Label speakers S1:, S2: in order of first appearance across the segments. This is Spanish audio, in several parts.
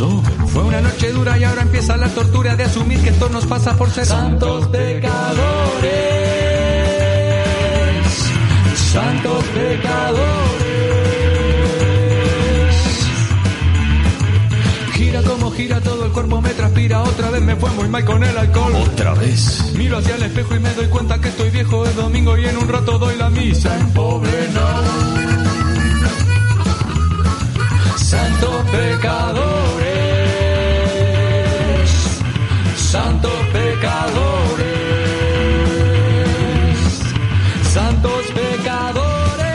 S1: Fue una noche dura y ahora empieza la tortura de asumir que esto nos pasa por ser santos pecadores. Santos pecadores. Gira como gira todo el cuerpo me transpira. Otra vez me fue muy mal con el alcohol.
S2: ¿Otra vez?
S1: Miro hacia el espejo y me doy cuenta que estoy viejo. Es domingo y en un rato doy la misa. En pobre no. Santos pecadores Santos pecadores. Santos pecadores.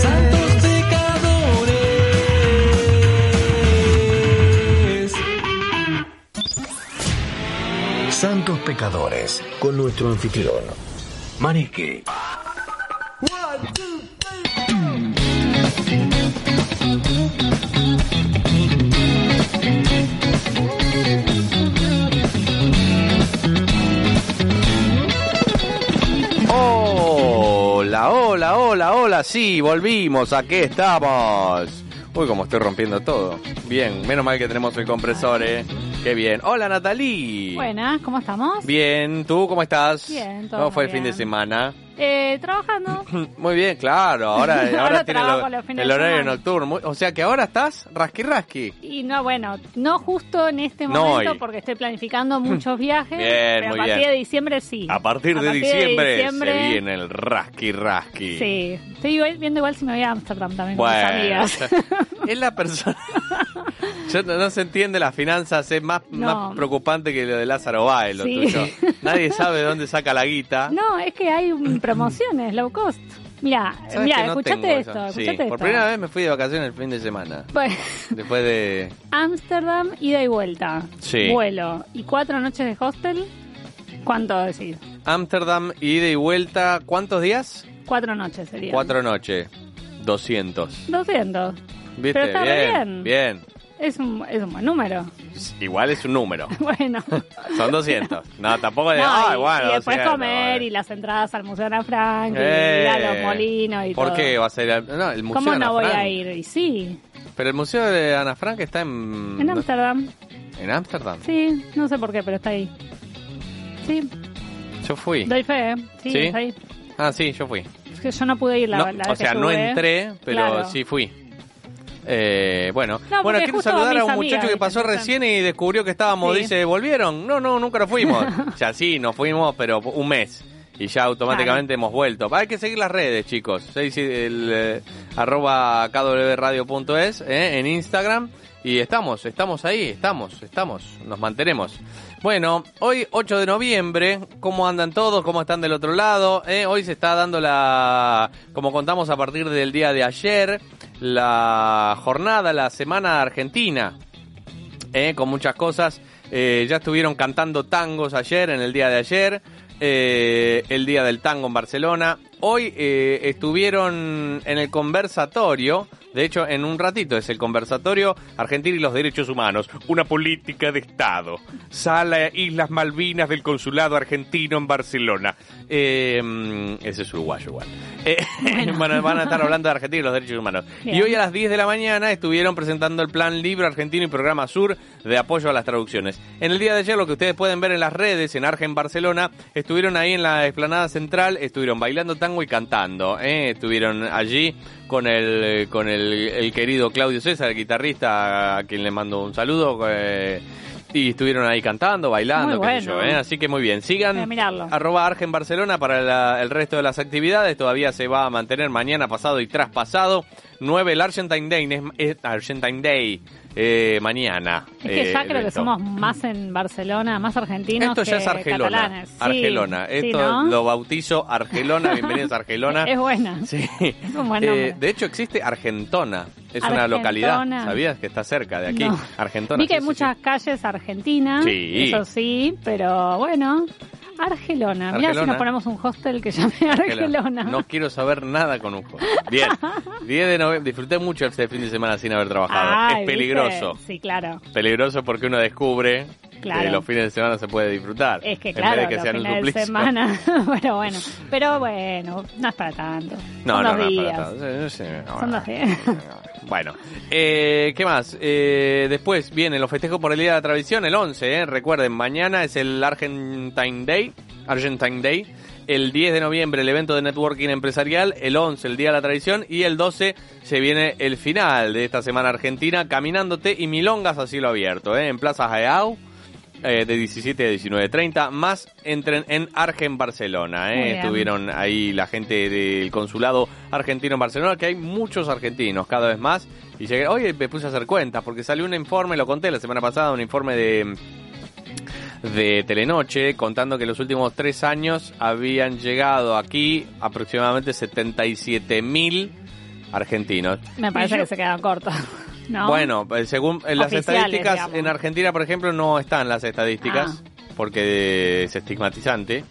S1: Santos pecadores.
S2: Santos pecadores, con nuestro anfitrión, Manique.
S3: Hola, sí, volvimos, aquí estamos. Uy, como estoy rompiendo todo. Bien, menos mal que tenemos el compresor, eh. Qué bien. Hola, Natalie.
S4: Buenas, ¿cómo estamos?
S3: Bien, ¿tú cómo estás?
S4: Bien, todo
S3: ¿Cómo fue el fin de semana?
S4: Eh, trabajando.
S3: Muy bien, claro. Ahora, ahora,
S4: Ahora
S3: tiene lo- el
S4: de
S3: horario nocturno. Muy- O sea que ahora estás rasqui rasqui.
S4: Y no, bueno, no justo en este momento porque estoy planificando muchos viajes.
S3: Bien,
S4: pero
S3: muy
S4: a partir
S3: bien.
S4: de diciembre sí.
S3: A partir de
S4: partir
S3: diciembre,
S4: diciembre,
S3: se viene el rasqui rasqui.
S4: Sí. Estoy igual- viendo igual si me voy a Amsterdam también con
S3: Bueno,
S4: mis amigas.
S3: es la persona. Yo no, no se entiende las finanzas, es más,
S4: No.
S3: más preocupante que lo de Lázaro Báez, lo
S4: Sí.
S3: tuyo. Nadie sabe de dónde saca la guita.
S4: no, es que hay promociones low cost. Mira,
S3: ¿Sabes
S4: mira,
S3: no
S4: escuchate esto?
S3: Sí,
S4: escuchate
S3: por
S4: esto.
S3: primera vez me fui de vacaciones el fin de semana.
S4: Pues,
S3: Después de.
S4: Ámsterdam, ida y vuelta.
S3: Sí.
S4: Vuelo. Y cuatro noches de hostel. ¿Cuánto decís?
S3: Ámsterdam, ida y vuelta. ¿Cuántos días?
S4: Cuatro noches sería.
S3: Cuatro noches. 200.
S4: 200.
S3: ¿Viste?
S4: Pero está
S3: bien,
S4: bien.
S3: bien.
S4: Es un, es un buen número.
S3: Igual es un número.
S4: Bueno.
S3: Son 200. No, tampoco de.
S4: No,
S3: Ay,
S4: y,
S3: bueno,
S4: y después
S3: 200,
S4: comer
S3: eh.
S4: y las entradas al Museo Ana Frank y
S3: Eh,
S4: ir a los molinos y
S3: ¿Por
S4: todo.
S3: qué va a ser? el- No, el museo
S4: ¿Cómo
S3: de Ana
S4: no voy
S3: Frank.
S4: a ir? Y sí,
S3: Pero el museo de Ana Frank está en.
S4: en Ámsterdam.
S3: ¿En Ámsterdam?
S4: Sí, no sé por qué, pero está ahí. Sí,
S3: Yo fui.
S4: doy fe, ¿eh? Sí,
S3: ¿Sí?
S4: está ahí.
S3: Ah, sí, yo fui.
S4: Es que yo no pude ir la,
S3: No,
S4: la vez
S3: o sea,
S4: que
S3: no entré, pero
S4: Claro.
S3: sí fui. Eh, bueno,
S4: No,
S3: bueno, quiero saludar a un
S4: amigas,
S3: muchacho que pasó recién y descubrió que estábamos.
S4: Sí.
S3: Dice, ¿volvieron? No, no, nunca nos fuimos. sea, sí, nos fuimos, pero un mes. Y ya automáticamente hemos vuelto. Hay que seguir las redes, chicos. Sí, el, eh, arroba kwradio.es eh, en Instagram. Y estamos, estamos ahí, estamos, estamos, nos mantenemos. Bueno, hoy 8 de noviembre, ¿cómo andan todos? ¿Cómo están del otro lado? Eh, hoy se está dando la, como contamos a partir del día de ayer, la jornada, la semana argentina eh, con muchas cosas. Eh, ya estuvieron cantando tangos ayer, en el día de ayer, eh, el día del tango en Barcelona. Hoy eh, estuvieron en el conversatorio, de hecho en un ratito es el conversatorio Argentina y los Derechos Humanos, una política de Estado. Sala Islas Malvinas del Consulado Argentino en Barcelona. Eh, mm, ese es uruguayo igual. Eh, bueno, van a estar hablando de Argentina y los Derechos Humanos. Y hoy a las 10 de la mañana estuvieron presentando el Plan Libro Argentino y Programa Sur de apoyo a las traducciones. En el día de ayer, lo que ustedes pueden ver en las redes, en Argen Barcelona, estuvieron ahí en la explanada central, estuvieron bailando tango y cantando. ¿eh? Estuvieron allí con el con el, el querido Claudio César, el guitarrista, a quien le mando un saludo. eh, y estuvieron ahí cantando, bailando, qué sé yo. ¿eh? Así que muy bien. Sigan arroba Argen Barcelona para la- el resto de las actividades. Todavía se va a mantener mañana, pasado y traspasado. 9 el Argentine Day, es, es Argentine Day eh, mañana.
S4: Es que
S3: eh,
S4: ya creo que
S3: esto.
S4: somos más en Barcelona, más argentinos
S3: Esto ya
S4: que
S3: es Argelona.
S4: catalanes.
S3: Argelona.
S4: sí,
S3: Esto
S4: ¿no?
S3: lo bautizo Argelona. Bienvenidos a Argelona.
S4: Es buena.
S3: Sí.
S4: Es un buen
S3: Eh, de hecho, existe Argentona. Es una localidad. ¿Sabías que está cerca de aquí?
S4: No.
S3: Argentona.
S4: Vi que hay muchas calles argentinas,
S3: Sí.
S4: eso sí, pero bueno, Argelona. Mira si
S3: Argelona.
S4: nos ponemos un hostel que llame
S3: sí.
S4: Argelona.
S3: No quiero saber nada con un juego. Bien. 10 de noviembre. Disfruté mucho este fin de semana sin haber trabajado. Es
S4: ¿viste?
S3: peligroso.
S4: Sí, claro.
S3: Peligroso porque uno descubre
S4: Claro.
S3: los fines de semana se puede disfrutar.
S4: Es que
S3: en
S4: claro,
S3: vez de que
S4: los
S3: sean un
S4: fines de semana, pero bueno, pero bueno, no es para tanto.
S3: No,
S4: Son
S3: no,
S4: dos
S3: no,
S4: días.
S3: para tanto.
S4: Son dos días.
S3: Bueno, eh, ¿qué más? Eh, después vienen los festejos por el Día de la Tradición, el 11, eh. recuerden, mañana es el Argentine Day, Argentine Day, el 10 de noviembre el evento de networking empresarial, el 11 el Día de la Tradición y el 12 se viene el final de esta semana argentina, Caminándote y Milongas a cielo abierto, eh, en Plaza Jaeau. Eh, de 17 a 19.30, más entren en Argen Barcelona. Eh. Estuvieron ahí la gente del consulado argentino en Barcelona, que hay muchos argentinos cada vez más. Y llegué, hoy me puse a hacer cuentas, porque salió un informe, lo conté la semana pasada, un informe de de Telenoche contando que en los últimos tres años habían llegado aquí aproximadamente 77 mil argentinos.
S4: Me parece
S3: yo-
S4: que se quedan cortos. ¿No?
S3: bueno, eh, según eh, las
S4: Oficiales,
S3: estadísticas,
S4: digamos.
S3: en Argentina, por ejemplo, no están las estadísticas, porque es estigmatizante.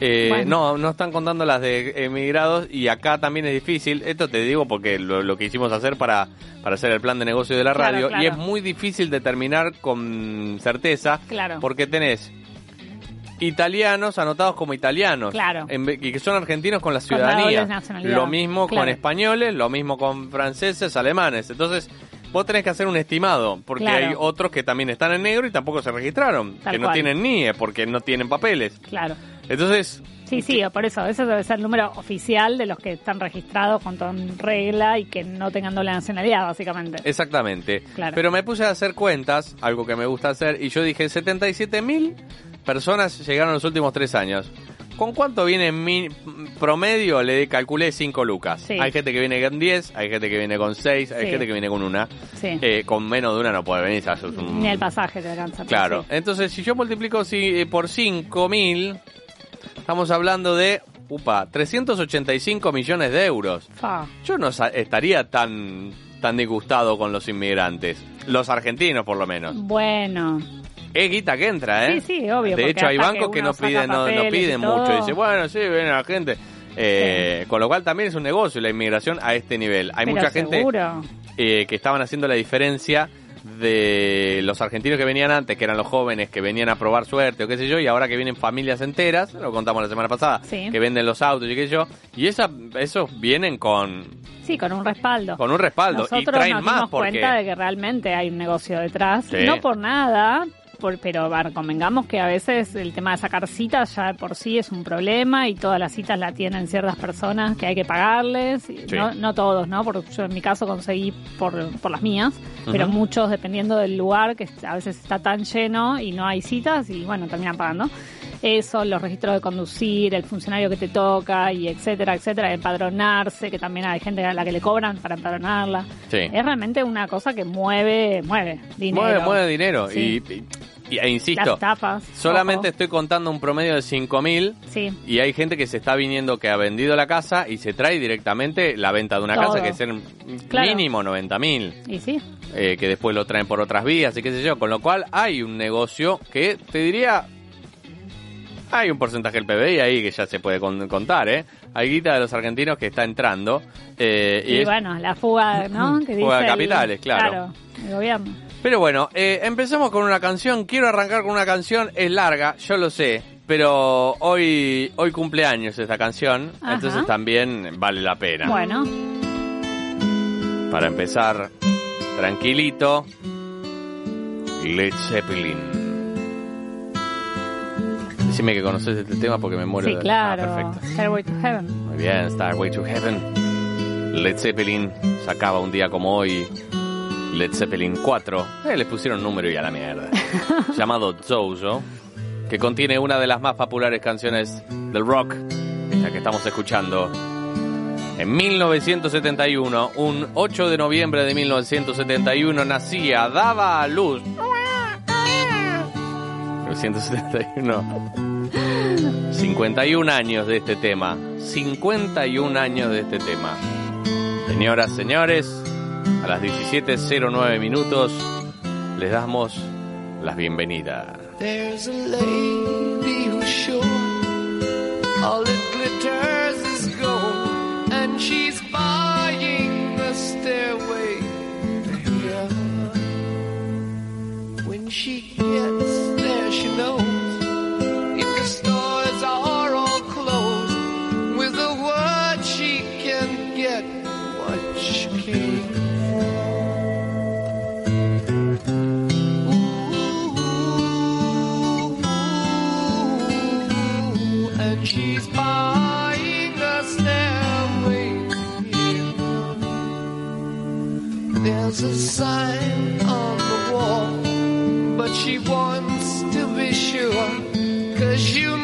S3: Eh,
S4: Bueno.
S3: No, no están contando las de emigrados y acá también es difícil. Esto te digo porque lo, lo que hicimos hacer para, para hacer el plan de negocio de la
S4: Claro,
S3: radio
S4: claro.
S3: y es muy difícil determinar con certeza
S4: Claro.
S3: porque tenés italianos anotados como italianos
S4: Claro.
S3: en y que son argentinos con la
S4: Con la
S3: ciudadanía.
S4: nacionalidad.
S3: Lo mismo con españoles, lo mismo con franceses, alemanes. Entonces, vos tenés que hacer un estimado, porque
S4: Claro.
S3: hay otros que también están en negro y tampoco se registraron,
S4: Tal
S3: que no
S4: cual.
S3: tienen NIE, porque no tienen papeles.
S4: Claro.
S3: Entonces,
S4: Sí, sí, por eso, ese debe ser el número oficial de los que están registrados con todo en regla y que no tengan doble nacionalidad, básicamente.
S3: exactamente.
S4: Claro.
S3: Pero me puse a hacer cuentas, algo que me gusta hacer, y yo dije, 77 mil personas llegaron en los últimos tres años. ¿Con cuánto viene en mi promedio? Le calculé 5 lucas.
S4: Sí.
S3: Hay gente que viene con 10, hay gente que viene con 6, hay
S4: Sí.
S3: gente que viene con una.
S4: Sí.
S3: Eh, con menos de una no puede venir. un-
S4: Ni el pasaje te alcanza.
S3: Claro. Entonces, si yo multiplico si, eh, por 5 mil, estamos hablando de, upa, 385 millones de euros. Yo no estaría tan, tan disgustado con los inmigrantes. Los argentinos, por lo menos.
S4: Bueno,
S3: Es guita que entra, ¿eh?
S4: Sí, sí, obvio,
S3: De hecho, hay bancos
S4: que
S3: que no piden, no, no piden mucho. Dice, bueno, sí, viene la gente. Eh, Con lo cual también es un negocio la inmigración a este nivel. Hay
S4: pero
S3: mucha gente eh, que estaban haciendo la diferencia de los argentinos que venían antes, que eran los jóvenes que venían a probar suerte o qué sé yo, y ahora que vienen familias enteras, lo contamos la semana pasada,
S4: Sí.
S3: que venden los autos y qué sé yo, y esa, esos vienen con,
S4: Sí, con un respaldo.
S3: con un respaldo
S4: Nosotros
S3: y traen
S4: nos
S3: más
S4: dimos
S3: porque...
S4: cuenta de que realmente hay un negocio detrás.
S3: Sí.
S4: No por nada, por, pero bueno, convengamos que a veces el tema de sacar citas ya por sí es un problema y todas las citas la tienen ciertas personas que hay que pagarles.
S3: Sí.
S4: No, no todos, ¿no? Porque yo en mi caso conseguí por, por las mías, pero muchos dependiendo del lugar que a veces está tan lleno y no hay citas y bueno, terminan pagando. Eso, los registros de conducir, el funcionario que te toca y etcétera, etcétera, empadronarse, que también hay gente a la que le cobran para empadronarla.
S3: Sí.
S4: Es realmente una cosa que mueve, mueve dinero.
S3: Mueve, mueve dinero.
S4: Sí.
S3: Y, y- y- e insisto,
S4: Las tapas.
S3: solamente
S4: ojo.
S3: estoy contando un promedio de 5.000
S4: Sí,
S3: y hay gente que se está viniendo que ha vendido la casa y se trae directamente la venta de una
S4: Todo.
S3: casa que es ser
S4: Claro.
S3: mínimo 90.000.
S4: y sí.
S3: eh, que después lo traen por otras vías y qué sé yo, con lo cual hay un negocio que te diría hay un porcentaje del PBI ahí que ya se puede con- contar, ¿eh? Hay guita de los argentinos que está entrando eh, y
S4: Y,
S3: es-
S4: bueno, la fuga, ¿no? Que
S3: Fuga de
S4: el-
S3: capitales, claro.
S4: Claro, el gobierno.
S3: Pero bueno, eh, empezamos con una canción. Quiero arrancar con una canción. Es larga, yo lo sé. Pero hoy, hoy cumpleaños esta canción.
S4: Ajá.
S3: Entonces también vale la pena.
S4: Bueno,
S3: Para empezar, tranquilito. Led Zeppelin. Decime que conoces este tema porque me muero
S4: sí,
S3: de...
S4: claro.
S3: Ah, perfecto.
S4: Stairway to Heaven.
S3: Muy bien, Starway to Heaven. Led Zeppelin sacaba un día como hoy Led Zeppelin 4. Eh, le pusieron número y a la mierda. llamado Zozo, que contiene una de las más populares canciones del rock, esta que estamos escuchando. En 1971, un 8 de noviembre de 1971, nacía, daba a luz. 1971. 51 años de este tema. 51 años de este tema. Señoras, señores, a las 17.09 minutos les damos las bienvenidas.
S5: There's a lady who's sure all that glitters is gold, and she's buying the stairway. When she gets was a sign on the wall, but she wants to be sure, cause you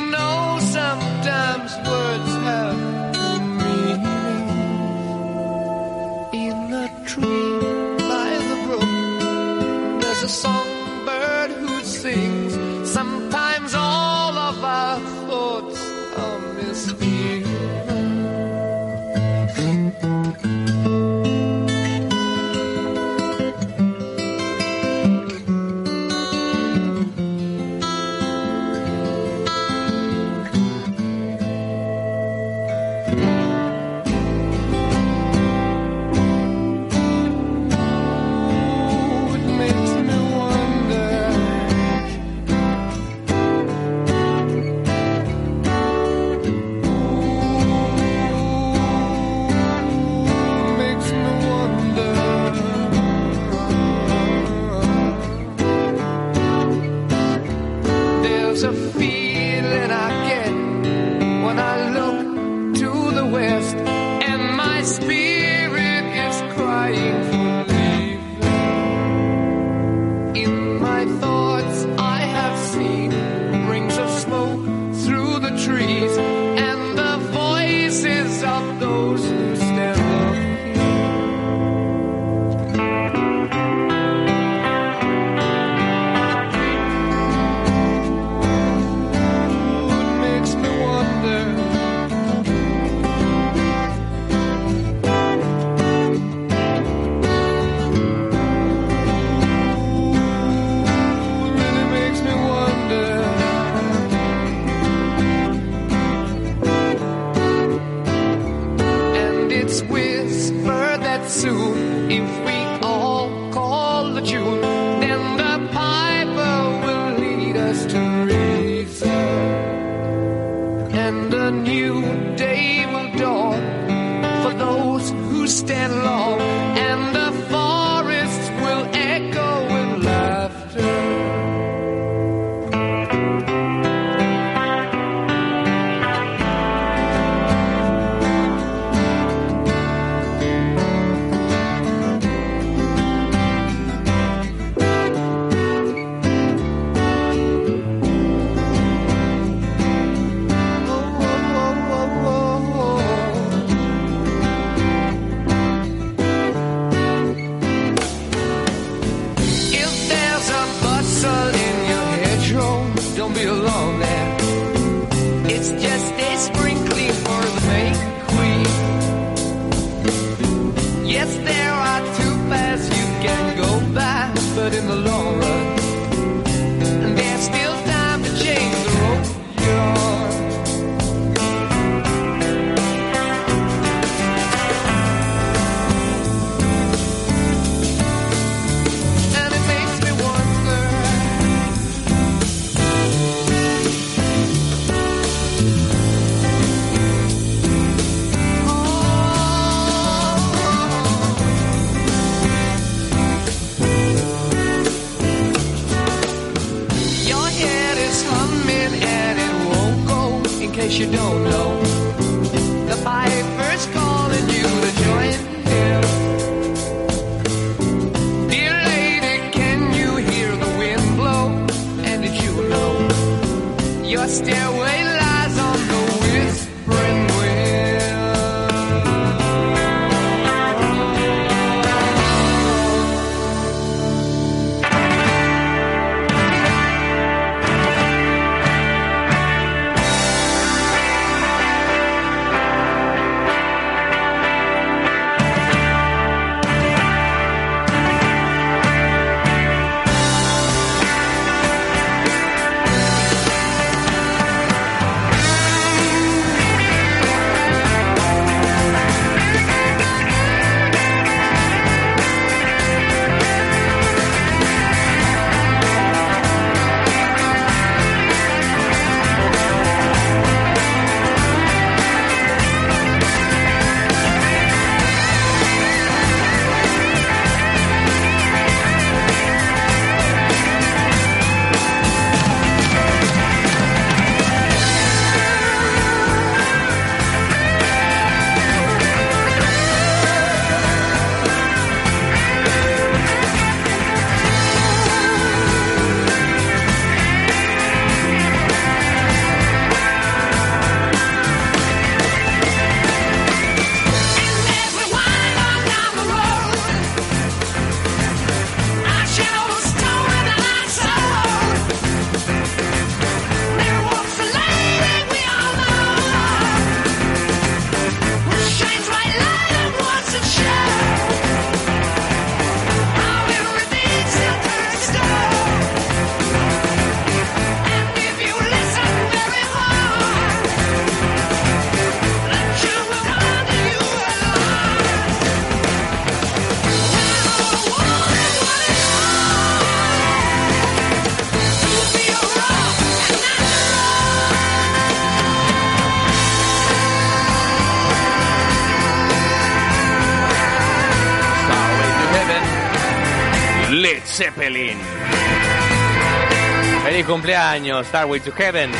S3: Feliz cumpleaños, Starway to Heaven.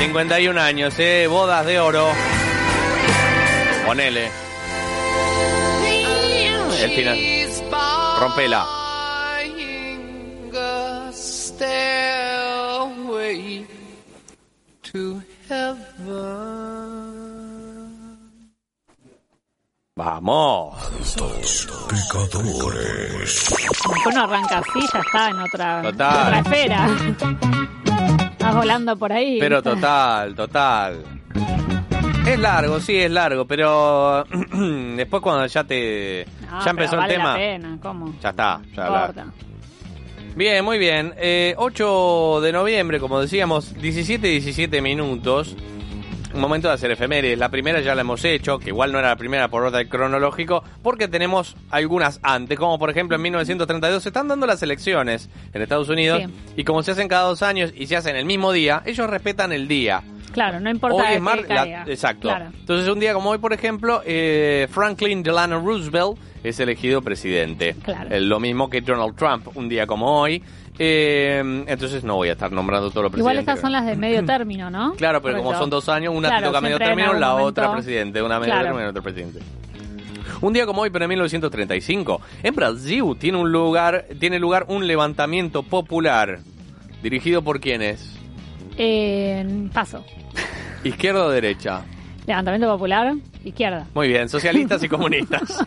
S3: 51 años, eh, bodas de oro. Ponele. El final. Rompela.
S5: A
S1: Pecadores.
S4: Uno arranca así, ya está en otra,
S3: Total.
S4: otra esfera. Estás volando por ahí.
S3: Pero total, total. Es largo, sí, es largo, pero después cuando ya te...
S4: No,
S3: ya
S4: pero
S3: empezó
S4: vale
S3: el tema.
S4: La pena, ¿cómo?
S3: Ya está, ya
S4: importa.
S3: Bien, muy bien. Eh, 8 de noviembre, como decíamos, 17 y 17 minutos. Un momento de hacer efemérides. La primera ya la hemos hecho, que igual no era la primera por orden cronológico, porque tenemos algunas antes, como por ejemplo en 1932 se están dando las elecciones en Estados Unidos
S4: Sí.
S3: y como se hacen cada dos años y se hacen el mismo día, ellos respetan el día.
S4: Claro, no importa
S3: Hoy es mar- la- exacto.
S4: Claro.
S3: Entonces un día como hoy, por ejemplo, eh, Franklin Delano Roosevelt es elegido presidente.
S4: Claro.
S3: Eh, lo mismo que Donald Trump, un día como hoy. Eh, entonces no voy a estar nombrando todos los
S4: Igual
S3: presidentes.
S4: estas son las de medio término, ¿no?
S3: Claro, pero como son dos años, una
S4: Claro,
S3: te toca medio término, la
S4: momento-
S3: otra presidente. Una medio
S4: Claro.
S3: término y otra presidente. Un día como hoy, pero en 1935, en Brasil tiene un lugar, tiene lugar un levantamiento popular. ¿Dirigido por quiénes?
S4: Eh, paso.
S3: ¿Izquierda o derecha?
S4: Levantamiento popular, izquierda.
S3: Muy bien, socialistas y comunistas.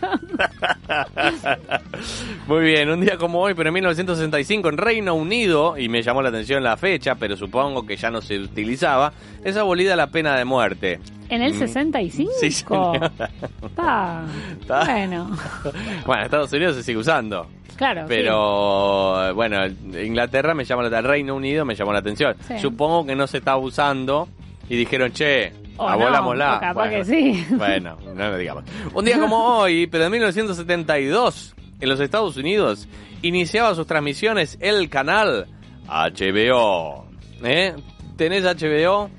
S3: Muy bien, un día como hoy, pero en 1965 en Reino Unido, y me llamó la atención la fecha, pero supongo que ya no se utilizaba, es abolida la pena de muerte.
S4: ¿En el
S3: Mm.
S4: 65?
S3: Sí, señora.
S4: Pa.
S3: Ta.
S4: Bueno,
S3: Bueno, en Estados Unidos se sigue usando.
S4: claro. sí.
S3: Pero bueno, Inglaterra me llamó la atención, Reino Unido me llamó la atención.
S4: Sí.
S3: Supongo que no se está usando y dijeron, che,
S4: O no, o capaz
S3: Bueno,
S4: que sí.
S3: Bueno, no lo digamos. Un día como hoy, pero en 1972, en los Estados Unidos, iniciaba sus transmisiones el canal HBO. ¿Eh? ¿Tenés HBO?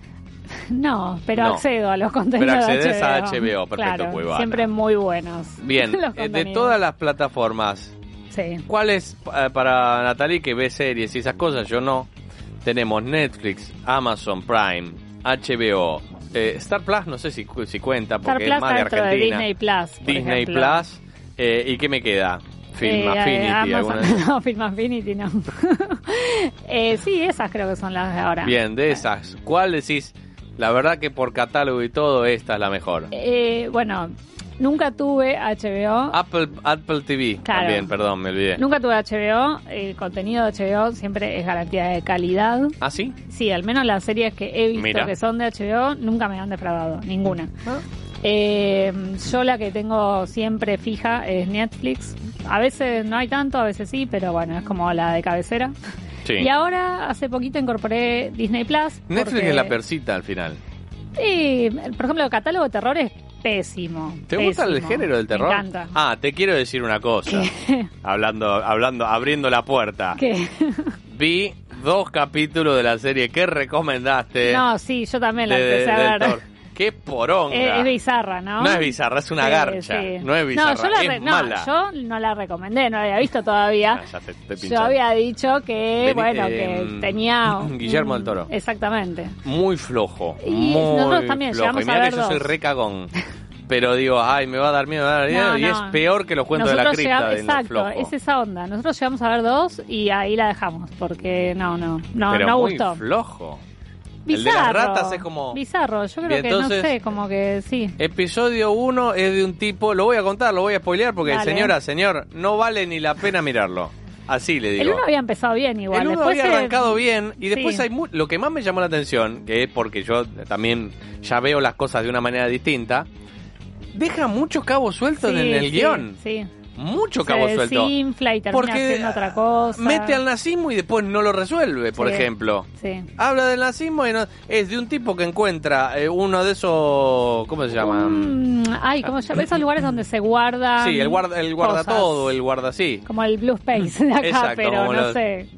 S4: No, pero
S3: No.
S4: accedo a los contenidos
S3: Pero accedes
S4: de
S3: a
S4: HBO.
S3: Perfecto,
S4: Claro,
S3: Cuevana.
S4: Siempre muy buenos.
S3: Bien, eh, de todas las plataformas,
S4: Sí.
S3: ¿Cuál es eh, para Natalie que ve series y esas cosas? Yo no. Tenemos Netflix, Amazon Prime, HBO, eh, Star Plus, no sé si, cu- si cuenta
S4: Star
S3: porque
S4: Plus
S3: es más de Argentina.
S4: Disney Plus. por
S3: Disney
S4: ejemplo.
S3: Plus. eh, ¿Y qué me queda? Film
S4: Eh,
S3: Affinity.
S4: Amazon- No, Film Affinity no. eh, sí, esas creo que son las de ahora.
S3: Bien, de esas. ¿Cuál decís? La verdad que por catálogo y todo, esta es la mejor.
S4: Eh, bueno, nunca tuve HBO.
S3: Apple, Apple TV
S4: Claro.
S3: también, perdón, me olvidé.
S4: Nunca tuve HBO. El contenido de HBO siempre es garantía de calidad.
S3: ¿Ah, sí?
S4: Sí, al menos las series que he visto
S3: Mira.
S4: que son de HBO nunca me han defraudado, ninguna.
S3: Ah.
S4: Eh, yo la que tengo siempre fija es Netflix. A veces no hay tanto, a veces sí, pero bueno, es como la de cabecera.
S3: Sí.
S4: Y ahora, hace poquito incorporé Disney Plus.
S3: Netflix
S4: porque-
S3: es la persita al final.
S4: Sí, por ejemplo, el catálogo de terror es pésimo.
S3: ¿Te gusta el género del terror?
S4: Me encanta.
S3: Ah, te quiero decir una cosa. Hablando, hablando, abriendo la puerta.
S4: ¿Qué?
S3: Vi dos capítulos de la serie que recomendaste.
S4: No, sí, yo también la
S3: de-
S4: empecé a ver.
S3: Qué poronga.
S4: Es, es bizarra, ¿no?
S3: No es bizarra, es una
S4: Sí,
S3: garcha.
S4: sí.
S3: No es bizarra,
S4: No, yo la
S3: es
S4: re- no,
S3: mala.
S4: yo no la recomendé, no la había visto todavía.
S3: Ah, ya te- te
S4: yo había dicho que, bueno,
S3: eh,
S4: que tenía...
S3: Guillermo del Toro.
S4: Exactamente.
S3: Muy flojo.
S4: Y
S3: muy
S4: nosotros también
S3: flojo.
S4: llegamos
S3: y
S4: a
S3: que
S4: ver
S3: yo soy
S4: dos.
S3: re cagón. Pero digo, ay, me va a dar miedo, me va a dar miedo.
S4: No,
S3: y
S4: no.
S3: es peor que los cuentos de la cripta
S4: llegamos- Exacto, es esa onda. Nosotros llegamos a ver dos y ahí la dejamos, porque no, no, no,
S3: Pero
S4: no
S3: muy
S4: gustó.
S3: flojo. El de
S4: Bizarro.
S3: las ratas es como...
S4: Bizarro, yo creo
S3: Bien,
S4: que
S3: entonces-
S4: no sé, como que sí.
S3: Episodio 1 es de un tipo, lo voy a contar, lo voy a spoilear porque
S4: Dale.
S3: señora, señor, no vale ni la pena mirarlo. Así le digo.
S4: El uno había empezado bien igual.
S3: El uno
S4: después
S3: había
S4: se-
S3: arrancado bien y después
S4: Sí.
S3: hay mu- lo que más me llamó la atención, que es porque yo también ya veo las cosas de una manera distinta, deja muchos cabos sueltos
S4: Sí,
S3: en el
S4: sí,
S3: guion.
S4: Sí.
S3: Mucho
S4: Se
S3: cabo suelto.
S4: y termina
S3: Porque
S4: haciendo otra cosa.
S3: mete al nazismo y después no lo resuelve, por
S4: Sí.
S3: ejemplo.
S4: Sí.
S3: Habla del nazismo y no, es de un tipo que encuentra eh, uno de esos, ¿cómo se llama?
S4: Mm, ay, ¿cómo se llama? Esos lugares donde se guardan.
S3: Sí, el guarda, el guarda
S4: cosas.
S3: todo, el guarda sí.
S4: Como el Blue Space de acá,
S3: Exacto,
S4: pero no
S3: los-
S4: sé.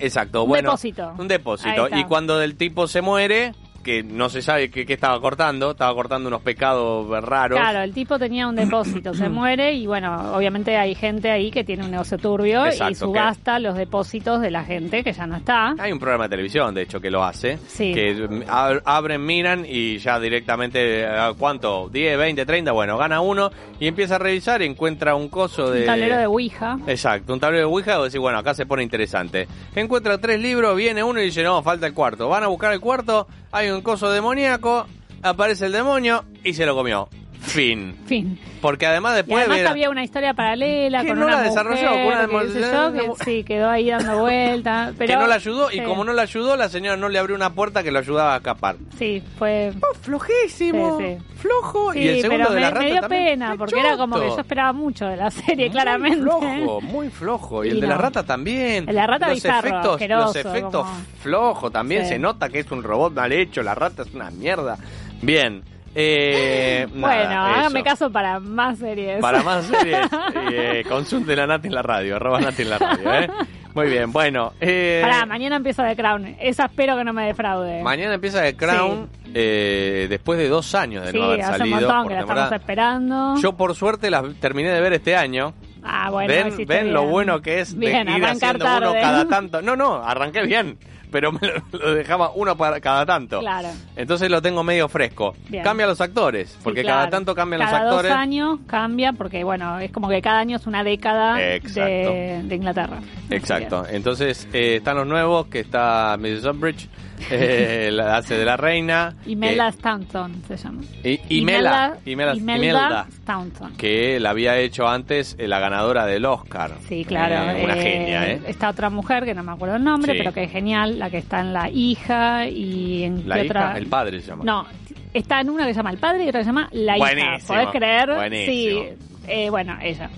S3: Exacto,
S4: Un
S3: bueno.
S4: depósito.
S3: Un depósito. Y cuando el tipo se muere, que no se sabe qué, estaba cortando, estaba cortando unos pecados raros.
S4: Claro, el tipo tenía un depósito, se muere y bueno, obviamente hay gente ahí que tiene un negocio turbio y subasta los depósitos de la gente que ya no está.
S3: Hay un programa de televisión, de hecho, que lo hace.
S4: Sí.
S3: Que ab- abren, miran y ya directamente, ah, ¿cuánto? 10, 20, 30, bueno, gana uno y empieza a revisar y encuentra un coso de...
S4: Un tablero de Ouija.
S3: Exacto, un tablero de Ouija y decir, bueno, acá se pone interesante. Encuentra tres libros, viene uno y dice, no, falta el cuarto. Van a buscar el cuarto, hay un coso demoníaco, aparece el demonio y se lo comió. Fin.
S4: Fin.
S3: Porque además
S4: Y
S3: después...
S4: además
S3: mira,
S4: había una historia paralela
S3: Que
S4: con
S3: no
S4: una
S3: la desarrolló,
S4: mujer,
S3: con una
S4: que, yo, que sí, quedó ahí dando vueltas. Pero,
S3: que no la ayudó y como no la ayudó, la señora no le abrió una puerta que lo ayudaba a escapar.
S4: Sí, fue...
S3: Oh, flojísimo,
S4: Sí, sí.
S3: flojo.
S4: Sí,
S3: y el segundo
S4: pero
S3: de la
S4: me,
S3: rata
S4: me dio
S3: también.
S4: pena,
S3: Qué
S4: porque era como que yo esperaba mucho de la serie,
S3: Muy
S4: claramente.
S3: flojo, muy flojo. Y,
S4: Y
S3: el de la rata también.
S4: El de la rata
S3: los
S4: bizarro,
S3: efectos, los efectos
S4: como-
S3: flojos también.
S4: Sí.
S3: Se nota que es un robot mal hecho. La rata es una mierda. Bien. Eh,
S4: Bueno,
S3: nada,
S4: hágame caso para más series.
S3: Para más series, eh, consulte la Nati en la radio, arroba Nati en la radio, ¿eh? Muy bien, bueno. Eh,
S4: Pará, mañana empieza The Crown. Esa espero que no me defraude.
S3: mañana empieza The Crown, eh, después de dos años de
S4: sí,
S3: no haber
S4: hace un
S3: salido.
S4: montón
S3: por
S4: que la estamos esperando.
S3: Yo por suerte las terminé de ver este año.
S4: ah, bueno,
S3: ven ven lo bueno que es de
S4: Bien,
S3: ir haciendo uno cada tanto. No, no, arranqué bien, pero me lo, lo dejaba uno para cada tanto.
S4: Claro.
S3: Entonces lo tengo medio fresco.
S4: Bien.
S3: Cambia los actores,
S4: Sí,
S3: porque
S4: claro.
S3: cada tanto cambian
S4: Cada
S3: los actores.
S4: dos años cambia, porque bueno, es como que cada año es una década de Inglaterra.
S3: Exacto. Entonces eh, están los nuevos, que está Mrs. Umbridge, eh, la hace de la reina.
S4: Imelda
S3: eh,
S4: Staunton se llama.
S3: y- Imelda, Imelda,
S4: Imelda Staunton.
S3: que la había hecho antes eh, la ganadora del Oscar.
S4: Sí, claro.
S3: Una genia, ¿eh?
S4: Esta otra mujer, que no me acuerdo el nombre,
S3: Sí.
S4: pero que es genial, la que está en La hija y en
S3: La hija,
S4: otra...
S3: el padre se llama.
S4: No, está en una que se llama El Padre y otra que se llama La hija. ¿Podés creer?
S3: buenísimo.
S4: Sí. Bueno, ella.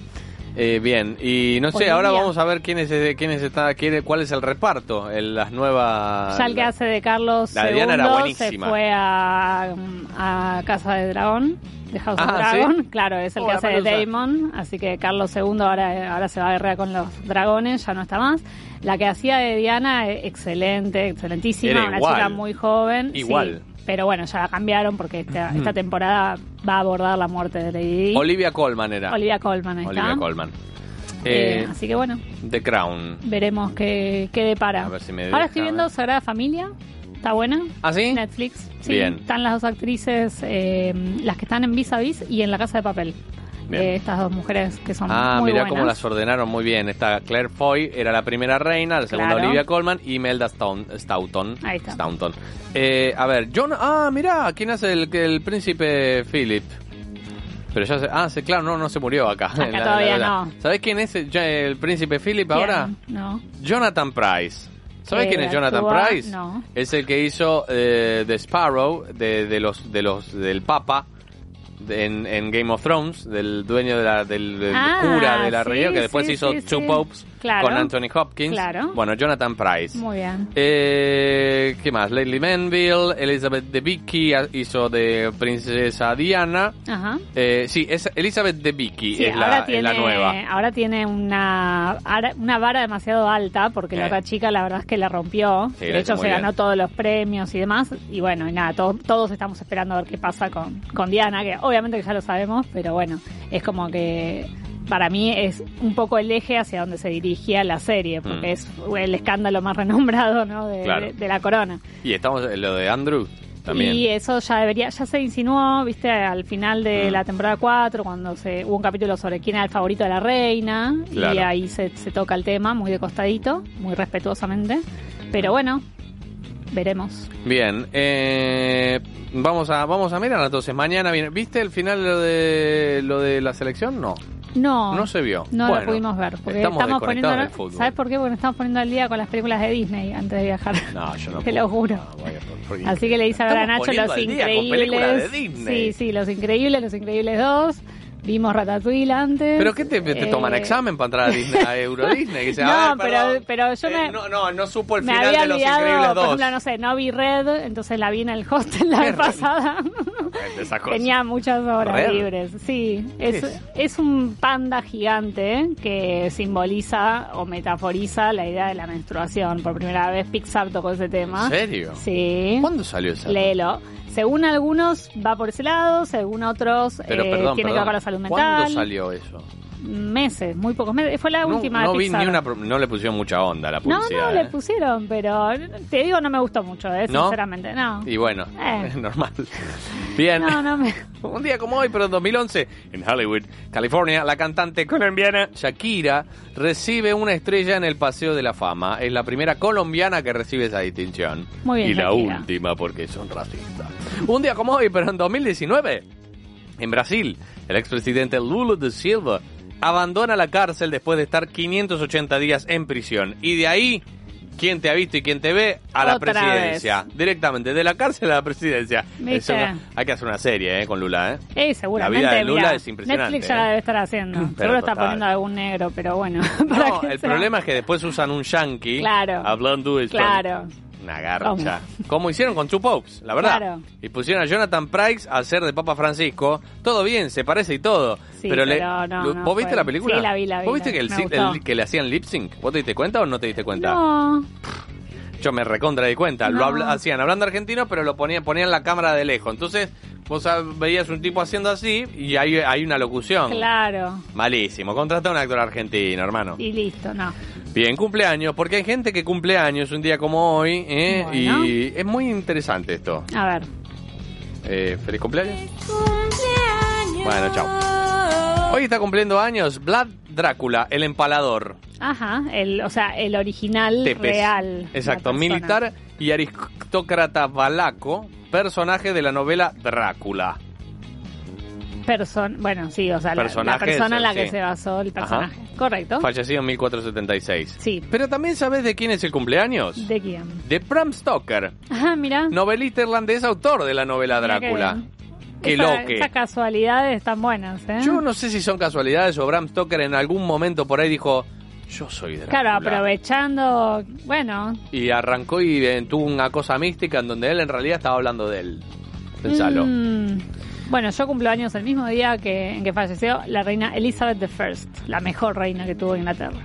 S3: Eh, bien, y no sé, ahora vamos a ver quiénes quiénes está, quién, cuál es el reparto en las nuevas.
S4: Ya el que hace de Carlos
S3: la de Diana era
S4: II se
S3: buenísima.
S4: fue a, a Casa de Dragón, de House of
S3: Ah, ¿sí?
S4: Dragon. Claro, es el
S3: Oh,
S4: que hace de. Damon. Así que Carlos II ahora, ahora se va a guerrear con los dragones, ya no está más. La que hacía de Diana, eh, excelente, excelentísima.
S3: Era
S4: una
S3: igual.
S4: chica muy joven. sí. Pero bueno, ya la cambiaron porque esta, esta temporada va a abordar la muerte de Lady Di.
S3: Olivia Colman era.
S4: Olivia Colman, ahí
S3: Olivia
S4: está.
S3: Colman.
S4: Eh,
S3: Eh,
S4: así que bueno,
S3: The Crown.
S4: veremos qué, qué depara.
S3: A ver si me
S4: Ahora
S3: deja,
S4: estoy
S3: a
S4: viendo
S3: ver.
S4: Sagrada Familia. ¿Está buena?
S3: ¿Ah, sí?
S4: Netflix. Sí,
S3: Bien.
S4: están las dos actrices, eh, las que están en Vis a Vis y en La Casa de Papel. Eh, estas dos mujeres que son
S3: Ah,
S4: muy
S3: mirá
S4: buenas.
S3: cómo las ordenaron muy bien. Esta Claire Foy era la primera reina, la segunda
S4: Claro.
S3: Olivia Colman y Melda Staun- Staunton.
S4: Ahí está.
S3: Staunton. Eh, a ver, John. Ah, mirá, ¿quién hace el, que el príncipe Philip? Pero ya se. Ah, sí, claro, no, no se murió acá.
S4: Acá
S3: En la-
S4: todavía
S3: la-
S4: no.
S3: ¿Sabés quién es el, príncipe Philip
S4: ¿Quién?
S3: ahora?
S4: No.
S3: Jonathan Price. ¿Sabes
S4: ¿Que
S3: quién es Jonathan? Price?
S4: No.
S3: Es el que hizo eh, The Sparrow de, de los de los del Papa en, en Game of Thrones, del dueño de la, del, del
S4: Ah,
S3: cura de la
S4: sí,
S3: región, que después
S4: sí,
S3: hizo
S4: sí,
S3: Two. Popes
S4: Claro.
S3: con Anthony Hopkins.
S4: Claro.
S3: Bueno, Jonathan Price.
S4: Muy bien.
S3: Eh, ¿Qué más? Leslie Manville, Elizabeth Debicki hizo de Princesa Diana.
S4: Ajá.
S3: Eh, sí, es Elizabeth Debicki
S4: Sí,
S3: es,
S4: ahora,
S3: la, es
S4: tiene,
S3: la nueva.
S4: ahora tiene una, una vara demasiado alta porque la
S3: Eh.
S4: otra chica la verdad es que la rompió.
S3: Sí,
S4: de hecho se ganó
S3: bien.
S4: todos los premios y demás. Y bueno, y nada, to- todos estamos esperando a ver qué pasa con, con Diana, que obviamente que ya lo sabemos, pero bueno, es como que para mí es un poco el eje hacia donde se dirigía la serie, porque
S3: Mm.
S4: es el escándalo más renombrado ¿no? de,
S3: Claro.
S4: de- de la corona.
S3: Y estamos en lo de Andrew también.
S4: Y eso ya debería, ya se insinuó, viste, al final de
S3: Mm.
S4: la temporada 4, cuando se hubo un capítulo sobre quién era el favorito de la reina, y ahí se, se toca el tema, muy de costadito, muy respetuosamente. Pero bueno, veremos.
S3: Bien, eh, vamos a vamos a mirar entonces. Mañana viene. ¿Viste el final lo de, lo de la selección? No.
S4: No,
S3: No se vio.
S4: No
S3: Bueno,
S4: lo pudimos ver, porque
S3: estamos
S4: estamos, poniendo,
S3: del fútbol.
S4: ¿sabes por qué? Porque nos estamos poniendo al día con las películas de Disney antes de viajar.
S3: No, yo no
S4: Te lo juro.
S3: No,
S4: Así que le hice a Nacho Los Increíbles. Sí, sí, Los Increíbles, Los Increíbles 2. Vimos Ratatouille antes.
S3: ¿Pero qué te, te
S4: Eh,
S3: toman examen para entrar a, Disney, a Euro Disney? Que dice,
S4: No,
S3: "Ay,
S4: pero- pero yo
S3: eh,
S4: me-
S3: no, no, no supo el final
S4: había
S3: de Los Increíbles
S4: por
S3: 2.
S4: ejemplo, no sé, no vi Red, entonces la vi en el hostel la
S3: ¿Qué
S4: vez pasada. Tenía muchas horas libres, sí. Es,
S3: es?
S4: es un panda gigante que simboliza o metaforiza la idea de la menstruación. Por primera vez Pixar tocó ese tema.
S3: ¿En serio?
S4: Sí.
S3: ¿Cuándo salió esa?
S4: Léelo. Según algunos va por ese lado, según otros
S3: Pero
S4: eh,
S3: perdón,
S4: tiene que ver
S3: perdón.
S4: con la salud
S3: ¿Cuándo
S4: mental.
S3: salió eso?
S4: Meses, muy pocos meses. Fue la
S3: No,
S4: última
S3: no
S4: de
S3: vi
S4: Pixar.
S3: ni una, no le pusieron mucha onda a la
S4: No,
S3: publicidad.
S4: no,
S3: ¿eh?
S4: le pusieron, pero te digo, no me gustó mucho, eh,
S3: ¿No?
S4: sinceramente. No.
S3: Y bueno,
S4: Eh.
S3: normal. Bien.
S4: No, no me.
S3: Un día como hoy, pero en 2011, en Hollywood, California, la cantante colombiana Shakira recibe una estrella en el Paseo de la Fama. Es la primera colombiana que recibe esa distinción.
S4: Muy bien,
S3: y la última porque son racistas. Un día como hoy, pero en 2019, en Brasil, el expresidente Lula da Silva abandona la cárcel después de estar 580 días en prisión. Y de ahí, ¿quién te ha visto y quién te ve? A la
S4: Otra
S3: presidencia. Directamente, de la cárcel a la presidencia.
S4: ¿Viste?
S3: Es una- hay que hacer una serie eh, con Lula, ¿eh?
S4: Eh, seguramente.
S3: La vida de Lula
S4: mirá,
S3: es impresionante,
S4: Netflix ya
S3: eh.
S4: la debe estar haciendo.
S3: Pero
S4: Seguro está
S3: total.
S4: poniendo algún negro, pero bueno.
S3: No, el
S4: sea-
S3: problema es que después usan un yankee
S4: Claro.
S3: hablando.
S4: Claro.
S3: Una garcha. Como hicieron con Two Popes, la verdad.
S4: Claro.
S3: Y pusieron a Jonathan Price a hacer de Papa Francisco. Todo bien, se parece y todo.
S4: Sí,
S3: pero le,
S4: pero no,
S3: ¿Vos viste
S4: fue-
S3: la película?
S4: Sí, la vi, la vi,
S3: ¿Vos viste que, el, que le hacían lip sync? ¿Vos te diste cuenta o no te diste cuenta?
S4: No.
S3: Yo me recontra di cuenta. Lo hacían hablando argentino, pero lo ponían, ponían la cámara de lejos. Entonces, vos veías un tipo haciendo así y hay, hay una locución.
S4: Claro.
S3: Malísimo. Contrata a un actor argentino, hermano.
S4: Y listo, no.
S3: Bien, cumpleaños, porque hay gente que cumple años un día como hoy, ¿eh?
S4: Bueno.
S3: y es muy interesante esto.
S4: A ver.
S3: Eh, ¿Feliz cumpleaños? Bueno, chao. Hoy está cumpliendo años Vlad Drácula, el empalador.
S4: Ajá, el, o sea, el original
S3: Tepes.
S4: real.
S3: Exacto, militar y aristócrata valaco, personaje de la novela Drácula.
S4: Person bueno, sí, o sea, la- persona en la que
S3: sí.
S4: se basó el personaje. Correcto.
S3: Fallecido en 1476.
S4: Sí.
S3: Pero también sabes de quién es el cumpleaños?
S4: ¿De quién?
S3: De Bram Stoker,
S4: Ajá, mira.
S3: novelista irlandés, autor de la novela Drácula.
S4: Esa-
S3: loque.
S4: Esas casualidades están buenas, ¿eh?
S3: Yo no sé si son casualidades o Bram Stoker en algún momento por ahí dijo, yo soy Drácula.
S4: Claro, aprovechando, bueno,
S3: Y arrancó y eh, tuvo una cosa mística en donde él en realidad estaba hablando de él. Pensalo.
S4: Mm, bueno, yo cumplo años el mismo día que, en que falleció la reina Elizabeth I, la mejor reina que tuvo Inglaterra.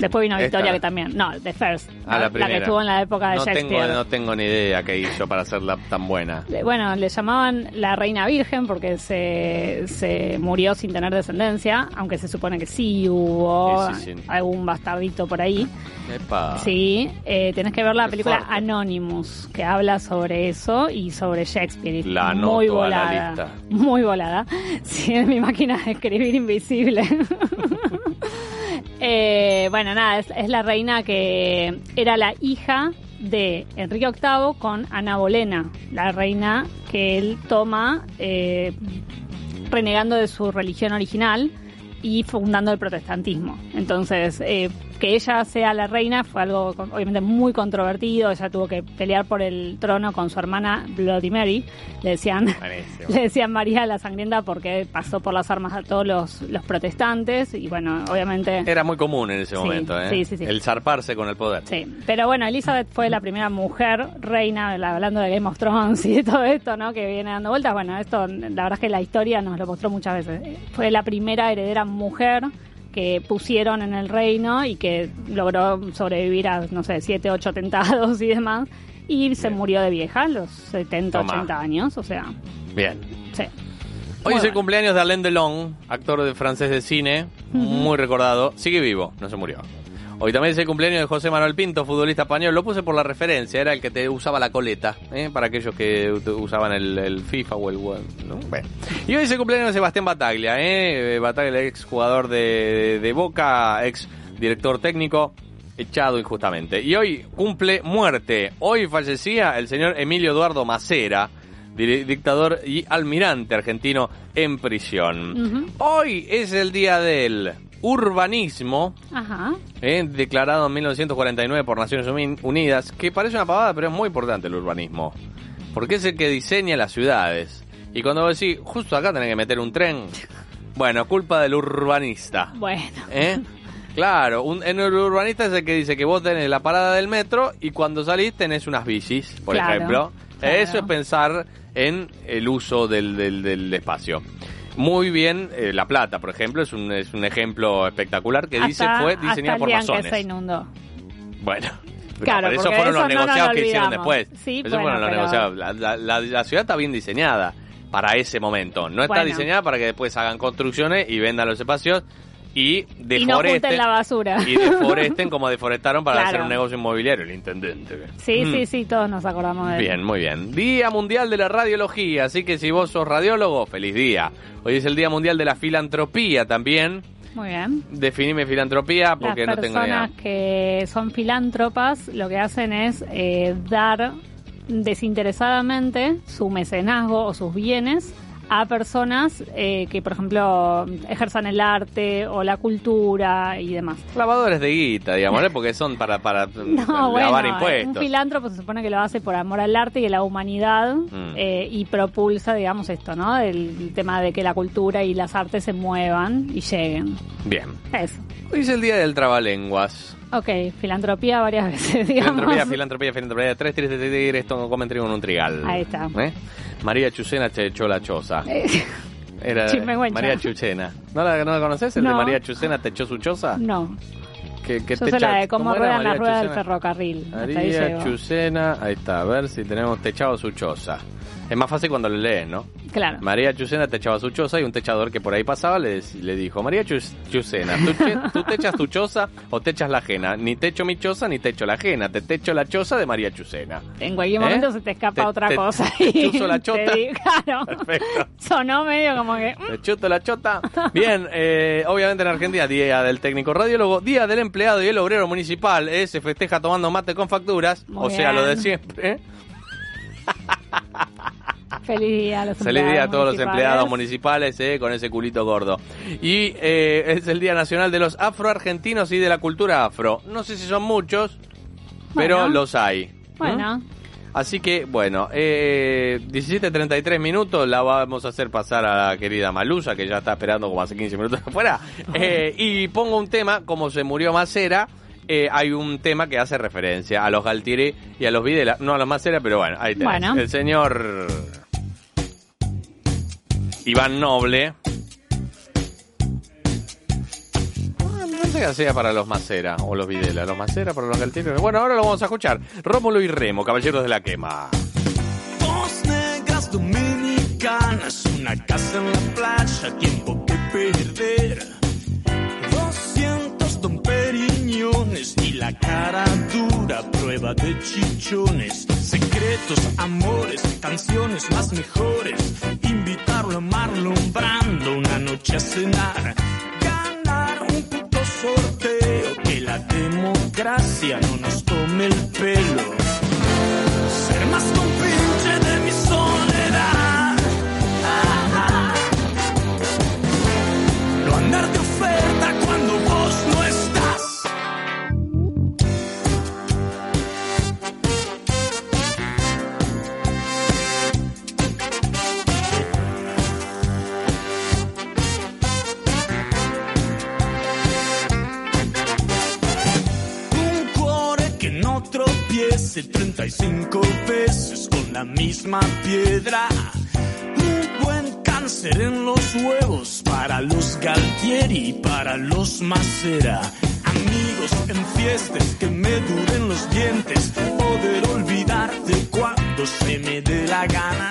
S4: Después vino
S3: Esta.
S4: Victoria, que también. No, The First.
S3: Ah, la
S4: que estuvo en la época de
S3: no tengo,
S4: Shakespeare.
S3: no tengo ni idea qué hizo para hacerla tan buena.
S4: Le- Bueno, le llamaban la reina virgen porque se, se murió sin tener descendencia, aunque se supone que sí hubo
S3: Sí, sí, sí.
S4: algún bastardito por ahí.
S3: Epa.
S4: Sí, eh, tenés que ver la
S3: Qué
S4: película
S3: fuerte.
S4: Anonymous, que habla sobre eso y sobre Shakespeare.
S3: La
S4: muy
S3: la
S4: volada.
S3: lista.
S4: Muy volada. Sí, es mi máquina de escribir invisible. Eh, bueno, nada, es, la reina que era la hija de Enrique VIII con Ana Bolena, la reina que él toma eh, renegando de su religión original y fundando el protestantismo. Entonces, eh, que ella sea la reina fue algo obviamente muy controvertido. Ella tuvo que pelear por el trono con su hermana Bloody Mary. Le decían,
S3: Buenísimo.
S4: le decían María la Sangrienta porque pasó por las armas a todos los, los protestantes. Y bueno, obviamente.
S3: Era muy común en ese
S4: Sí,
S3: momento, ¿eh?
S4: sí, sí, sí.
S3: El zarparse con el poder.
S4: Sí, pero bueno, Elizabeth fue la primera mujer reina, la- hablando de Game of Thrones y de todo esto, ¿no? Que viene dando vueltas. Bueno, esto, la verdad es que la historia nos lo mostró muchas veces. Fue la primera heredera mujer que pusieron en el reino y que logró sobrevivir a, no sé, siete, ocho atentados y demás. Y se murió de vieja, a los 70,
S3: Toma.
S4: 80 años, o sea,
S3: Bien.
S4: sí.
S3: Hoy
S4: Muy
S3: es el cumpleaños de Alain Delon, actor de francés de cine, muy recordado. Sigue vivo, no se murió. Hoy también es el cumpleaños de José Manuel Pinto, futbolista español. Lo puse por la referencia, era el que te usaba la coleta, ¿eh? para aquellos que usaban el, el FIFA o el ¿no? Bueno. Y hoy es el cumpleaños de Sebastián Bataglia, ¿eh? Bataglia, ex jugador de, de Boca, ex director técnico, echado injustamente. Y hoy cumple muerte. Hoy fallecía el señor Emilio Eduardo Macera, di- dictador y almirante argentino en prisión. Hoy es el día del urbanismo,
S4: Ajá.
S3: eh, declarado en 1949 por Naciones Uni- Unidas, que parece una pavada, pero es muy importante el urbanismo, porque es el que diseña las ciudades. Y cuando vos decís, justo acá tenés que meter un tren, bueno, culpa del urbanista.
S4: Bueno.
S3: ¿eh? Claro, un, en el urbanista es el que dice que vos tenés la parada del metro y cuando salís tenés unas bicis, por
S4: Claro,
S3: ejemplo.
S4: claro.
S3: Eso es pensar en el uso del, del, del espacio. Muy bien, eh, La Plata, por ejemplo, es un, es un ejemplo espectacular que dice
S4: Hasta-
S3: fue
S4: hasta
S3: diseñada por
S4: en que
S3: masones.
S4: se inundó.
S3: Bueno. no,
S4: Claro,
S3: pero eso
S4: porque
S3: fueron
S4: eso
S3: los
S4: no
S3: negociados que hicieron después.
S4: Sí,
S3: Eso
S4: bueno,
S3: fueron los
S4: pero-
S3: negociados. La, la- la- la ciudad está bien diseñada para ese momento. No está
S4: Bueno.
S3: diseñada para que después hagan construcciones y vendan los espacios y
S4: Y no
S3: deforesten.
S4: la basura.
S3: y deforesten como deforestaron para
S4: Claro.
S3: hacer un negocio inmobiliario el intendente.
S4: Sí,
S3: Mm.
S4: sí, sí, todos nos acordamos de él.
S3: Bien, muy bien. Día Mundial de la Radiología, así que si vos sos radiólogo, feliz día. Hoy es el Día Mundial de la Filantropía también.
S4: Muy bien.
S3: Definime filantropía porque
S4: Las
S3: no tengo idea.
S4: personas que son filántropas lo que hacen es eh, dar desinteresadamente su mecenazgo o sus bienes a personas eh, que, por ejemplo, ejerzan el arte o la cultura y demás.
S3: Lavadores de guita, digamos, ¿eh? porque son para, para
S4: No,
S3: lavar
S4: bueno,
S3: impuestos.
S4: un filántropo se supone que lo hace por amor al arte y a la humanidad
S3: Mm.
S4: eh, y propulsa, digamos, esto, ¿no? El tema de que la cultura y las artes se muevan y lleguen.
S3: Bien.
S4: Eso.
S3: Hoy es el Día del Trabalenguas.
S4: Ok, filantropía varias veces, digamos.
S3: Filantropía, filantropía, filantropía. Tres tigres de tigres, esto comen trigo en un trigal.
S4: Ahí está.
S3: ¿Eh? María Chucena te echó la choza.
S4: Eh,
S3: Era. María Chucena. ¿No la, no la conoces? ¿El de. María Chucena te echó su choza?
S4: no,
S3: Que, que
S4: yo
S3: te
S4: sé la
S3: echa-
S4: de cómo ruedan las ruedas del ferrocarril.
S3: María. Chucena, ahí está, a ver si tenemos techado su choza. Es más fácil cuando lo lees, ¿no?
S4: Claro.
S3: María Chucena techaba su choza y un techador que por ahí pasaba le, le dijo, María Chucena, ¿tú, che- ¿tú techas tu choza o techas la ajena? Ni techo mi choza ni techo la ajena, te techo la choza de María Chucena.
S4: En cualquier
S3: ¿Eh?
S4: momento se te escapa
S3: Te-
S4: otra
S3: te-
S4: cosa.
S3: te
S4: y
S3: chuzo la
S4: te
S3: chota.
S4: digo, claro.
S3: Perfecto.
S4: Sonó medio como que... mm,
S3: Te chuto la chota. Bien, eh, obviamente en Argentina, Día del Técnico Radiólogo, Día del Empleado y el Obrero Municipal, eh, se festeja tomando mate con facturas,
S4: Muy
S3: o sea, lo de siempre. ¿eh?
S4: Feliz día a los
S3: Feliz día a todos los empleados municipales eh, con ese culito gordo. Y eh, es el Día Nacional de los Afroargentinos y de la cultura afro. No sé si son muchos, pero
S4: Bueno.
S3: los hay. ¿Mm? Así que, bueno, eh, 17.33 minutos la vamos a hacer pasar a la querida Malusa, que ya está esperando como hace 15 minutos afuera. Eh, y pongo un tema, como se murió Macera, eh, hay un tema que hace referencia a los Galtieri y a los Videla. No a los Macera, pero bueno, ahí tenés.
S4: Bueno.
S3: El señor Iván Noble. Ah, No sé que sea para los Macera o los Videla. Los Macera para los Galtieri. Bueno, ahora lo vamos a escuchar. Rómulo y Remo, Caballeros de la Quema.
S5: Dos negras dominicanas, una casa en la playa, tiempo que perder. 200 don y la cara dura, prueba de chichones. Secretos, amores, canciones más mejores. Invitarlo a Marlon Brando una noche a cenar. Democracia no nos tome el pelo. Misma piedra. Un buen cáncer en los huevos para los Galtieri y para los Macera. Amigos en fiestas que me duren los dientes. Poder olvidarte cuando se me dé la gana.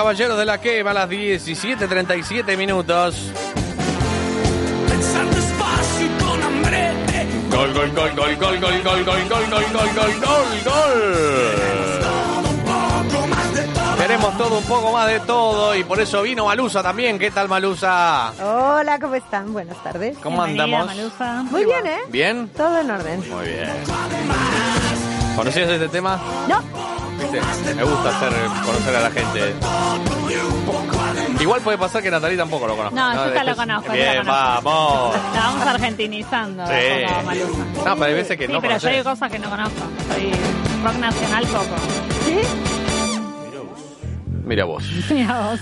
S3: Caballeros de la quema, a las 17.37 minutos.
S6: Pensar despacio y con hambre.
S3: Gol, gol, gol, gol, gol, gol, gol, gol, gol, gol, gol, gol, gol, gol.
S6: Todo un poco más de todo.
S3: Queremos todo un poco más de todo y por eso vino Malusa también. ¿Qué tal Malusa?
S7: Hola, ¿cómo están? Buenas tardes.
S3: ¿Cómo andamos?
S4: Malusa.
S7: Muy bien, ¿eh?
S3: ¿Bien?
S7: Todo en orden.
S3: Muy bien. ¿Conocías este tema?
S7: No,
S3: ¿Viste? Me gusta hacer conocer a la gente. Igual puede pasar que Natalie tampoco lo conozca.
S4: No, yo ya lo conozco,
S3: Bien,
S4: lo conozco.
S3: vamos.
S4: La vamos argentinizando.
S3: Sí.
S4: como.
S3: No, pero hay veces que
S4: Sí,
S3: no
S4: pero yo hay cosas que no conozco. Soy rock nacional poco.
S7: ¿sí?
S3: Mira vos.
S4: Mira vos.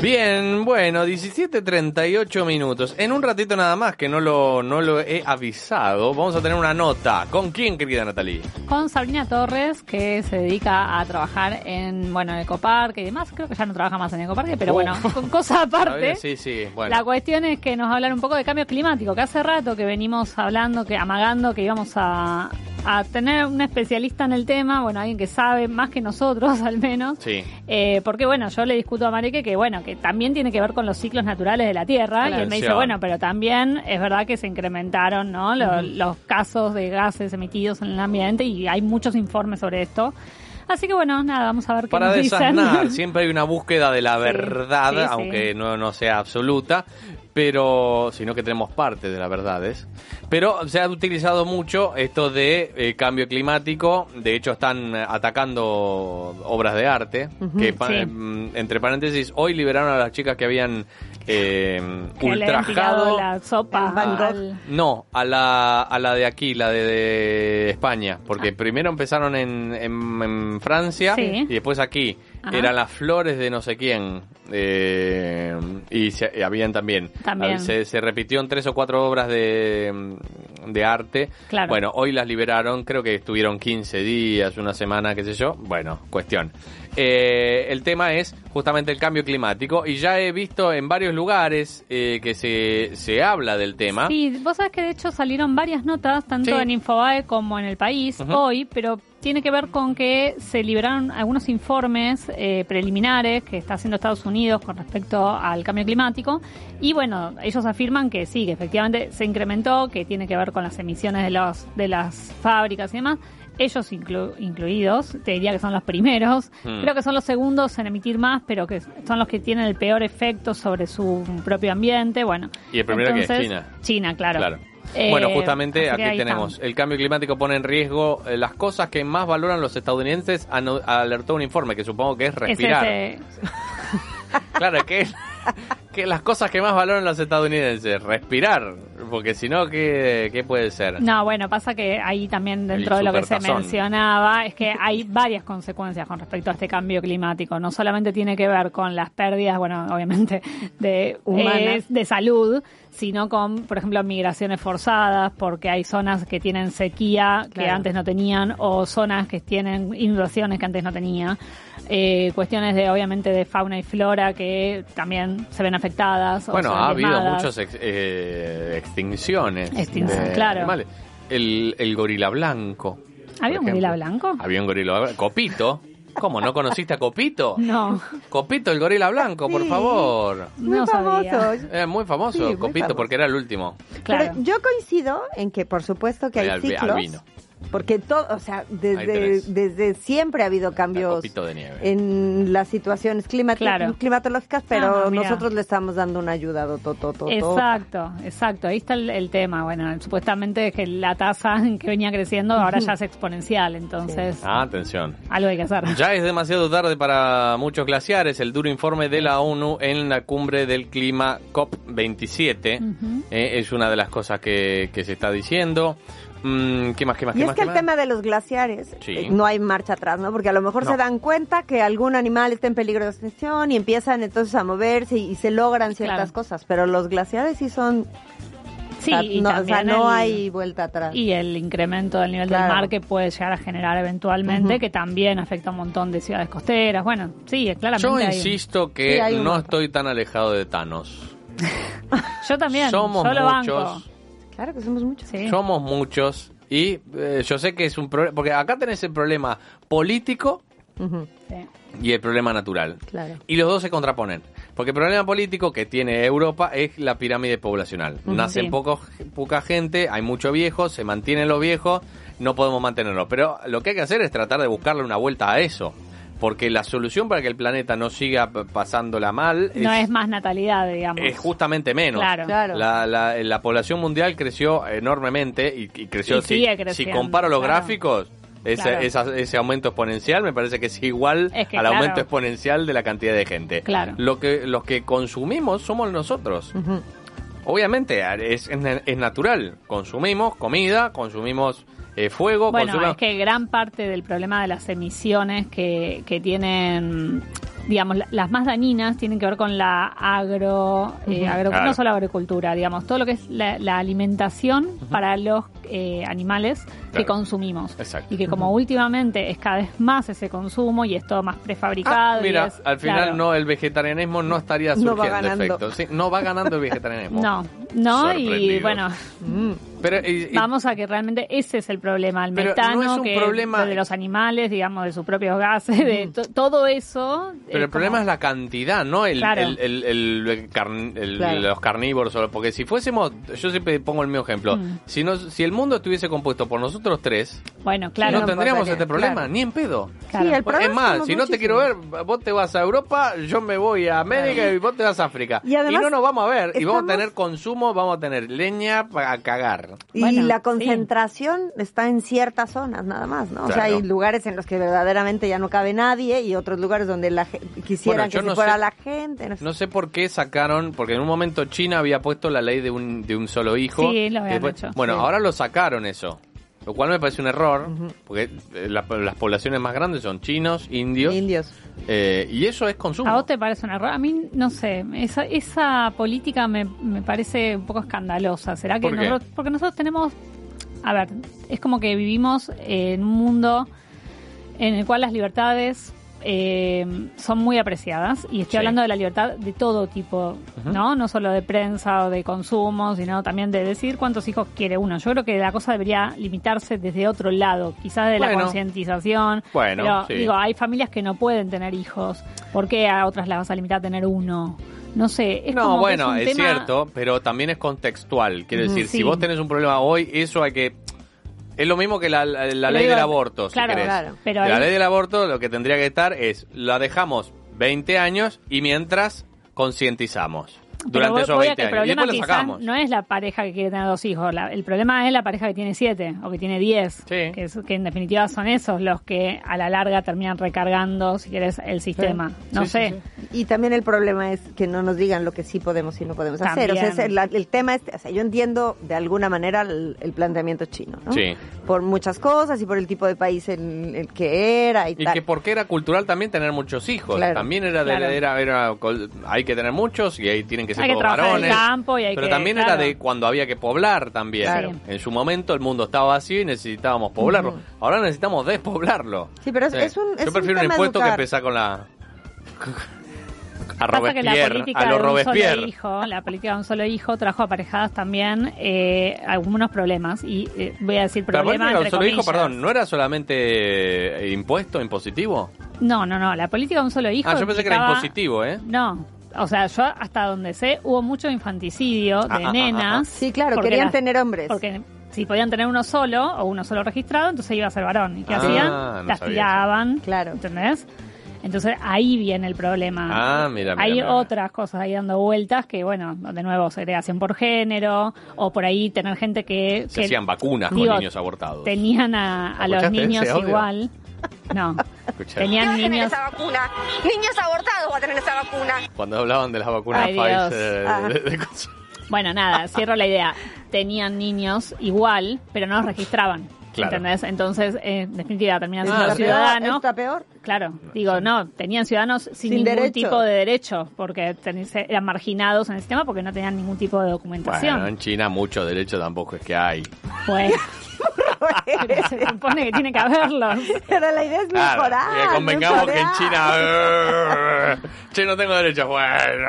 S3: Bien, bueno, 17.38 minutos. En un ratito nada más, que no lo, no lo he avisado, vamos a tener una nota. ¿Con quién, querida Natalie?
S4: Con Sabrina Torres, que se dedica a trabajar en, bueno, en Ecoparque y demás. Creo que ya no trabaja más en Ecoparque, pero bueno, con cosas aparte.
S3: bien, Sí, sí, bueno.
S4: La cuestión es que nos hablar un poco de cambio climático, que hace rato que venimos hablando, que amagando que íbamos a, a tener un especialista en el tema, bueno, alguien que sabe más que nosotros al menos.
S3: Sí.
S4: Eh, porque bueno, yo le discuto a Marique que bueno, que también tiene que ver con los ciclos naturales de la Tierra. Y él me dice, bueno, pero también es verdad que se incrementaron ¿no? Lo- los casos de gases emitidos en el ambiente y hay muchos informes sobre esto. Así que bueno, nada, vamos a ver qué
S3: Para
S4: nos dicen.
S3: desasnar, siempre hay una búsqueda de la
S4: Sí,
S3: verdad,
S4: sí, sí.
S3: aunque no, no sea absoluta, pero sino que tenemos parte de las verdades. Pero se ha utilizado mucho esto de eh, cambio climático, de hecho están atacando obras de arte, que
S4: Sí.
S3: mm, entre paréntesis, hoy liberaron a las chicas que habían eh,
S4: que le han tirado
S3: ultrajado...
S4: la sopa al-
S3: No, a la, a la de aquí, la de, de España, porque primero empezaron en, en, en Francia
S4: Ah. Sí.
S3: y después aquí.
S4: Ajá.
S3: Eran las flores de no sé quién. eh, y, se- y habían también.
S4: También.
S3: Se, se repitió en tres o cuatro obras de, de arte.
S4: Claro.
S3: Bueno, hoy las liberaron, creo que estuvieron 15 días, una semana, qué sé yo. Bueno, cuestión. Eh, el tema es justamente el cambio climático y ya he visto en varios lugares eh, que se, se habla del tema.
S4: Sí, vos sabés que de hecho salieron varias notas, tanto
S3: Sí.
S4: en Infobae como en El País, hoy, pero tiene que ver con que se liberaron algunos informes eh, preliminares que está haciendo Estados Unidos con respecto al cambio climático. Y bueno, ellos afirman que sí, que efectivamente se incrementó, que tiene que ver con las emisiones de, los, de las fábricas y demás. Ellos inclu- incluidos, te diría que son los primeros.
S3: Mm.
S4: Creo que son los segundos en emitir más, pero que son los que tienen el peor efecto sobre su propio ambiente. Bueno,
S3: ¿Y el primero que es
S4: entonces-
S3: China?
S4: China, claro.
S3: Claro.
S4: Eh,
S3: bueno, justamente aquí tenemos, el cambio climático pone en riesgo eh, las cosas que más valoran los estadounidenses, alertó un informe que supongo que es
S4: Es
S3: respirar.
S4: ese-
S3: Claro, que, que las cosas que más valoran los estadounidenses, respirar, porque si no, ¿qué, ¿qué puede ser?
S4: No, bueno, pasa que ahí también dentro
S3: El
S4: de lo que se mencionaba es que hay varias consecuencias con respecto a este cambio climático. No solamente tiene que ver con las pérdidas, bueno, obviamente, de,
S7: Humanas.
S4: eh, de salud, sino con, por ejemplo, migraciones forzadas, porque hay zonas que tienen sequía que
S7: Claro.
S4: antes no tenían, o zonas que tienen inundaciones que antes no tenía. Eh, cuestiones de, obviamente, de fauna y flora que también se ven afectadas. o
S3: Bueno, ha habido muchas ex- eh, extinciones.
S4: Extinción,
S3: de
S4: claro.
S3: animales. El, el gorila blanco.
S4: ¿Había un gorila
S3: ejemplo.
S4: blanco?
S3: Había un gorila blanco. Copito. ¿Cómo? ¿No conociste a Copito?
S4: No,
S3: Copito, el gorila blanco, por
S7: Sí.
S3: favor.
S7: Muy
S4: no sabía.
S7: famoso.
S3: Es muy famoso,
S7: Sí, muy
S3: Copito,
S7: famoso.
S3: porque era el último.
S4: Claro.
S7: Pero yo coincido en que, por supuesto, que hay
S3: Al-
S7: ciclos.
S3: albino.
S7: Porque todo, o sea, desde, desde siempre ha habido cambios en las situaciones climat-
S4: Claro.
S7: climatológicas, pero
S4: Ah, mira.
S7: nosotros le estamos dando una ayuda. to, to, to, to.
S4: Exacto, exacto. Ahí está el, el tema. Bueno, supuestamente es que la tasa que venía creciendo ahora ya es exponencial, entonces
S3: Ah, atención.
S4: algo hay que hacer.
S3: Ya es demasiado tarde para muchos glaciares. El duro informe de la ONU en la cumbre del clima COP27
S4: Ujú.
S3: eh, es una de las cosas que, que se está diciendo. Mm, ¿Qué más? ¿Qué más?
S7: Y
S3: ¿Qué
S7: es
S3: más?
S7: que
S3: qué
S7: el
S3: más?
S7: tema de los glaciares
S3: Sí.
S7: eh, no hay marcha atrás, ¿no? Porque a lo mejor
S3: No.
S7: se dan cuenta que algún animal está en peligro de extinción y empiezan entonces a moverse y, y se logran ciertas
S4: Claro.
S7: cosas. Pero los glaciares sí son.
S4: Sí,
S7: o sea,
S4: y
S7: no, o sea,
S4: también
S7: no
S4: el-
S7: hay vuelta atrás.
S4: Y el incremento del nivel
S7: Claro.
S4: del mar que puede llegar a generar eventualmente, que también afecta a un montón de ciudades costeras. Bueno, sí, claramente.
S3: Yo
S4: hay un-
S3: insisto que
S7: Sí, hay un
S3: no estoy tan alejado de Thanos.
S4: Yo también.
S3: Somos
S4: yo lo
S3: muchos.
S4: banco.
S7: Claro que somos muchos.
S4: Sí.
S3: Somos muchos. Y eh, yo sé que es un problema. Porque acá tenés el problema político
S4: Sí.
S3: y el problema natural.
S7: claro.
S3: Y los dos se contraponen. Porque el problema político que tiene Europa es la pirámide poblacional.
S4: Ujú,
S3: Nacen
S4: sí.
S3: poco, poca gente, hay mucho viejo, se mantienen los viejos, no podemos mantenerlo. Pero lo que hay que hacer es tratar de buscarle una vuelta a eso. Porque la solución para que el planeta no siga pasándola mal
S4: No es más natalidad, digamos.
S3: es justamente menos.
S4: Claro.
S7: Claro.
S3: La, la- la población mundial creció enormemente y, y creció.
S4: Y
S3: si-
S4: sigue
S3: si,
S4: creciendo,
S3: comparo los
S4: claro.
S3: gráficos, ese,
S4: Claro.
S3: esa- ese aumento exponencial me parece que es igual
S4: Es que,
S3: al
S4: claro.
S3: aumento exponencial de la cantidad de gente.
S4: Claro.
S3: Lo que, los que consumimos somos nosotros. Obviamente, es, es, es natural. Consumimos comida, consumimos eh, fuego,
S4: Bueno, es que gran parte del problema de las emisiones que, que tienen, digamos, la- las más dañinas tienen que ver con la agro, eh, agro-
S3: Claro.
S4: no solo agricultura, digamos, todo lo que es la, la alimentación para los eh, animales que consumimos.
S3: Exacto.
S4: Y que como últimamente es cada vez más ese consumo y es todo más prefabricado.
S3: Ah,
S4: y
S3: mira,
S4: es-
S3: al final
S4: claro.
S3: no, el vegetarianismo no estaría
S7: No va
S3: surgiendo
S7: ganando.
S3: Sí, no va ganando el vegetarianismo.
S4: No, no, y bueno,
S7: Mm.
S3: Pero, y- y-
S4: vamos a que realmente ese es el problema, el
S3: Pero no
S4: metano
S3: es un
S4: que
S3: problema-
S4: de los animales, digamos, de sus propios gases, de to- todo eso.
S3: Pero el problema es la cantidad, no el,
S4: Claro.
S3: el, el- el carn- el-
S7: Claro.
S3: los carnívoros. Porque si fuésemos, yo siempre pongo el mismo ejemplo,
S4: Mm.
S3: si, no, si el mundo estuviese compuesto por nosotros tres,
S4: Bueno, claro.
S3: no tendríamos este problema,
S7: claro.
S3: ni en pedo.
S4: claro.
S7: Sí, el problema
S3: es más, si no te quiero ver, vos te vas a Europa, yo me voy a América y vos te vas a África.
S7: Y además,
S3: no nos vamos a ver, y vamos a tener consumo, vamos a tener leña para cagar.
S7: Y
S4: Bueno,
S7: la
S4: sí.
S7: concentración está en ciertas zonas nada más, ¿no? O sea, hay lugares en los que verdaderamente ya no cabe nadie y otros lugares donde la quisieran
S3: Bueno,
S7: que se
S3: no
S7: fuera
S3: sé-
S7: la gente. No sé.
S3: No sé por qué sacaron, porque en un momento China había puesto la ley de un, de un solo hijo.
S4: Sí, lo habían
S3: Después-
S4: hecho.
S3: Bueno,
S7: Sí.
S3: ahora lo sacaron eso. Lo cual me parece un error, porque eh, la- las poblaciones más grandes son chinos, indios,
S7: Indios.
S3: eh, y eso es consumo.
S4: ¿A vos te parece un error? A mí, no sé, esa, esa política me, me parece un poco escandalosa. ¿Será que
S3: ¿Por qué?
S4: nosotros, porque nosotros tenemos, a ver, es como que vivimos en un mundo en el cual las libertades eh, son muy apreciadas y estoy
S3: Sí.
S4: hablando de la libertad de todo tipo, ¿no? No solo de prensa o de consumo, sino también de decir cuántos hijos quiere uno. Yo creo que la cosa debería limitarse desde otro lado, quizás de la concientización.
S3: Bueno,
S4: pero
S3: sí.
S4: digo, hay familias que no pueden tener hijos. ¿Por qué a otras las vas a limitar a tener uno? No sé, es
S3: no,
S4: como que
S3: bueno,
S4: un
S3: es,
S4: tema-
S3: cierto, pero también es contextual. Quiere
S7: Ujú,
S3: decir, si vos tenés un problema hoy, eso hay que... Es lo mismo que la, la- la
S4: Pero
S3: ley
S4: digo,
S3: del aborto, si
S4: claro,
S3: querés.
S7: claro.
S4: Pero
S3: la ley del aborto lo que tendría que estar es, la dejamos 20 años y mientras concientizamos.
S4: Pero
S3: Durante esos
S4: voy a
S3: 20
S4: que el
S3: años. Y
S4: problema quizás
S3: sacamos.
S4: no es la pareja que quiere tener dos hijos, la- el problema es la pareja que tiene siete o que tiene diez,
S3: Sí.
S4: que, es- que en definitiva son esos los que a la larga terminan recargando, si quieres, el sistema. No
S3: Sí,
S4: sé.
S3: sí,
S7: Y también el problema es que no nos digan lo que sí podemos y no podemos hacer. O sea, es el, el tema es, o sea, yo entiendo de alguna manera el, el planteamiento chino, ¿no?
S3: Sí.
S7: Por muchas cosas y por el tipo de país en el que era y,
S3: Y
S7: tal.
S3: que porque era cultural también tener muchos hijos.
S7: Claro.
S3: También era, de,
S4: Claro.
S3: era, hay que tener muchos y ahí tienen que
S4: Hay que trabajar en el
S3: varones.
S4: campo y hay
S3: Pero
S4: que-
S3: también era de cuando había que poblar también.
S4: Claro.
S3: En su momento el mundo estaba vacío y necesitábamos poblarlo. Ahora necesitamos despoblarlo.
S7: Sí, pero es- es un- es
S3: Yo
S7: un
S3: prefiero un
S7: tema
S3: impuesto que empezar con la... A
S4: la
S3: Robespierre,
S4: política
S3: a lo
S4: de un solo
S3: Robespierre.
S4: hijo, la política de un solo hijo trajo aparejadas también eh, algunos problemas y eh, voy a decir problemas
S3: aparte,
S4: entre
S3: solo hijo, perdón, ¿no era solamente eh, impuesto, impositivo?
S4: No, no, no. La política de un solo hijo.
S3: Ah, yo pensé que era impositivo, ¿eh?
S4: No. O sea, yo hasta donde sé, hubo mucho infanticidio de
S3: Ah, ah, ah,
S4: nenas.
S7: Sí, claro, querían
S4: las-
S7: tener hombres.
S4: Porque si podían tener uno solo o uno solo registrado, entonces iba a ser varón. ¿Y qué
S3: Ah,
S4: hacían?
S3: no
S4: Las tiraban.
S7: Claro.
S4: ¿Entendés? Entonces ahí viene el problema.
S3: Ah, mira, mira,
S4: Hay
S3: mira.
S4: otras cosas ahí dando vueltas que, bueno, de nuevo, segregación por género o por ahí tener gente que...
S3: Se
S4: que,
S3: hacían vacunas
S4: digo,
S3: con niños abortados.
S4: Tenían a, a los
S3: ¿Escuchaste
S4: niños igual. No. Tenían niños...
S8: vacuna? Niños abortados va a tener esa vacuna.
S3: Cuando hablaban de las vacunas
S4: Ay.
S3: Pfizer.
S7: Ah.
S3: de- de cosas.
S4: Bueno, nada, cierro la idea. Tenían niños igual, pero no los registraban.
S3: Claro.
S4: ¿Entendés? Entonces, eh, en definitiva, terminan
S3: Ah,
S4: siendo ciudadanos.
S7: ¿Está peor?
S4: Claro, digo, no, tenían ciudadanos sin,
S7: Sin
S4: ningún
S7: derecho.
S4: tipo de derecho, porque eran marginados en el sistema porque no tenían ningún tipo de
S3: Bueno,
S4: documentación.
S3: en China mucho derecho tampoco es que hay.
S4: Pues, se supone que tiene que haberlos.
S7: Pero la idea es
S3: Claro,
S7: mejorar.
S3: que convengamos que en. China... che, no tengo derecho. Bueno...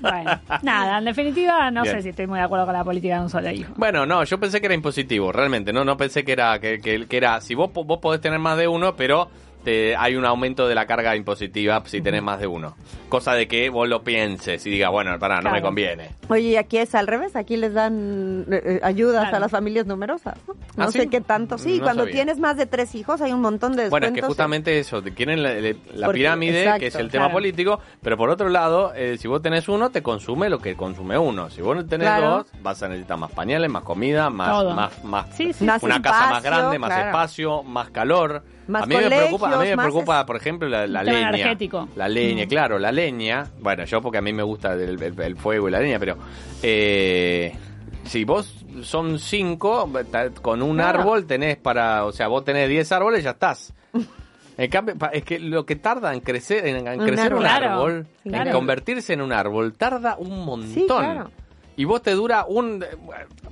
S4: Bueno, nada, en definitiva, no
S3: Bien.
S4: sé si estoy muy de acuerdo con la política de un solo hijo.
S3: Bueno, no, yo pensé que era impositivo, realmente, no, no pensé que era, que, que- que era, si vos, vos podés tener más de uno, pero te- hay un aumento de la carga impositiva si tenés más de uno. Cosa de que vos lo pienses y digas, bueno, pará, no me conviene.
S7: Oye, y aquí es al revés, aquí les dan eh, eh, ayudas
S4: Claro.
S7: a las familias numerosas. No,
S3: ¿Ah,
S7: No
S3: sí?
S7: sé qué tanto. Sí,
S3: No
S7: cuando
S3: sabía.
S7: tienes más de tres hijos hay un montón de
S3: Bueno, es que justamente eso, te quieren la, la-
S7: Porque-
S3: pirámide,
S7: exacto,
S3: que es el tema
S4: claro.
S3: político, pero por otro lado, eh, si vos tenés uno, te consume lo que consume uno. Si vos no tenés
S7: Claro.
S3: dos, vas a necesitar más pañales, más comida, más,
S4: Todo.
S3: más, más
S4: Sí, sí,
S7: Más
S3: una casa más grande, más
S7: claro.
S3: espacio, más calor.
S7: Más
S3: a mí me preocupa, a mí me preocupa, por ejemplo, la, la leña.
S4: energético.
S3: La leña,
S4: Mm.
S3: claro, la leña. Bueno, yo porque a mí me gusta el, el- el fuego y la leña, pero eh, si vos son cinco, con un
S7: Claro.
S3: árbol tenés para, o sea, vos tenés diez árboles, ya estás. En cambio, es que lo que tarda en crecer, en, en
S7: Un
S3: crecer un
S4: árbol.
S3: árbol,
S4: Claro,
S3: en convertirse en un árbol, tarda un montón.
S7: Sí, claro.
S3: Y vos te dura un...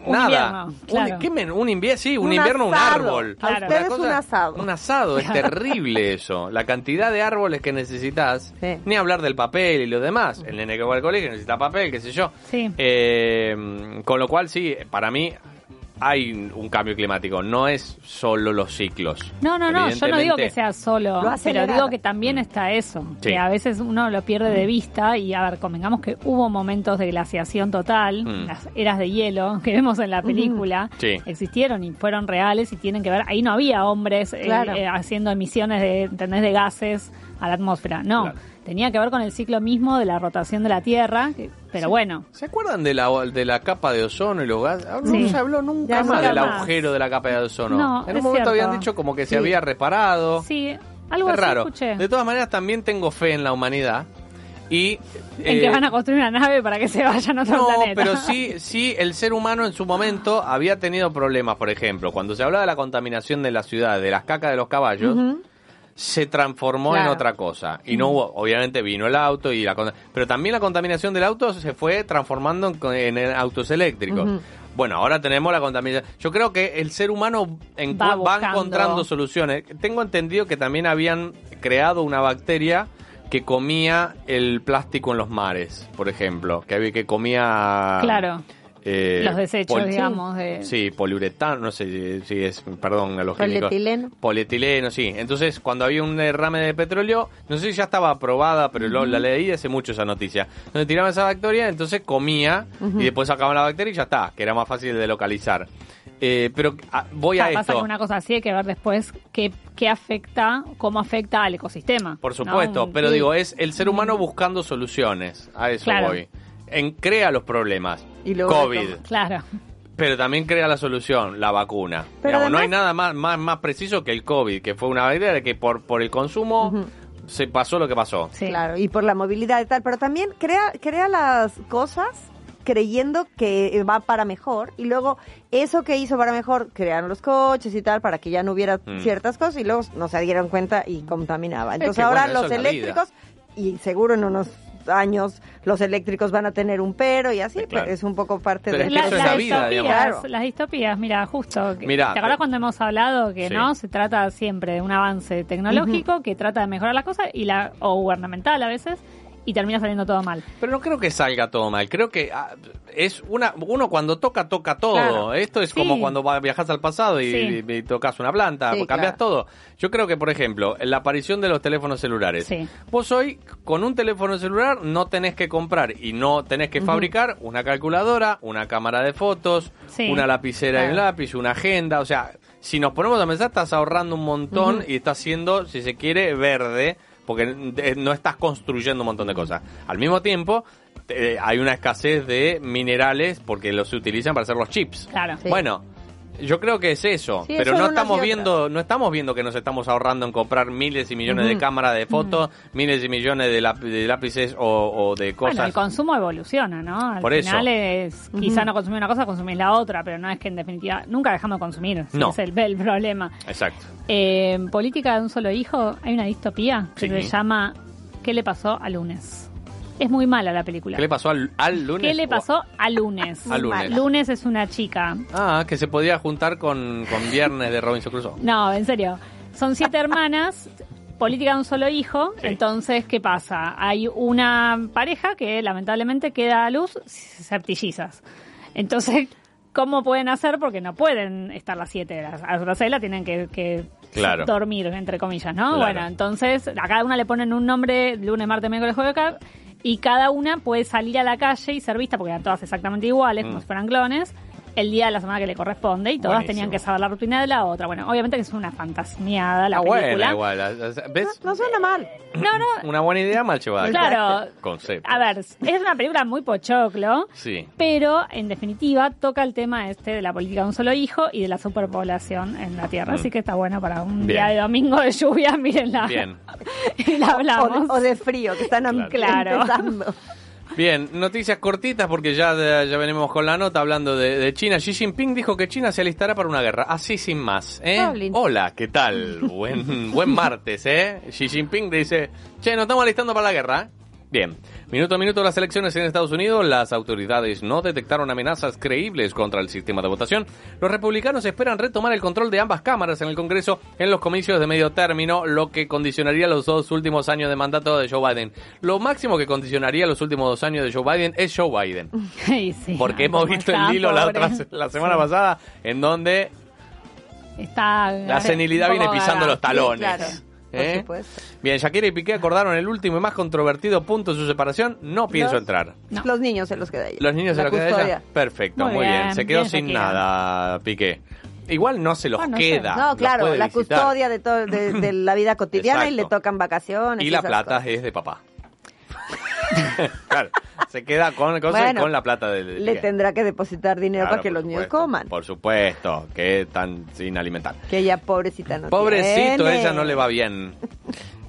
S4: Un
S3: nada.
S4: invierno,
S3: Un-
S4: claro.
S3: ¿qué men- un invierno, sí, un,
S7: Un
S3: invierno, un árbol.
S4: Claro.
S7: ustedes
S3: Una
S7: un asado.
S3: Un asado, es terrible eso. La cantidad de árboles que necesitas.
S7: Sí.
S3: Ni hablar del papel y lo demás. El nene que va al colegio necesita papel, qué sé yo.
S4: Sí.
S3: Eh, con lo cual, sí, para mí hay un cambio climático. No es solo los ciclos.
S4: No, no, no, yo no digo que sea solo,
S7: Lo
S4: pero digo que también está eso,
S3: Sí.
S4: que a veces uno lo pierde de vista y a ver, convengamos que hubo momentos de glaciación total,
S3: Mm.
S4: las eras de hielo que vemos en la película,
S3: Sí.
S4: existieron y fueron reales y tienen que ver, ahí no había hombres eh,
S7: Claro.
S4: eh, haciendo emisiones de, ¿entendés? de gases a la atmósfera, no.
S3: Claro.
S4: Tenía que ver con el ciclo mismo de la rotación de la Tierra, que- pero bueno,
S3: ¿Se acuerdan de la, de la capa de ozono y los gases? Ah, No
S4: Sí.
S3: se habló nunca
S7: Ya
S3: más
S4: nunca
S3: del
S4: más.
S3: agujero de la capa de ozono.
S4: No,
S3: en un momento
S4: cierto.
S3: habían dicho como que se había reparado.
S4: sí, algo
S3: es
S4: así
S3: raro.
S4: escuché.
S3: De todas maneras, también tengo fe en la humanidad. Y.
S4: en
S3: eh,
S4: que van a construir una nave para que se vayan a otro
S3: No,
S4: planeta.
S3: pero sí, sí, el ser humano en su momento había tenido problemas, por ejemplo, cuando se hablaba de la contaminación de la ciudad, de las cacas de los caballos, se transformó en otra cosa. Y no hubo, obviamente vino el auto y la pero también la contaminación del auto se fue transformando en, en autos eléctricos. Bueno, ahora tenemos la contaminación. Yo creo que el ser humano
S4: Va
S3: encontrando soluciones. Tengo entendido que también habían creado una bacteria que comía el plástico en los mares, por ejemplo, que había que comía
S4: Claro.
S3: Eh,
S4: Los desechos,
S3: pol-
S4: digamos, de-
S3: Sí, poliuretano, no sé si- es, perdón, a los químicos.
S7: Polietileno.
S3: Polietileno, sí. Entonces, cuando había un derrame de petróleo, no sé si ya estaba aprobada, pero lo- la leí hace mucho esa noticia. Donde tiraban esa bacteria, entonces comía y después sacaban la bacteria y ya está, que era más fácil de localizar. Eh, pero ah, voy a
S4: pasa
S3: esto.
S4: que una cosa así hay que ver después qué, qué afecta, cómo afecta al ecosistema.
S3: Por supuesto, pero
S7: sí.
S3: digo, es el ser humano buscando soluciones. A eso
S4: Claro.
S3: voy. En, crea los problemas.
S7: Y luego
S3: COVID.
S4: Claro.
S3: Pero también crea la solución, la vacuna.
S7: Pero
S3: Digamos, no hay nada más, más, más preciso que el COVID, que fue una bacteria que por, por el consumo se pasó lo que pasó.
S4: Sí.
S7: Claro, y por la movilidad y tal, pero también crea, crea las cosas creyendo que va para mejor y luego eso que hizo para mejor crearon los coches y tal para que ya no hubiera
S3: Mm.
S7: ciertas cosas y luego no se dieron cuenta y contaminaba. Entonces
S3: que,
S7: ahora
S3: bueno,
S7: los eléctricos y seguro en unos años los eléctricos van a tener un pero y así,
S3: Sí, claro.
S7: pero es un poco parte
S3: Pero
S7: de
S4: La-
S3: eso es
S4: las
S3: la vida,
S4: distopías, las distopías, mira, justo. que-
S3: Mirá,
S4: ¿Te acuerdas
S3: eh,
S4: cuando hemos hablado que
S3: sí.
S4: no se trata siempre de un avance tecnológico que trata de mejorar las cosas y la o gubernamental a veces y termina saliendo todo mal.
S3: Pero no creo que salga todo mal. Creo que ah, es una uno cuando toca, toca todo.
S4: Claro.
S3: Esto es
S4: Sí.
S3: como cuando viajas al pasado y,
S4: Sí.
S3: y- y tocas una planta,
S7: Sí,
S3: cambias
S7: claro.
S3: todo. Yo creo que, por ejemplo, en la aparición de los teléfonos celulares.
S4: Sí.
S3: Vos hoy, con un teléfono celular, no tenés que comprar y no tenés que fabricar una calculadora, una cámara de fotos, una lapicera y un
S7: Claro.
S3: lápiz, una agenda. O sea, si nos ponemos a pensar, estás ahorrando un montón y estás siendo, si se quiere, verde, porque no estás construyendo un montón de cosas. Al mismo tiempo, eh, hay una escasez de minerales porque los se utilizan para hacer los chips.
S4: Claro.
S7: Sí.
S3: Bueno, yo creo que es eso,
S7: Sí,
S3: pero no estamos viendo, no estamos viendo que nos estamos ahorrando en comprar miles y millones de cámaras de fotos, miles y millones de, láp- de lápices o, o de
S4: Bueno,
S3: cosas.
S4: el consumo evoluciona, ¿no? Al
S3: Por eso.
S4: final es, quizá no consumir una cosa, consumir la otra, pero no es que en definitiva nunca dejamos de consumir,
S3: No.
S4: es el, el problema.
S3: Exacto.
S4: Eh, en política de un solo hijo hay una distopía que
S3: Sí.
S4: se llama ¿Qué le pasó a lunes? Es muy mala la película.
S3: ¿Qué le pasó al, al lunes?
S4: ¿Qué le pasó a lunes?
S3: A lunes.
S4: Lunes es una chica.
S3: Ah, que se podía juntar con, con Viernes de Robinson Crusoe.
S4: No, en serio. Son siete hermanas, política de un solo hijo.
S3: Sí.
S4: Entonces, ¿qué pasa? Hay una pareja que lamentablemente queda a luz septillizas. Entonces, ¿cómo pueden hacer? Porque no pueden estar las siete. Las a las la tienen que, que
S3: Claro.
S4: dormir, entre comillas, ¿no?
S3: Claro.
S4: Bueno, entonces a cada una le ponen un nombre, lunes, martes, miércoles, jueves, acá, y cada una puede salir a la calle y ser vista, porque eran todas exactamente iguales, como
S3: Mm.
S4: si fueran clones, el día de la semana que le corresponde, y todas
S3: Buenísimo.
S4: tenían que saber la rutina de la otra. Bueno, obviamente que es una fantasmiada la
S3: Ah,
S4: película.
S3: buena, igual. ¿Ves?
S7: No suena mal.
S4: No, no,
S3: Una buena idea mal llevada.
S4: claro.
S3: Concepto.
S4: A ver, es una película muy pochoclo.
S3: Sí.
S4: Pero, en definitiva, toca el tema este de la política de un solo hijo y de la superpoblación en la Tierra.
S3: Mm.
S4: Así que está bueno para un
S3: Bien.
S4: día de domingo de lluvia, mírenla.
S3: Bien.
S4: y la hablamos.
S7: O, o de frío, que están
S4: Claro.
S7: empezando.
S3: Bien, noticias cortitas porque ya, ya venimos con la nota hablando de, de China. Xi Jinping dijo que China se alistará para una guerra. Así sin más, ¿eh?
S7: Ah.
S3: Hola, ¿qué tal? Buen, buen martes, ¿eh? Xi Jinping dice, che, nos estamos alistando para la guerra. Bien, minuto a minuto las elecciones en Estados Unidos, las autoridades no detectaron amenazas creíbles contra el sistema de votación. Los republicanos esperan retomar el control de ambas cámaras en el Congreso en los comicios de medio término, lo que condicionaría los dos últimos años de mandato de Joe Biden. Lo máximo que condicionaría los últimos dos años de Joe Biden es Joe Biden.
S4: Sí.
S3: Porque hemos
S4: ¿Cómo
S3: visto
S4: está,
S3: el hilo la, otra, la semana
S4: Sí.
S3: pasada en donde
S4: Está
S3: la senilidad viene pisando los talones.
S7: claro. Por
S3: ¿Eh?
S7: supuesto.
S3: Bien, Shakira y Piqué acordaron el último y más controvertido punto de su separación. No pienso
S7: Los-
S3: entrar.
S4: No.
S7: Los niños se los queda ella.
S3: Los niños se
S7: La
S3: lo queda ella. Perfecto, muy,
S4: Muy
S3: bien.
S4: bien,
S3: Se quedó
S4: bien,
S3: sin
S4: Shakira.
S3: nada, Piqué. Igual no se los
S4: Bueno, no sé.
S3: queda.
S7: No,
S3: los
S7: claro, la
S3: visitar.
S7: custodia de, todo, de, de la vida cotidiana y le tocan vacaciones.
S3: Y la plata
S7: cosas.
S3: es de papá. claro, se queda con, cosas
S7: Bueno,
S3: con la plata de, de
S7: Le tendrá que depositar dinero
S3: Claro,
S7: para que los niños
S3: supuesto,
S7: coman.
S3: Por supuesto, que tan sin alimentar.
S7: Que ella pobrecita no
S3: Pobrecito,
S7: tiene.
S3: ella no le va bien.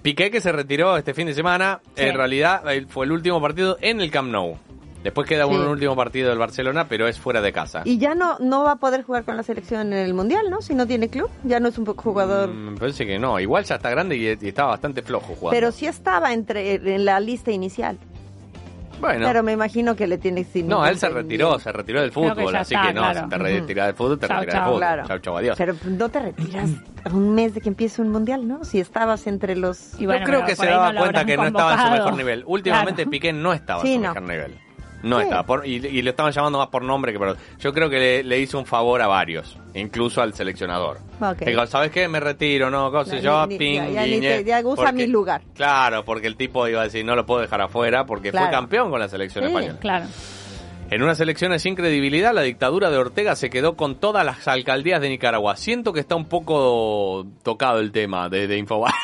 S3: Piqué que se retiró este fin de semana,
S4: Sí.
S3: en realidad eh, fue el último partido en el Camp Nou. Después queda un último partido del Barcelona, pero es fuera de casa.
S7: Y ya no, no va a poder jugar con la selección en el Mundial, ¿no? Si no tiene club. Ya no es un jugador.
S3: Mm, Me parece que no, igual ya está grande y, y estaba bastante flojo jugando.
S7: Pero sí estaba entre en la lista inicial.
S3: Bueno,
S7: Pero me imagino que le tiene sin
S3: no, él se retiró, se retiró del
S4: que
S3: fútbol, así
S4: está,
S3: que no,
S4: claro.
S3: si te retiras del fútbol, te
S4: Chau,
S3: retiras
S4: chau.
S3: del fútbol.
S7: Claro.
S3: Chau, chau, adiós.
S7: Pero no te retiras un mes de que empiece un mundial, ¿no? Si estabas entre los...
S4: Y bueno,
S3: Yo creo que se daba
S4: no
S3: cuenta que no estaba en su mejor nivel. Últimamente
S4: Claro.
S3: Piqué no estaba
S7: Sí,
S3: en su
S7: no.
S3: mejor nivel. No
S7: Sí.
S3: estaba. Por- y, y le estaban llamando más por nombre que por... Yo creo que le, le hizo un favor a varios, incluso al seleccionador. Digo, ¿sabes qué? Me retiro, ¿no? Cosa
S7: Ya,
S3: yo,
S7: ni-
S3: ping,
S7: ya- ya te- usa
S3: porque-
S7: mi lugar.
S3: Claro, porque el tipo iba a decir, no lo puedo dejar afuera porque fue campeón con la selección
S7: Sí.
S3: española.
S4: Claro.
S3: En unas elecciones sin credibilidad, la dictadura de Ortega se quedó con todas las alcaldías de Nicaragua. Siento que está un poco tocado el tema de, de Infobae.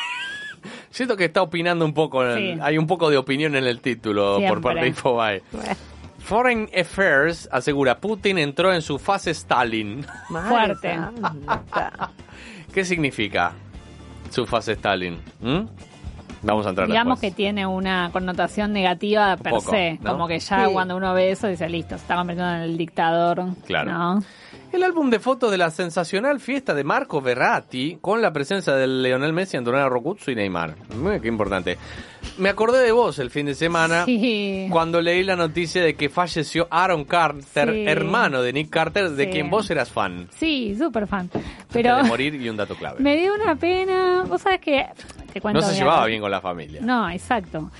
S3: Siento que está opinando un poco,
S4: Sí.
S3: hay un poco de opinión en el título por parte de Infobae. Foreign Affairs asegura, Putin entró en su fase Stalin.
S4: Fuerte.
S3: ¿Qué significa su fase Stalin? ¿Mm? Vamos a entrar
S4: Digamos que tiene una connotación negativa per
S3: poco,
S4: se.
S3: ¿no?
S4: Como que ya
S7: Sí.
S4: cuando uno ve eso dice, listo, se está convirtiendo en el dictador.
S3: Claro.
S4: ¿no?
S3: El álbum de fotos de la sensacional fiesta de Marco Verratti con la presencia de Leonel Messi, Antonella Rocuzzo y Neymar. Muy qué importante. Me acordé de vos el fin de semana
S4: Sí.
S3: cuando leí la noticia de que falleció Aaron Carter,
S4: Sí.
S3: hermano de Nick Carter, de
S4: Sí.
S3: quien vos eras fan.
S4: Sí, súper fan.
S3: Antes
S4: Pero
S3: de morir y un dato clave.
S4: me dio una pena. Vos sabés que... Te cuento
S3: No se llevaba bien con la familia.
S4: No, exacto.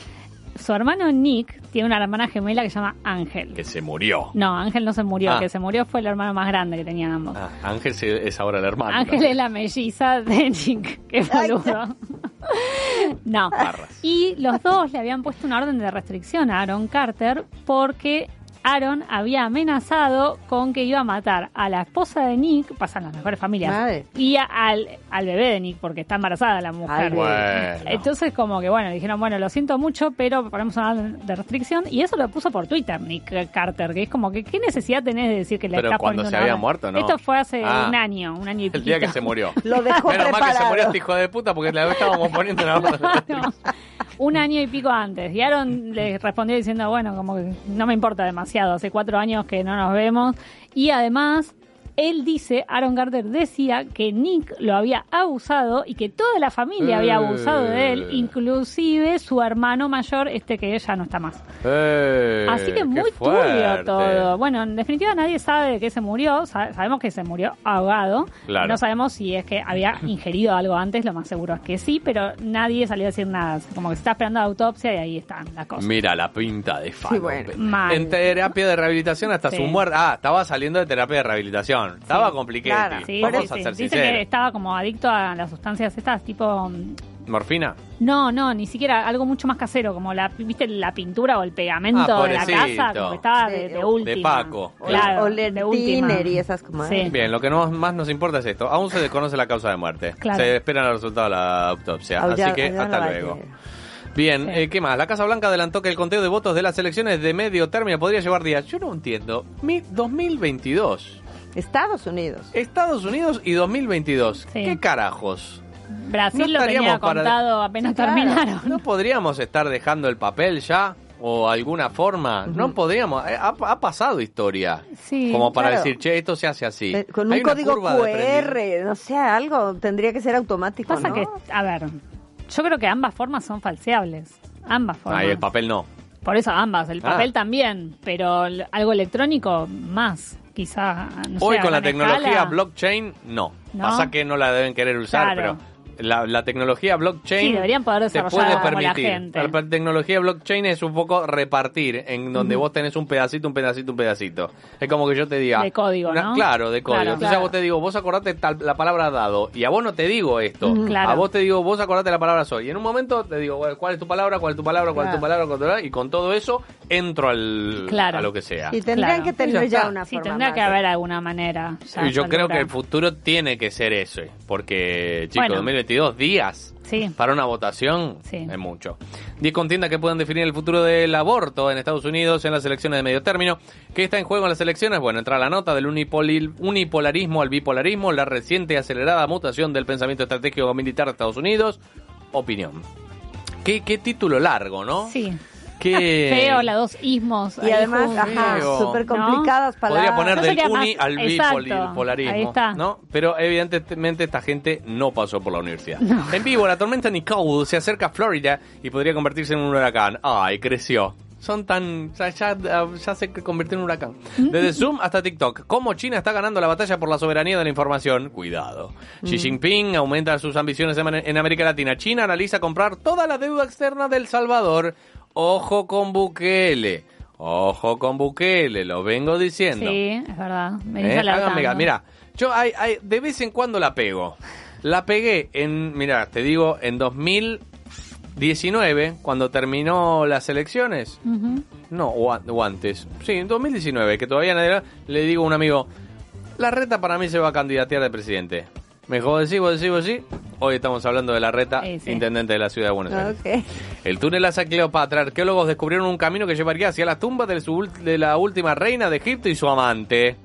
S4: Su hermano Nick tiene una hermana gemela que se llama Ángel.
S3: Que se murió.
S4: No, Ángel no se murió,
S3: Ah.
S4: el que se murió fue el hermano más grande que tenían ambos.
S3: Ah, Ángel es ahora el hermano.
S4: Ángel es la melliza de Nick, qué boludo. No.
S3: Barras.
S4: Y los dos le habían puesto una orden de restricción a Aaron Carter porque Aaron había amenazado con que iba a matar a la esposa de Nick, pasan las mejores familias,
S7: Madre.
S4: y a- al, al bebé de Nick, porque está embarazada la mujer.
S7: Ay,
S3: Bueno.
S4: Entonces, como que bueno, dijeron, bueno, lo siento mucho, pero ponemos una orden de restricción. Y eso lo puso por Twitter Nick Carter, que es como que, ¿qué necesidad tenés de decir que le
S3: Pero
S4: estás
S3: cuando
S4: poniendo
S3: se había muerto, ¿no?
S4: Esto fue hace
S3: Ah.
S4: un año, un año y
S3: El día que se murió.
S7: Lo dejó
S3: Menos mal que se
S7: preparado.
S3: murió este hijo de puta porque le estábamos poniendo una orden.
S4: No, un año y pico antes. Y Aaron le respondió diciendo, bueno, como que no me importa demasiado, hace cuatro años que no nos vemos. Y además, él dice, Aaron Carter decía que Nick lo había abusado y que toda la familia había abusado de él,
S3: Eh.
S4: inclusive su hermano mayor, este que ya no está más.
S3: Eh,
S4: Así que muy turbio todo. Bueno, en definitiva nadie sabe de qué se murió. Sa- sabemos que se murió ahogado.
S3: Claro.
S4: No sabemos si es que había ingerido algo antes. Lo más seguro es que sí, pero nadie salió a decir nada. Como que se está esperando la autopsia y ahí están las cosas.
S3: Mira la pinta de Falo.
S7: Sí, bueno.
S4: Mal.
S3: En terapia de rehabilitación hasta
S4: Sí.
S3: su muerte. Ah, estaba saliendo de terapia de rehabilitación. Estaba complicado.
S7: claro.
S4: Sí,
S3: Vamos
S4: sí,
S3: a ser
S4: Dice que estaba como adicto a las sustancias estas, tipo... mm,
S3: ¿Morfina?
S4: No, no, ni siquiera algo mucho más casero, como la, viste, la pintura o el pegamento
S3: Ah,
S4: de la casa, como que estaba de, de
S7: de
S4: última.
S3: Paco.
S4: Claro,
S7: o
S4: de
S7: el
S4: última.
S7: tiner y esas como...
S4: Sí.
S3: Bien, lo que no- más nos importa es esto. Aún se desconoce la causa de muerte.
S4: Claro.
S3: Se esperan los resultados de la autopsia.
S7: Ah,
S3: Así que hasta luego. Bien,
S4: Sí.
S3: eh, ¿qué más? La Casa Blanca adelantó que el conteo de votos de las elecciones de medio término podría llevar días. Yo no entiendo. Mi 2022.
S7: Estados Unidos.
S3: Estados Unidos y 2022.
S4: Sí.
S3: ¿Qué carajos?
S4: Brasil
S3: No
S4: lo tenía
S3: estaríamos para-
S4: contado apenas
S7: Claro.
S4: terminaron.
S3: ¿No podríamos estar dejando el papel ya? ¿O alguna forma? No podríamos. eh, Ha, ha pasado historia.
S4: Sí,
S3: Como para
S7: claro.
S3: decir, che, esto se hace así.
S7: Eh, Con
S3: Hay
S7: un código. QR, no sé, algo tendría que ser automático,
S4: Pasa
S7: ¿no?
S4: que, a ver, yo creo que ambas formas son falseables. Ambas formas.
S3: Ah, y el papel no.
S4: Por eso ambas, el
S3: Ah.
S4: papel también, pero algo electrónico más, quizá. no
S3: Hoy con la tecnología
S4: escala.
S3: blockchain, no.
S4: ¿No?
S3: Pasa que no la deben querer usar,
S4: Claro.
S3: pero la, la tecnología blockchain
S4: Sí, deberían poder
S3: te puede
S4: como la
S3: permitir.
S4: gente.
S3: La tecnología blockchain es un poco repartir, en donde vos tenés un pedacito, un pedacito, un pedacito. Es como que yo te diga...
S4: De código,
S3: una-
S4: ¿no?
S3: Claro, de código.
S4: Claro.
S3: Entonces a vos te digo, vos acordate tal, la palabra dado, y a vos no te digo esto.
S4: Claro.
S3: A vos te digo, vos acordate la palabra soy. Y en un momento te digo, ¿cuál es tu palabra? ¿Cuál es tu palabra? ¿Cuál es tu
S7: Claro.
S3: palabra? ¿Cuál es tu palabra? Y con todo eso entro al,
S4: Claro.
S3: a lo que sea.
S7: Y tendrían
S4: Claro.
S7: que tener
S3: ya
S7: una
S4: Sí,
S7: forma
S4: tendría
S7: más
S4: que haber alguna manera.
S3: Y yo creo que el futuro tiene que ser ese, porque, chicos,
S4: Bueno.
S3: 2022 días
S4: Sí.
S3: para una votación
S4: Sí.
S3: es mucho. 10 contiendas que pueden definir el futuro del aborto en Estados Unidos en las elecciones de medio término. ¿Qué está en juego en las elecciones? Bueno, entra la nota del unipolarismo al bipolarismo, la reciente y acelerada mutación del pensamiento estratégico militar de Estados Unidos. Opinión. Qué, qué título largo, ¿no?
S4: Sí.
S3: Qué
S4: Feo, las dos ismos.
S7: Y además, ajá, súper complicadas palabras.
S3: Podría poner
S4: No
S3: del uni
S4: más-
S3: al bipolarismo,
S4: ahí está.
S3: ¿no? Pero evidentemente esta gente no pasó por la universidad. En vivo, la tormenta Nicole se acerca a Florida y podría convertirse en un huracán. Ay, creció. Son tan... Ya, ya, ya se convirtió en un huracán. Desde Zoom hasta TikTok. ¿Cómo China está ganando la batalla por la soberanía de la información? Cuidado. Xi Jinping aumenta sus ambiciones en en América Latina. China analiza comprar toda la deuda externa del Salvador. Ojo con Bukele. Ojo con Bukele, lo vengo diciendo.
S4: Sí, es verdad. Me
S3: ¿Eh? Háganme. Mira, yo hay, hay- de vez en cuando la pego. La pegué en, mira, te digo, en 2019, cuando terminó las elecciones. No, o antes. Sí, en 2019, que todavía nadie... Le digo a un amigo, la reta para mí se va a candidatear de presidente. Me dijo, decís, vos decís, vos sí. Hoy estamos hablando de la reta,
S4: Sí, sí.
S3: intendente de la ciudad de Buenos Aires. El túnel hacia Cleopatra. Arqueólogos descubrieron un camino que llevaría hacia la tumba de, su ult- de la última reina de Egipto y su amante.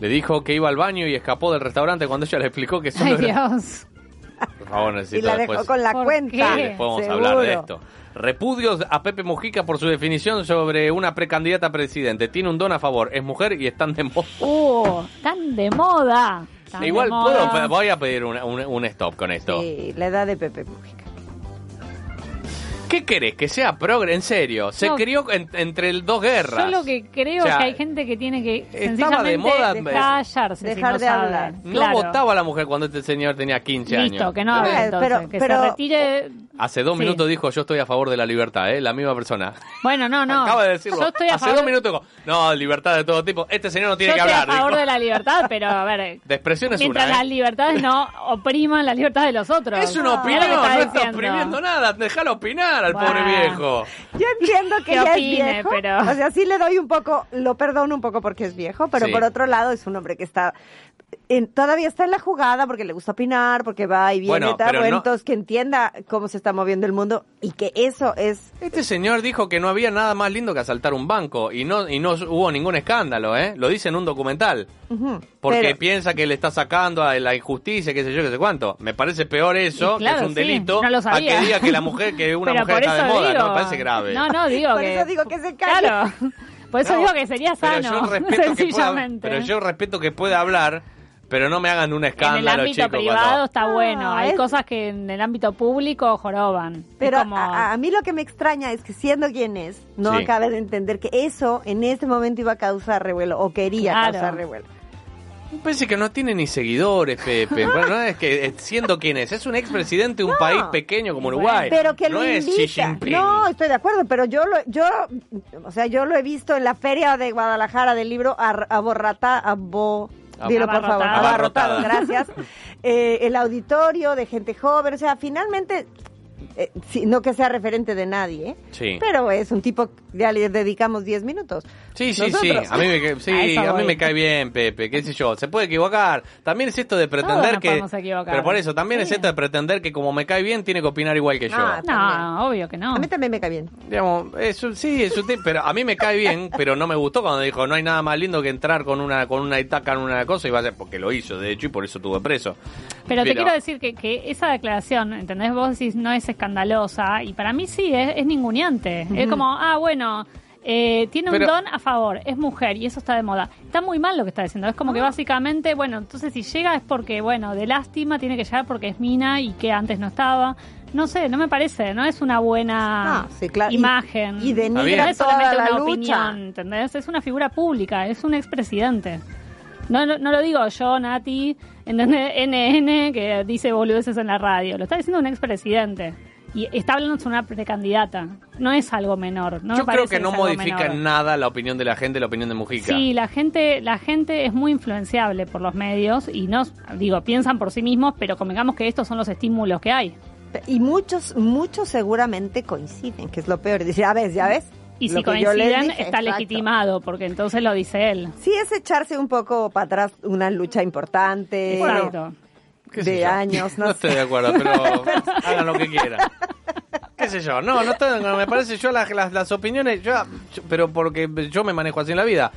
S3: Le dijo que iba al baño y escapó del restaurante cuando ella le explicó que solo
S4: Ay,
S3: era...
S4: Dios.
S3: Por favor,
S7: Y
S3: necesito
S7: la
S3: después...
S7: dejó con la
S4: ¿Por
S7: cuenta.
S3: Sí, después vamos a
S7: Seguro.
S3: hablar de esto. Repudios a Pepe Mujica por su definición sobre una precandidata a presidente. Tiene un don a favor, es mujer y están de moda.
S4: Uh, tan de moda. Tan de
S3: Igual
S4: moda.
S3: puedo, voy a pedir un, un- un stop con esto.
S7: Sí, la edad de Pepe Mujica.
S3: ¿Qué querés? Que sea progre, en serio. Se
S4: No.
S3: crió en- entre el dos guerras.
S4: Yo lo que creo
S3: O sea,
S4: es que hay gente que tiene que
S3: estaba de
S4: sencillamente
S3: moda,
S4: callarse. si
S7: dejar
S4: no
S7: de
S4: sabe.
S7: hablar.
S3: No
S4: Claro.
S3: votaba la mujer cuando este señor tenía 15
S4: Listo,
S3: años.
S4: que no hable entonces,
S7: pero-
S4: que
S7: pero-
S4: se retire
S3: Hace dos
S4: Sí.
S3: minutos dijo yo estoy a favor de la libertad, ¿eh? La misma persona.
S4: Bueno, no, no.
S3: Acaba de decirlo.
S4: Yo estoy a
S3: Hace
S4: favor,
S3: dos minutos dijo, no, libertad de todo tipo. Este señor no tiene
S4: yo
S3: que
S4: estoy
S3: hablar.
S4: a favor
S3: dijo.
S4: de la libertad, pero a ver.
S3: De expresión es
S4: Mientras
S3: una, ¿eh?
S4: las libertades no opriman la libertad de los otros.
S3: Es una opinión, no
S4: está
S3: está
S4: diciendo.
S3: oprimiendo nada. Déjalo opinar al
S4: Bueno.
S3: pobre viejo.
S7: Yo entiendo que
S4: Que
S7: ya
S4: opine,
S7: es viejo.
S4: pero-
S7: O sea, sí le doy un poco, lo perdono un poco porque es viejo, pero
S3: Sí.
S7: por otro lado es un hombre que está en- todavía está en la jugada porque le gusta opinar, porque va y viene
S3: Bueno,
S7: tal.
S3: pero
S7: Bueno,
S3: no-
S7: entonces que entienda cómo se está moviendo el mundo y que eso es
S3: Este señor dijo que no había nada más lindo que asaltar un banco y no y no hubo ningún escándalo, ¿eh? Lo dice en un documental. Porque
S7: pero-
S3: piensa que le está sacando a la injusticia, qué sé yo, qué sé cuánto. Me parece peor eso,
S4: claro,
S3: que es un
S4: sí,
S3: delito,
S4: no
S3: a que diga que la mujer, que una
S4: Pero
S3: mujer está de moda,
S4: digo-
S3: no me parece grave.
S4: No, no, digo
S7: Por
S4: que.
S7: eso digo que se calle.
S4: Claro. Por eso
S3: No,
S4: digo que sería
S3: pero
S4: sano.
S3: yo respeto que pueda,
S4: sencillamente.
S3: pero yo respeto que pueda hablar, pero no me hagan un
S4: en el
S3: escándalo,
S4: ámbito
S3: chicos.
S4: privado
S3: cuando-
S4: está bueno. Hay
S7: es-
S4: cosas que en el ámbito público joroban.
S7: Pero
S4: como-
S7: a, a mí lo que me extraña es que siendo quien es, no
S3: Sí.
S7: de entender que eso en ese momento iba a causar revuelo o quería
S4: Claro.
S7: causar revuelo.
S3: Parece que no tiene ni seguidores, Pepe. Bueno, no es que eh, siendo quien es, es un expresidente de un
S7: No.
S3: país pequeño como Uruguay.
S7: Pero que
S3: no
S7: lo
S3: es Xi. Jinping.
S7: No, estoy de acuerdo, pero yo lo, yo, o sea, yo lo he visto en la feria de Guadalajara del libro Ar- Aborrata, abo,
S3: Ab-
S7: dilo por favor,
S4: Abarrotado.
S7: gracias. Eh, el auditorio de gente joven, o sea, finalmente, eh, no que sea referente de nadie, ¿eh?
S3: Sí.
S7: pero es un tipo, ya le dedicamos 10 minutos.
S3: Sí, sí,
S7: Nosotros.
S3: sí. A mí, me, ca- sí,
S4: A eso
S3: a mí
S4: voy.
S3: me cae bien, Pepe. ¿Qué sé yo? Se puede equivocar. También es esto de pretender
S4: nos
S3: que. Pero por eso, también es esto de pretender que como me cae bien, tiene que opinar igual que yo.
S7: Ah,
S4: No, obvio que no.
S7: A mí también me cae bien.
S3: Digamos, eso sí, eso pero a mí me cae bien, pero no me gustó cuando dijo no hay nada más lindo que entrar con una con una itaca en una cosa y va a ser porque lo hizo, de hecho, y por eso estuvo preso.
S4: Pero te quiero decir que, que esa declaración, ¿entendés? Vos decís no es escandalosa y para mí sí, es, es ninguneante. Es como, ah, bueno, eh, tiene un
S3: Pero-
S4: don a favor, es mujer y eso está de moda. Está muy mal lo que está diciendo. Es como que básicamente, bueno, entonces si llega es porque, bueno, de lástima tiene que llegar porque es mina y que antes no estaba. No sé, no me parece, no es una buena
S7: Ah, sí, claro. Y-
S4: imagen.
S7: y
S3: bien.
S4: no es solamente
S7: la
S4: una
S7: lucha.
S4: opinión, ¿entendés? Es una figura pública, es un expresidente. No, no, no lo digo yo, Nati, ¿entendés? NN, que dice boludeces en la radio. Lo está diciendo un expresidente. Y está hablando de una precandidata. No es algo menor. No me
S3: Yo creo que no modifica
S4: menor.
S3: en nada la opinión de la gente, la opinión de Mujica.
S4: Sí, la gente, la gente es muy influenciable por los medios y no, digo, piensan por sí mismos, pero convengamos que estos son los estímulos que hay.
S7: Y muchos, muchos seguramente coinciden, que es lo peor. Decir, a ver, ya ves.
S4: Y si coinciden,
S7: dije,
S4: está
S7: exacto.
S4: legitimado, porque entonces lo dice él.
S7: Sí, es echarse un poco para atrás una lucha importante.
S4: Exacto.
S3: ¿Qué sé
S7: de
S3: yo?
S7: años, no,
S3: No
S7: sé.
S3: estoy de acuerdo, pero hagan lo que quieran. ¿Qué sé yo? No, no estoy, me parece yo las, las, las opiniones, yo, yo- pero porque yo me manejo así en la vida.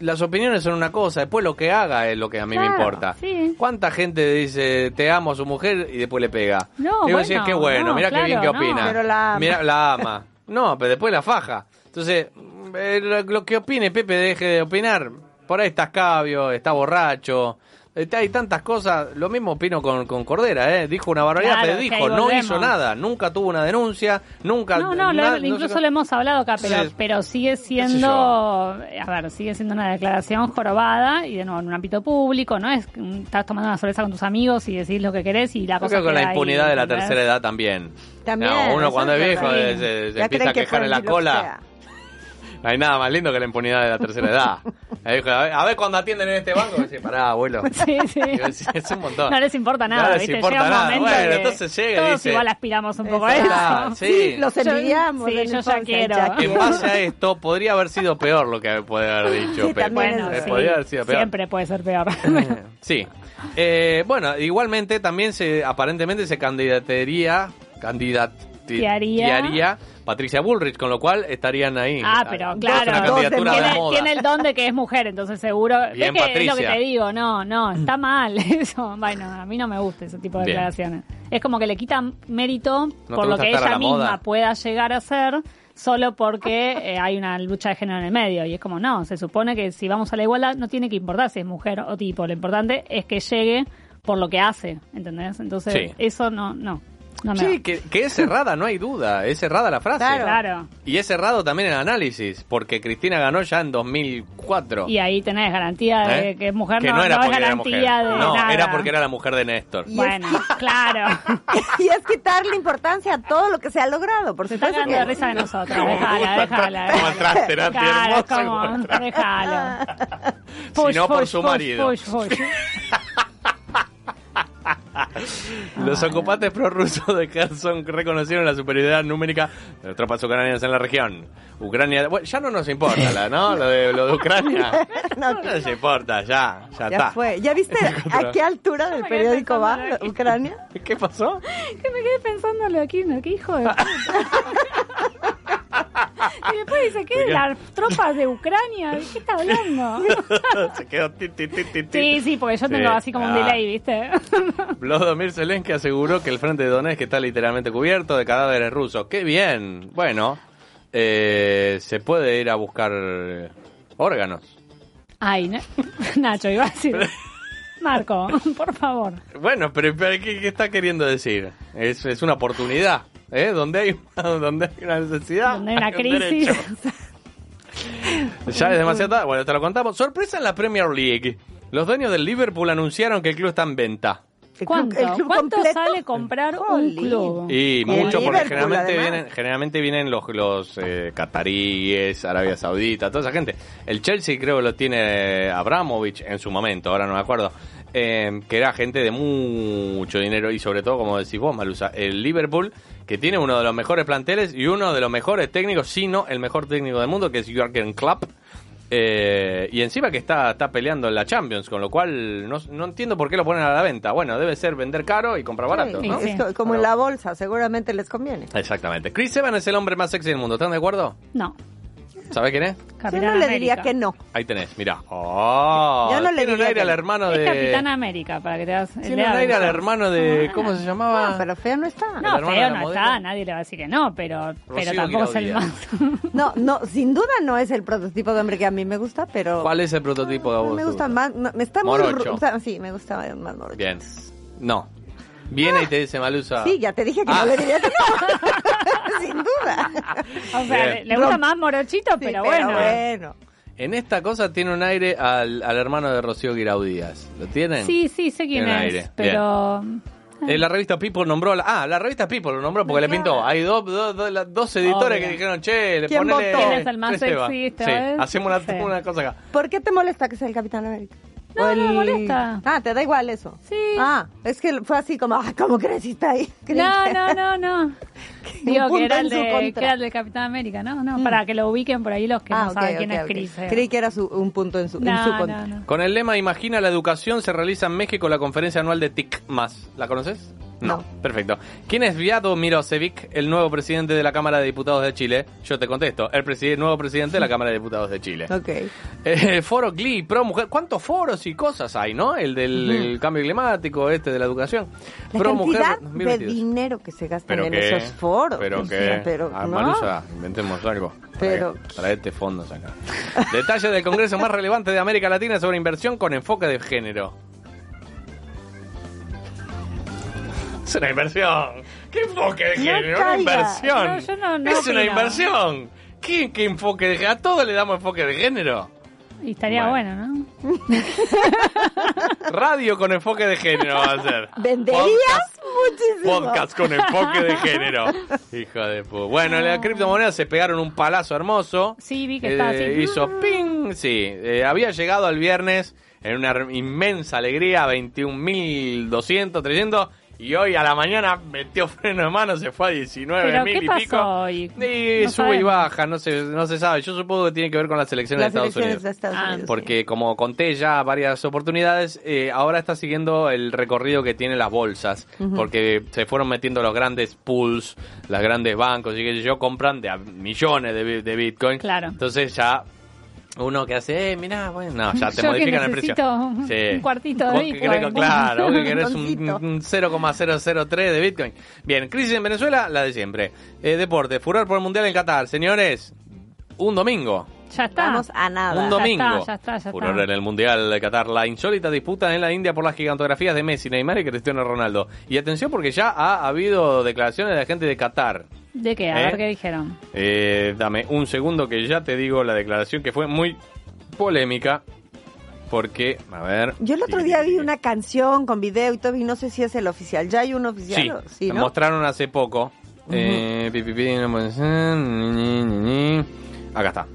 S3: Las opiniones son una cosa, después lo que haga es lo que a mí me importa.
S4: sí.
S3: ¿Cuánta gente dice te amo a su mujer y después le pega?
S4: No,
S3: y vos decís,
S4: bueno,
S3: qué bueno,
S4: no,
S3: mira qué bien que
S4: no.
S3: opina.
S7: Pero la ama.
S3: Mira, la ama. No, pero después la faja. Entonces, eh, lo, lo que opine Pepe deje de opinar. Por ahí está escabio, está borracho. Está- Hay tantas cosas. Lo mismo opino con, con Cordera, ¿eh? Dijo una barbaridad,
S4: Claro,
S3: pero dijo, no hizo nada. Nunca tuvo una denuncia, nunca...
S4: No, no, lo-
S3: na- no
S4: incluso lo hemos hablado acá, pero, pero sigue siendo, a ver, sigue siendo una declaración jorobada y de nuevo en un ámbito público, ¿no? Es estás tomando una cerveza con tus amigos y decís lo que querés y la
S3: Yo
S4: cosa
S3: creo que con la
S4: ahí,
S3: impunidad de la tercera edad también.
S7: También,
S3: No, uno cuando es viejo se, empieza a
S7: que
S3: quejar en la cola. No hay nada más lindo que la impunidad de la tercera edad. Dijo, a ver, a ver cuando atienden en este banco, dice, pará, abuelo.
S4: Sí, sí.
S3: Digo, Es un montón.
S4: No les importa nada,
S3: No les
S4: ¿viste?
S3: importa
S4: Llega un
S3: nada.
S4: momento
S3: Bueno, entonces llega y
S4: todos
S3: dice-
S4: igual aspiramos un poco a eso.
S3: sí.
S7: Los envidiamos.
S4: sí,
S7: en
S4: yo ya quiero.
S3: En base a esto, podría haber sido peor lo que puede haber dicho
S7: Sí,
S3: Pepe.
S4: Bueno,
S3: Eh, podría haber sido peor.
S4: siempre puede ser peor.
S3: Sí. Eh, bueno, igualmente también se aparentemente se candidatería
S4: Tiaría.
S3: candidatiaría Patricia Bullrich, con lo cual estarían ahí.
S4: Ah, pero claro, tiene, el don de que es mujer, entonces seguro.
S3: Bien,
S4: ¿Ves que es lo que te digo? No, no, está mal eso. Bueno, a mí no me gusta ese tipo de
S3: Bien.
S4: declaraciones. Es como que le quitan mérito
S3: ¿No
S4: por lo que ella
S3: la
S4: misma
S3: moda?
S4: pueda llegar a ser solo porque eh, hay una lucha de género en el medio. Y es como, no, se supone que si vamos a la igualdad no tiene que importar si es mujer o tipo. Lo importante es que llegue por lo que hace, ¿entendés? Entonces,
S3: Sí.
S4: eso no, no. No me
S3: Sí, que, que es cerrada, no hay duda. Es cerrada la frase.
S7: Claro.
S4: Claro.
S3: Y es cerrado también el análisis, porque Cristina ganó ya en 2004.
S4: Y ahí tenés garantía de
S3: ¿Eh?
S4: que es mujer,
S3: Que
S4: no,
S3: era
S4: no es
S3: porque era
S4: garantía
S3: mujer.
S4: de
S3: No,
S4: nada.
S3: era porque era la mujer de Néstor.
S7: Y
S4: Bueno,
S7: es-
S4: claro.
S7: y es quitarle importancia a todo lo que se ha logrado, por
S4: Se está
S7: supuesto
S4: de
S7: que-
S4: risa de nosotros. Déjala, déjala.
S3: como entraste, Nati,
S4: Claro, como, déjalo.
S3: Si no, por su marido.
S4: push, push.
S3: Los ocupantes prorrusos de Kherson reconocieron la superioridad numérica de las tropas ucranianas en la región. Ucrania, bueno, ya no nos importa, la, ¿no? Lo de, lo de Ucrania.
S7: No,
S3: No nos importa, ya, ya,
S7: Ya
S3: está.
S7: fue. ¿Ya viste a qué altura del periódico va
S4: aquí.
S7: Ucrania?
S3: ¿Qué pasó?
S4: Que me quedé pensándolo aquí, ¿no? ¿Qué hijo de puta? Y después dice, ¿qué? Las tropas de Ucrania. ¿De qué está hablando?
S3: Se quedó ti, ti, ti, ti.
S4: Sí, sí, porque yo tengo así como un
S3: Ah.
S4: delay, ¿viste?
S3: Volodymyr Zelensky aseguró que el frente de Donetsk está literalmente cubierto de cadáveres rusos. ¡Qué bien! Bueno, eh, se puede ir a buscar eh, órganos.
S4: Ay, Na- Nacho, iba a decir. Marco, por favor.
S3: Bueno, pero, pero ¿qué, qué está queriendo decir? Es, es una oportunidad, ¿eh? Donde hay, donde hay una necesidad.
S4: Donde hay una
S3: un
S4: crisis.
S3: Ya es demasiado tarde. Bueno, te lo contamos. Sorpresa en la Premier League. Los dueños del Liverpool anunciaron que el club está en venta.
S7: El club-
S4: ¿Cuánto?
S7: el club
S4: ¿Cuánto
S7: completo?
S4: sale comprar un club?
S3: Y mucho, porque generalmente
S7: además.
S3: vienen, generalmente vienen los, los eh, cataríes, Arabia Saudita, toda esa gente. El Chelsea creo que lo tiene Abramovich en su momento, ahora no me acuerdo. Eh, que era gente de mucho dinero y sobre todo, como decís vos, Malusa, el Liverpool, que tiene uno de los mejores planteles y uno de los mejores técnicos, si no el mejor técnico del mundo, que es Jürgen Klopp. Eh, y encima que está, está peleando en la Champions, con lo cual no, no entiendo por qué lo ponen a la venta. Bueno, debe ser vender caro y comprar barato,
S7: Sí,
S3: ¿no?
S7: es como en la bolsa, seguramente les conviene.
S3: Exactamente. Chris Evans es el hombre más sexy del mundo, ¿están de acuerdo?
S4: No,
S3: ¿Sabes quién es?
S7: Yo
S4: Capitán
S7: no le diría
S4: América.
S7: que no.
S3: Ahí tenés, mirá. Oh,
S7: Yo no le
S3: tiene un
S7: diría
S3: aire
S7: que
S3: al
S7: no.
S3: hermano
S4: Es
S3: de...
S4: Capitán América, para que te das
S3: Tiene un aire al hermano de... ¿Cómo se llamaba?
S7: No, pero feo no está.
S4: No,
S3: hermano de
S4: feo
S3: la
S4: no
S3: modelo.
S4: está, nadie le va a decir que no, pero, pero
S3: Rocío
S4: tampoco es el más.
S7: No, no, sin duda no es el prototipo de hombre que a mí me gusta, pero...
S3: ¿Cuál es el prototipo de vos?
S7: Me gusta más, no, me está
S3: Morocho.
S7: muy... ru- o sea, sí, me gusta más morocho.
S3: Bien. No. Viene y te dice Malusa...
S7: Sí, ya te dije que
S3: Ah.
S7: no le diría que no. sin duda.
S4: O sea,
S3: Bien.
S4: le, le gusta más morochito,
S7: Sí,
S4: pero bueno.
S7: bueno.
S3: En esta cosa tiene un aire al, al hermano de Rocío Guiraudías. ¿Lo tienen?
S4: Sí, sí, sé quién
S3: Tiene
S4: es,
S3: aire.
S4: pero...
S3: Eh, la revista People nombró... La, ah, la revista People lo nombró porque le pintó. Hay dos, dos, dos, editores
S4: Obvio.
S3: que dijeron, che, le
S7: ¿Quién
S3: ponele...
S7: votó?
S4: ¿Quién es el más
S3: Chris Evans".
S4: sexy esta
S3: Sí,
S4: vez?
S3: hacemos una,
S4: Sí.
S3: una cosa acá.
S7: ¿Por qué te molesta que sea el Capitán América?
S4: No,
S7: O
S4: no me molesta.
S7: Ah, te da igual eso.
S4: Sí.
S7: Ah, es que fue así como, ah, ¿cómo creciste ahí?
S4: No, no, no, no.
S7: Un
S4: Digo que
S7: punto
S4: era,
S7: en
S4: el
S7: su
S4: de,
S7: contra.
S4: que era el de Capitán América, ¿no? No, para que lo ubiquen por ahí los que
S7: Ah,
S4: no saben quién es. Chris. Evans.
S7: Creí que era su, un punto en su, en
S4: No,
S7: su
S4: no,
S7: contra.
S4: no.
S3: Con el lema Imagina la educación se realiza en México la conferencia anual de TIC más. ¿La conoces?
S7: No.
S3: Perfecto. ¿Quién es Viado Mirosevic, el nuevo presidente de la Cámara de Diputados de Chile? Yo te contesto, el preside- nuevo presidente de la Cámara de Diputados de Chile.
S7: Ok.
S3: Eh, foro GLI, pro mujer. ¿Cuántos foros y cosas hay, no? El del el cambio climático, este de la educación.
S7: La
S3: pro
S7: cantidad
S3: mujer
S7: de
S3: 2022.
S7: dinero que se gastan en esos foros.
S3: pero que,
S7: sea, pero,
S3: ah,
S7: ¿no?
S3: Inventemos algo.
S7: Pero-
S3: Trae- Traete fondos acá. Detalle del Congreso más relevante de América Latina sobre inversión con enfoque de género. Es una inversión. ¿Qué enfoque de género? Una inversión.
S4: No, yo no- no
S3: es una inversión. ¿Qué, qué enfoque de género? ¿A todos le damos enfoque de género?
S4: Y estaría
S3: Bueno.
S4: bueno, ¿no?
S3: Radio con enfoque de género va a ser.
S7: Venderías
S3: Podcast.
S7: muchísimo.
S3: Podcast con enfoque de género. Hijo de puta. Bueno, las criptomonedas se pegaron un palazo hermoso.
S4: Sí, vi que estaba así.
S3: Eh, Hizo ping. Sí, eh, había llegado al viernes en una inmensa alegría, 21.200, 300. Y hoy a la mañana metió freno de mano, se fue a 19
S4: ¿Pero
S3: mil
S4: qué
S3: y
S4: pasó
S3: pico.
S4: hoy?
S3: Y
S4: No
S3: sube y baja, no se, no se sabe. Yo supongo que tiene que ver con las elecciones
S7: Las
S3: de Estados
S7: elecciones
S3: Unidos.
S7: de Estados
S4: Ah,
S7: Unidos.
S3: Porque como conté ya varias oportunidades, eh, ahora está siguiendo el recorrido que tienen las bolsas, porque se fueron metiendo los grandes pools, los grandes bancos y que sé yo compran de a millones de, de Bitcoin.
S4: Claro.
S3: Entonces ya uno que hace, eh, mirá, bueno, no, ya te
S4: Yo que
S3: modifican el precio.
S4: necesito un cuartito de
S3: Vos
S4: Bitcoin.
S3: querés claro, vos que querés un, un 0,003 de Bitcoin. Bien, crisis en Venezuela, la de siempre. Eh, deporte, furor por el Mundial en Qatar. Señores, un domingo.
S4: Ya está.
S7: Estamos a nada.
S3: Un
S4: Ya
S3: domingo.
S4: está, ya está, ya
S3: Furor
S4: está.
S3: en el Mundial de Qatar. La insólita disputa en la India por las gigantografías de Messi, Neymar y Cristiano Ronaldo. Y atención porque ya ha habido declaraciones de la gente de Qatar.
S4: ¿De qué? A
S3: ¿Eh?
S4: ver qué dijeron.
S3: Eh, dame un segundo que ya te digo la declaración que fue muy polémica. Porque, a ver.
S7: Yo el otro día vi una canción con video y todo, y no sé si es el oficial. ¿Ya hay un oficial?
S3: Sí,
S7: o- sí ¿no?
S3: mostraron hace poco. Eh, pi, pi, pi, no puede ser, ni, ni, ni, ni. Acá está.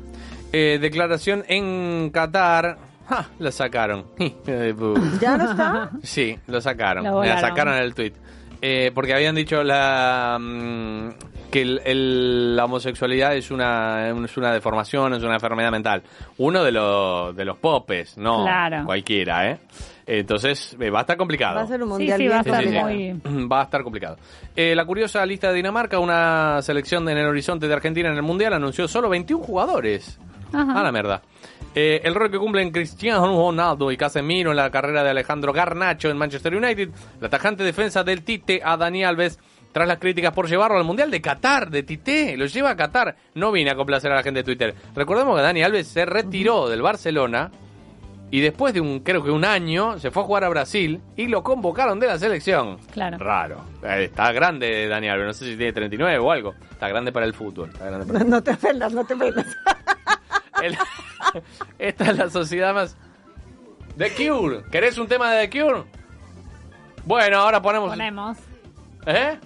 S3: Eh, declaración en Qatar. ¡Ja! La sacaron.
S7: ¿Ya no está?
S3: Sí, lo sacaron.
S4: Lo
S3: La sacaron el tweet. Eh, porque habían dicho la, mm, que el- el- la homosexualidad es una, es una deformación, es una enfermedad mental. Uno de los, de los popes, no
S4: Claro.
S3: cualquiera, ¿eh? Entonces, eh, va a estar complicado.
S7: Va a ser un
S4: Sí,
S7: mundial
S4: sí, va a estar
S3: Sí, sí, sí.
S7: complicado.
S4: muy...
S3: Va a estar complicado. Eh, la curiosa lista de Dinamarca, una selección en el horizonte de Argentina en el Mundial, anunció solo 21 jugadores.
S4: Ajá.
S3: A la mierda. Eh, el rol que cumplen Cristiano Ronaldo y Casemiro en la carrera de Alejandro Garnacho en Manchester United, la tajante defensa del Tite a Dani Alves, tras las críticas por llevarlo al Mundial de Qatar, de Tite, lo lleva a Qatar. No vine a complacer a la gente de Twitter. Recordemos que Dani Alves se retiró del Barcelona y después de un, creo que un año, se fue a jugar a Brasil y lo convocaron de la selección.
S4: Claro.
S3: Raro. Eh, está grande Dani Alves, no sé si tiene 39 o algo. Está grande para el fútbol. Está grande para el
S7: No te ofendas, no te ofendas.
S3: El- esta es la sociedad más. The Cure. ¿Querés un tema de The Cure? Bueno, ahora ponemos.
S4: Ponemos.
S3: ¿Eh?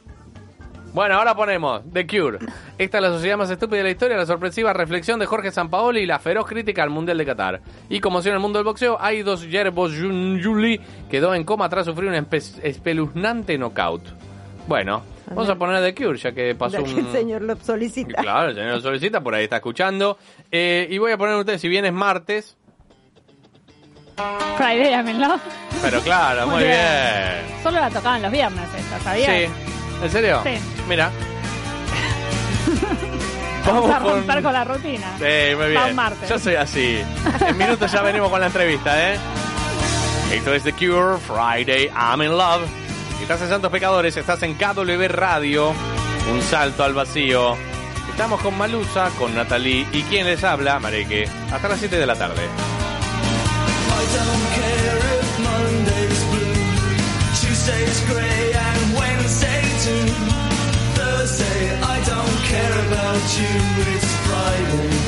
S3: Bueno, ahora ponemos The Cure. Esta es la sociedad más estúpida de la historia, la sorpresiva reflexión de Jorge Sampaoli y la feroz crítica al Mundial de Qatar. Y como si en el mundo del boxeo, hay dos yerbos Juli quedó en coma tras sufrir un espe- espeluznante knockout. Bueno, vamos a poner The Cure, ya que pasó un...
S7: que el señor lo solicita.
S3: Claro, el señor lo solicita, por ahí está escuchando. Eh, y voy a poner ustedes, si bien es martes,
S4: Friday, I'm in love.
S3: pero claro, muy
S4: Muy
S3: bien.
S4: bien. Solo la tocaban los viernes esta, ¿sabías?
S3: Sí, ¿en serio?
S4: Sí.
S3: Mira.
S4: Vamos a
S3: con-
S4: romper con la rutina.
S3: Sí, muy bien.
S4: martes.
S3: Yo soy así. En minutos ya venimos con la entrevista, ¿eh? Esto es The Cure, Friday, I'm in Love. Estás en Santos Pecadores, estás en KW Radio. Un salto al vacío. Estamos con Malusa, con Natalie y quien les habla, Mareque. Hasta las 7 de la tarde.
S6: Friday,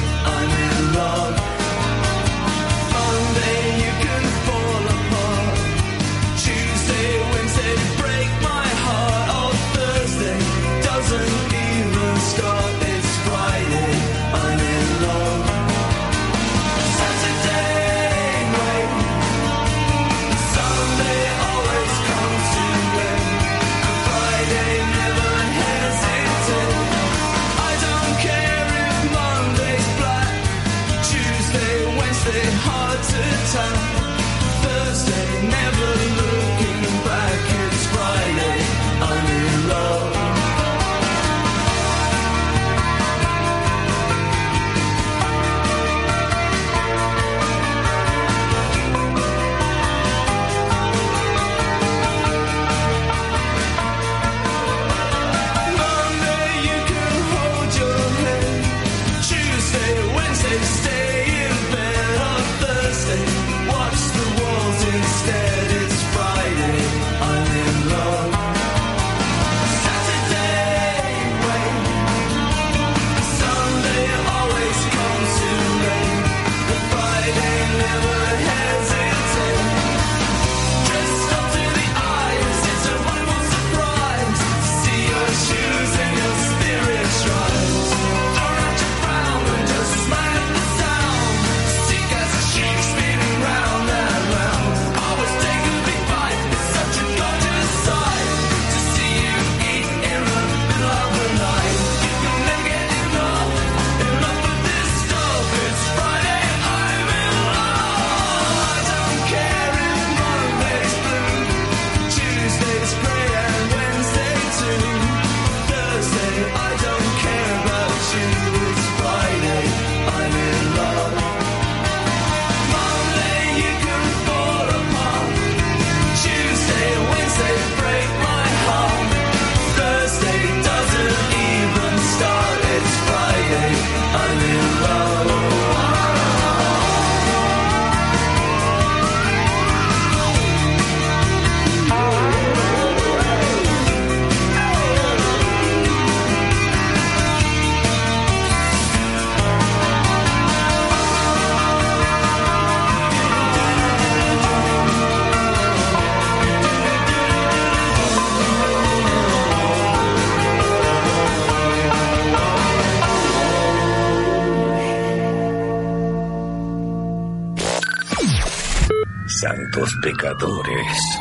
S1: Santos pecadores.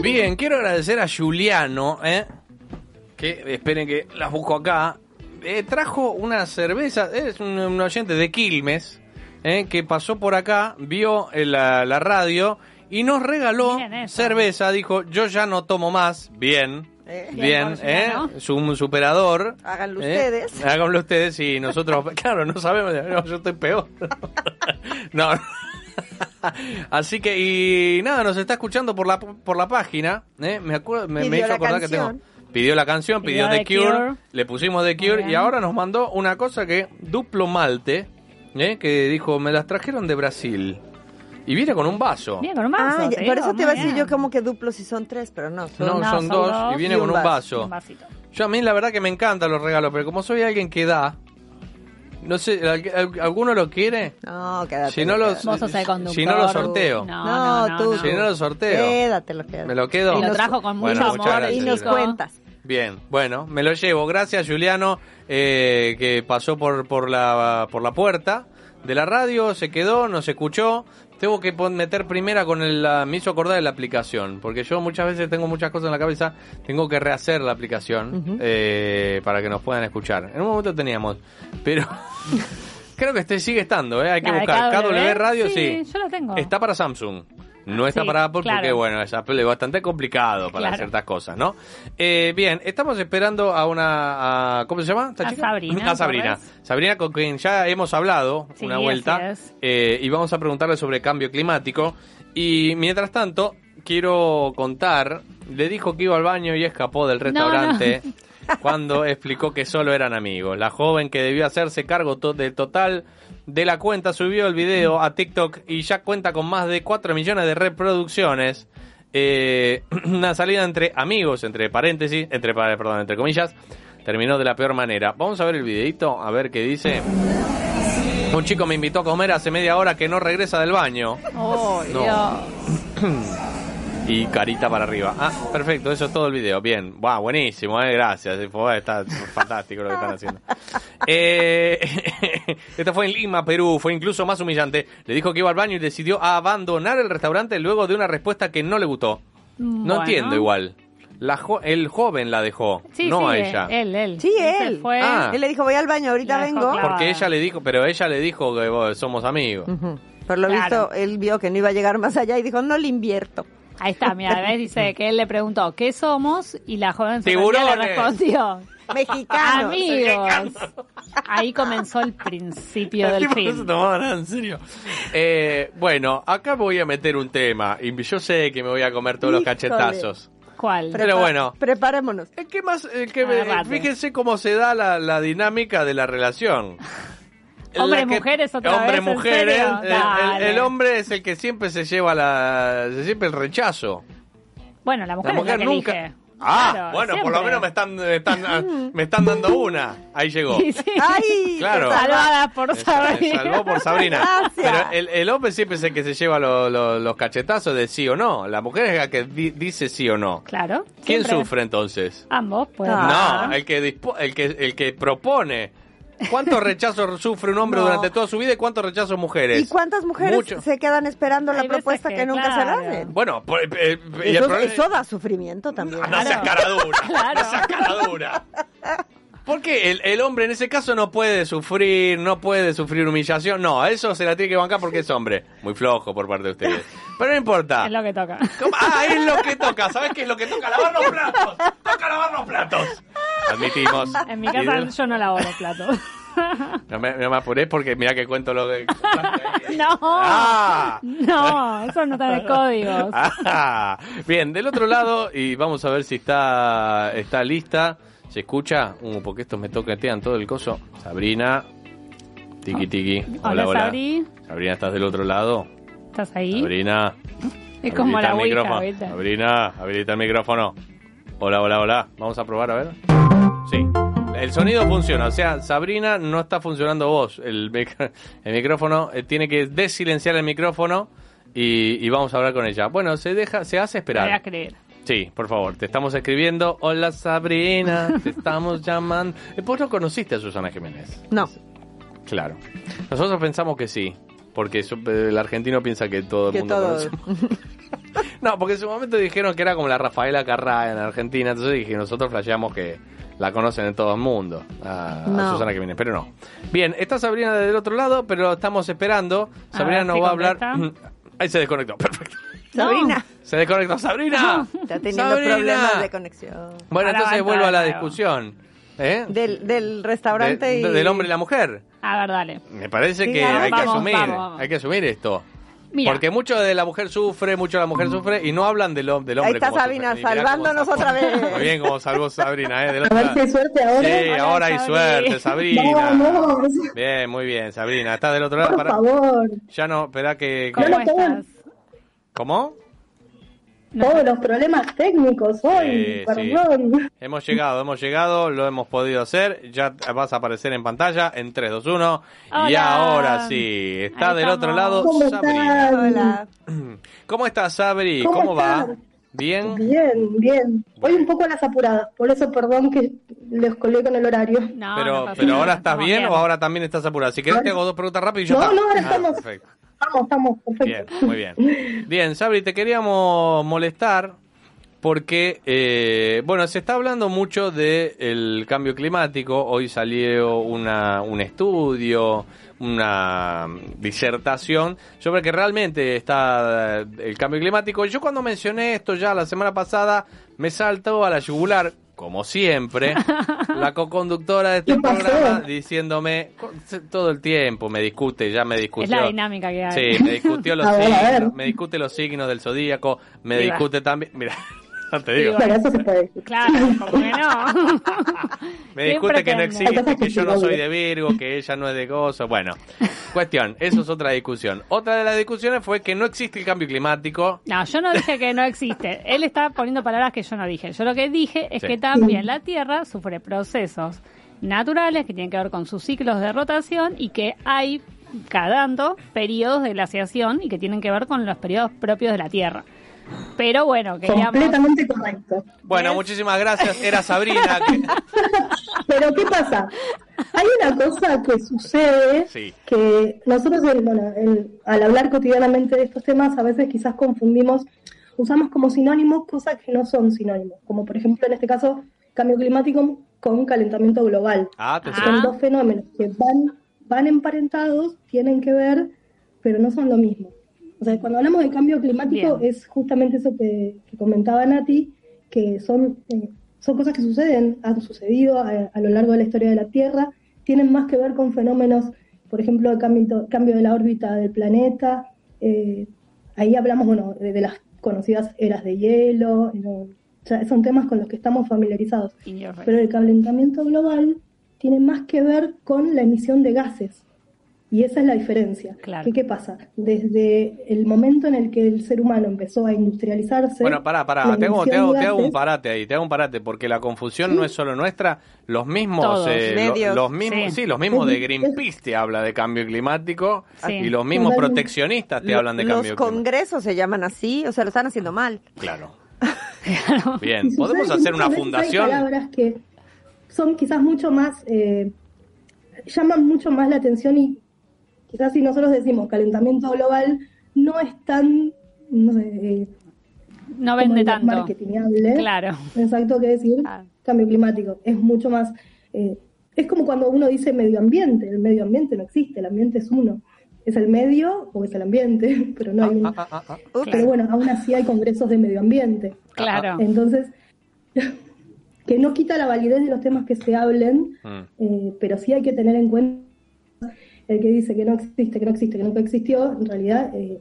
S3: Bien, quiero agradecer a Juliano, ¿eh? que esperen que las busco acá. Eh, trajo una cerveza, es un, un oyente de Quilmes, ¿eh? que pasó por acá, vio eh, la, la radio y nos regaló cerveza. Dijo, yo ya no tomo más. Bien.
S7: Eh,
S4: Bien
S3: ¿eh? Es un superador.
S7: Háganlo
S3: ¿eh?
S7: ustedes.
S3: Háganlo ustedes y nosotros, claro, no sabemos, no, yo estoy peor. no. Así que, y nada, nos está escuchando por la, por la página. ¿eh? Me, acuerdo, me, me hizo acordar que tengo. Pidió la canción, pidió,
S4: Pidió
S3: The
S4: The
S3: Cure,
S4: Cure.
S3: le pusimos The Cure y ahora nos mandó una cosa que duplo malte, ¿eh? que dijo, me las trajeron de Brasil. Y viene con un vaso.
S4: Bien, con un vaso.
S7: Ah, ya- por eso te iba a decir yo como que duplo si son tres, pero no. Son
S3: No, son dos y viene
S7: y
S3: con un
S7: vaso.
S3: vaso.
S4: Un vasito.
S3: Yo a mí la verdad que me encantan los regalos, pero como soy alguien que da, no sé, ¿al- al- ¿alguno lo quiere?
S7: No, quédate.
S3: Si no los-
S4: Vos sos el conductor.
S3: Si no lo sorteo.
S4: No,
S7: No,
S4: no,
S7: tú.
S3: Si no lo sorteo.
S7: Quédatelo, quédatelo.
S3: ¿Me lo quedo?
S4: Y lo trajo con
S3: Bueno,
S4: mucho amor.
S3: gracias,
S7: Y nos
S3: Juliano.
S7: cuentas.
S3: Bien, bueno, me lo llevo. Gracias, Juliano, eh, que pasó por, por, la, por la puerta de la radio, se quedó, nos escuchó. Tengo que meter primera con el... la- me hizo acordar de la aplicación, porque yo muchas veces tengo muchas cosas en la cabeza, tengo que rehacer la aplicación eh, para que nos puedan escuchar. En un momento teníamos, pero... Creo que este sigue estando, ¿eh? hay que
S4: La
S3: buscar.
S4: KW,
S3: KW Radio, sí.
S4: sí, yo la tengo.
S3: Está para Samsung. No está
S4: Sí,
S3: para Apple
S4: claro.
S3: porque, bueno, es Apple es bastante complicado para
S4: Claro.
S3: ciertas cosas, ¿no? Eh, bien, estamos esperando a una... a- ¿Cómo se llama esta
S4: A
S3: chica?
S4: Sabrina
S3: A Sabrina. Sabrina con quien ya hemos hablado
S4: Sí,
S3: una vuelta. eh, y vamos a preguntarle sobre cambio climático. Y mientras tanto, quiero contar... Le dijo que iba al baño y escapó del restaurante cuando explicó que solo eran amigos. La joven que debió hacerse cargo to- del total de la cuenta subió el video a TikTok y ya cuenta con más de 4 millones de reproducciones. Eh, una salida entre amigos, entre paréntesis, entre perdón, entre comillas, terminó de la peor manera. Vamos a ver el videito, a ver qué dice. Un chico me invitó a comer hace media hora que no regresa del baño.
S4: Oh,
S3: No.
S4: Dios.
S3: Y carita para arriba. Ah, perfecto, eso es todo el video. Bien, Buah, buenísimo, eh, gracias. Está fantástico lo que están haciendo. Eh, esta fue en Lima, Perú. Fue incluso más humillante. Le dijo que iba al baño y decidió abandonar el restaurante luego de una respuesta que no le gustó. No entiendo igual. La jo- el joven la dejó,
S4: Sí,
S3: no
S4: sí,
S3: a ella.
S4: Él, él.
S7: Sí, él.
S4: Fue.
S3: Ah.
S7: Él le dijo, voy al baño, ahorita
S4: La
S7: vengo.
S3: Porque ella le dijo, pero ella le dijo que somos amigos.
S7: Por lo
S4: Claro.
S7: visto, él vio que no iba a llegar más allá y dijo, no le invierto.
S4: Ahí está, mira, ¿ves? dice que él le preguntó, ¿qué somos? Y la joven se le respondió,
S7: Mexicano.
S4: amigos. Ahí comenzó el principio
S3: El
S4: del
S3: no
S4: fin.
S3: nada en serio. Eh, bueno, acá voy a meter un tema. Y yo sé que me voy a comer todos los cachetazos.
S4: ¿Cuál?
S3: Pero bueno.
S7: Preparémonos.
S3: Que más, el que
S4: Agarrate.
S3: fíjense cómo se da la, la dinámica de la relación.
S4: Hombre,
S3: que-
S4: mujeres otra
S3: hombre,
S4: vez, ¿en
S3: mujeres.
S4: serio?
S3: El, el-
S4: Dale.
S3: el hombre es el que siempre se lleva la, siempre el rechazo.
S4: Bueno, la mujer,
S3: La mujer
S4: es la que
S3: nunca.
S4: elige.
S3: Ah,
S4: Claro,
S3: bueno, por lo menos me están, me están, me están dando una. Ahí llegó.
S4: Sí, sí.
S7: ¡Ay!
S3: Claro.
S4: Salvada por Sabrina.
S3: salvó por Sabrina.
S7: Gracias.
S3: Pero el, el hombre siempre es el que se lleva lo- lo- los cachetazos de sí o no. La mujer es la que di- dice sí o no.
S4: Claro.
S3: ¿Quién
S4: siempre.
S3: sufre entonces?
S4: Ambos, pues.
S3: No, el que, dispo- el que el que propone. ¿Cuántos rechazos sufre un hombre
S7: No.
S3: durante toda su vida y cuántos rechazos mujeres?
S7: ¿Y cuántas mujeres
S3: Mucho.
S7: se quedan esperando la propuesta que,
S4: que,
S7: nunca se la
S4: claro.
S7: hacen?
S3: Bueno, por- eh, eh, y
S7: Eso,
S3: problema-
S7: eso da sufrimiento también.
S3: No seas cara dura.
S4: Claro.
S3: No seas cara dura. Porque el, el hombre en ese caso no puede sufrir, no puede sufrir humillación. No, eso se la tiene que bancar porque es hombre. Muy flojo por parte de ustedes. Pero no importa.
S4: Es lo que toca.
S3: ¿Cómo? Ah, es lo que toca. ¿Sabes qué es lo que toca? Lavar los platos. Toca lavar los platos. Admitimos.
S4: En mi casa
S3: de-
S4: yo no lavo los platos.
S3: No me, no me porque mira que cuento lo que...
S4: No.
S3: Ah.
S4: No, eso no está en el código.
S3: Ah, bien, del otro lado, y vamos a ver si está, está lista. ¿Se escucha? Uh, porque estos me toquetean todo el coso. Sabrina. Tiki tiki. Hola,
S4: Hola,
S3: hola.
S4: Sabri.
S3: Sabrina, ¿estás del otro lado?
S4: ¿Estás ahí?
S3: Sabrina.
S4: Es como la
S3: el micrófono. Sabrina, habilita el micrófono. Hola, hola, hola. Vamos a probar, a ver. Sí. El sonido funciona, o sea, Sabrina no está funcionando vos. El, mic- el micrófono eh, tiene que desilenciar el micrófono y, y vamos a hablar con ella. Bueno, se deja, se hace
S4: Te voy a
S3: esperar.
S4: creer.
S3: Sí, por favor, te estamos escribiendo. Hola Sabrina, te estamos llamando. Eh, ¿Vos no conociste a Susana Jiménez?
S7: No.
S3: Claro. Nosotros pensamos que sí, porque eh, el argentino piensa que todo el
S7: Que
S3: mundo
S7: todo.
S3: conoce. No, porque en su momento dijeron que era como la Rafaela Carrá en Argentina, entonces dije, nosotros flasheamos que la conocen en todo el mundo, a. Susana Jiménez, pero no. Bien, está Sabrina del otro lado, pero estamos esperando. Sabrina nos
S4: si
S3: va a hablar...
S4: contesta.
S3: Ahí se desconectó, perfecto.
S7: Sabrina.
S3: Se desconectó Sabrina.
S7: Está teniendo
S3: Sabrina.
S7: problemas de conexión.
S3: Bueno,
S4: Ahora
S3: entonces vuelvo a la discusión. ¿eh?
S7: Del, del restaurante
S3: De-
S7: y...
S3: de- Del hombre y la mujer.
S4: A ver, dale.
S3: Me parece
S7: Sí,
S3: que
S7: vamos,
S3: hay que asumir,
S4: vamos, vamos.
S3: hay que asumir esto.
S4: Mira.
S3: Porque mucho de la mujer sufre, mucho de la mujer sufre y no hablan del, del hombre.
S7: Ahí está
S3: como
S7: Sabina,
S3: sufre.
S7: Salvándonos
S3: cómo
S7: otra vez.
S3: Muy bien como salvó Sabrina, ¿eh? Del
S9: A
S3: otro
S9: ver hay suerte ahora.
S3: Sí,
S4: Hola,
S3: ahora hay suerte, Sabrina.
S9: Vamos,
S3: Bien, muy bien, Sabrina. Está del otro lado.
S9: por
S3: Pará.
S9: favor.
S3: Ya no, espera que...
S4: ¿Cómo
S9: no,
S4: estás?
S3: ¿Cómo?
S9: Todos los problemas técnicos hoy,
S3: Sí,
S9: perdón.
S3: Hemos llegado, hemos llegado, lo hemos podido hacer. Ya vas a aparecer en pantalla en 3, 2, 1. Y ahora sí, está
S4: Ahí
S3: del otro lado
S9: ¿Cómo
S3: Sabrina.
S7: Hola.
S3: ¿Cómo estás, Sabri?
S9: ¿Cómo
S3: ¿Cómo, va? ¿Bien?
S9: Bien, bien. Hoy un poco a las apuradas, por eso perdón que les colgué con el horario.
S4: No,
S3: pero
S4: no
S3: pero ahora estás bien, o ahora también estás apurada. Si querés te hago dos preguntas rápidas y yo
S9: No, no, ahora
S3: Ah,
S9: estamos.
S3: perfecto.
S9: Estamos, estamos,
S3: Bien, muy bien. Bien, Sabri, te queríamos molestar porque, eh, bueno, se está hablando mucho del cambio climático. Hoy salió una, un estudio, una disertación sobre que realmente está eh, el cambio climático. Yo cuando mencioné esto ya la semana pasada, me saltó a la yugular, como siempre, la coconductora de este programa diciéndome todo el tiempo, me discute, ya me discutió.
S4: Es la dinámica que hay.
S3: Sí, me discutió los
S9: ver,
S3: signos, me discute los signos del zodíaco, me discute también, mira, no te digo,
S9: Bueno, eso se puede decir.
S4: Claro, como que no.
S3: me
S4: ¿Qué
S3: discute que no existe, que
S9: que
S3: yo no soy de Virgo, que ella no es de gozo, bueno, cuestión, eso es otra discusión. Otra de las discusiones fue que no existe el cambio climático,
S4: No, yo no dije que no existe. Él está poniendo palabras que yo no dije. Yo lo que dije es
S3: Sí.
S4: que también la Tierra sufre procesos naturales que tienen que ver con sus ciclos de rotación y que hay cada tanto periodos de glaciación y que tienen que ver con los periodos propios de la Tierra. Pero bueno, queríamos...
S9: Completamente correcto.
S3: bueno,
S4: ¿Ves?
S3: muchísimas gracias, era Sabrina, que-
S9: Pero ¿qué pasa? Hay una cosa que sucede
S3: Sí.
S9: que nosotros, el- bueno, el- al hablar cotidianamente de estos temas, a veces quizás confundimos, usamos como sinónimos cosas que no son sinónimos, como por ejemplo en este caso cambio climático con calentamiento global.
S3: ah, te
S4: Ah.
S9: Son dos fenómenos que van, van emparentados, tienen que ver, pero no son lo mismo. O sea, cuando hablamos de cambio climático
S4: Bien.
S9: es justamente eso que, que comentaba Nati, que son, eh, son cosas que suceden, han sucedido a, a lo largo de la historia de la Tierra, tienen más que ver con fenómenos, por ejemplo, de cambio, cambio de la órbita del planeta. eh, ahí hablamos, bueno, de, de las conocidas eras de hielo, o sea, son temas con los que estamos familiarizados. Pero el calentamiento global tiene más que ver con la emisión de gases. Y esa es la diferencia.
S4: Claro.
S9: ¿Qué, qué pasa? Desde el momento en el que el ser humano empezó a industrializarse.
S3: Bueno, pará, pará, te hago, te, hago,
S9: de
S3: te hago un parate ahí, te hago un parate, porque la confusión no es solo nuestra, los mismos,
S4: Todos.
S3: eh, lo- los mismos,
S4: Sí.
S3: sí. los mismos de
S9: Es-
S3: Greenpeace te habla de cambio climático
S4: Sí.
S3: y los mismos
S9: Totalmente.
S3: proteccionistas te
S7: Lo-
S3: hablan de
S7: Los
S3: cambio climático.
S7: congresos se llaman así, o sea, lo están haciendo mal.
S3: Claro. Bien, podemos hacer una fundación.
S9: Hay palabras que son quizás mucho más. eh, llaman mucho más la atención y quizás si nosotros decimos calentamiento global, no es tan. No sé. eh,
S4: No vende tanto.
S9: marketingable.
S4: Claro.
S9: Exacto, que decir
S4: Ah.
S9: cambio climático. Es mucho más. eh, es como cuando uno dice medio ambiente. El medio ambiente no existe, el ambiente es uno. Es el medio o es el ambiente, pero no hay un.
S3: Ah, ah.
S9: Pero bueno, aún así hay congresos de medio ambiente.
S4: Claro.
S9: Entonces, que no quita la validez de los temas que se hablen,
S3: Mm.
S9: eh, pero sí hay que tener en cuenta el que dice que no existe, que no existe, que nunca existió, en realidad eh,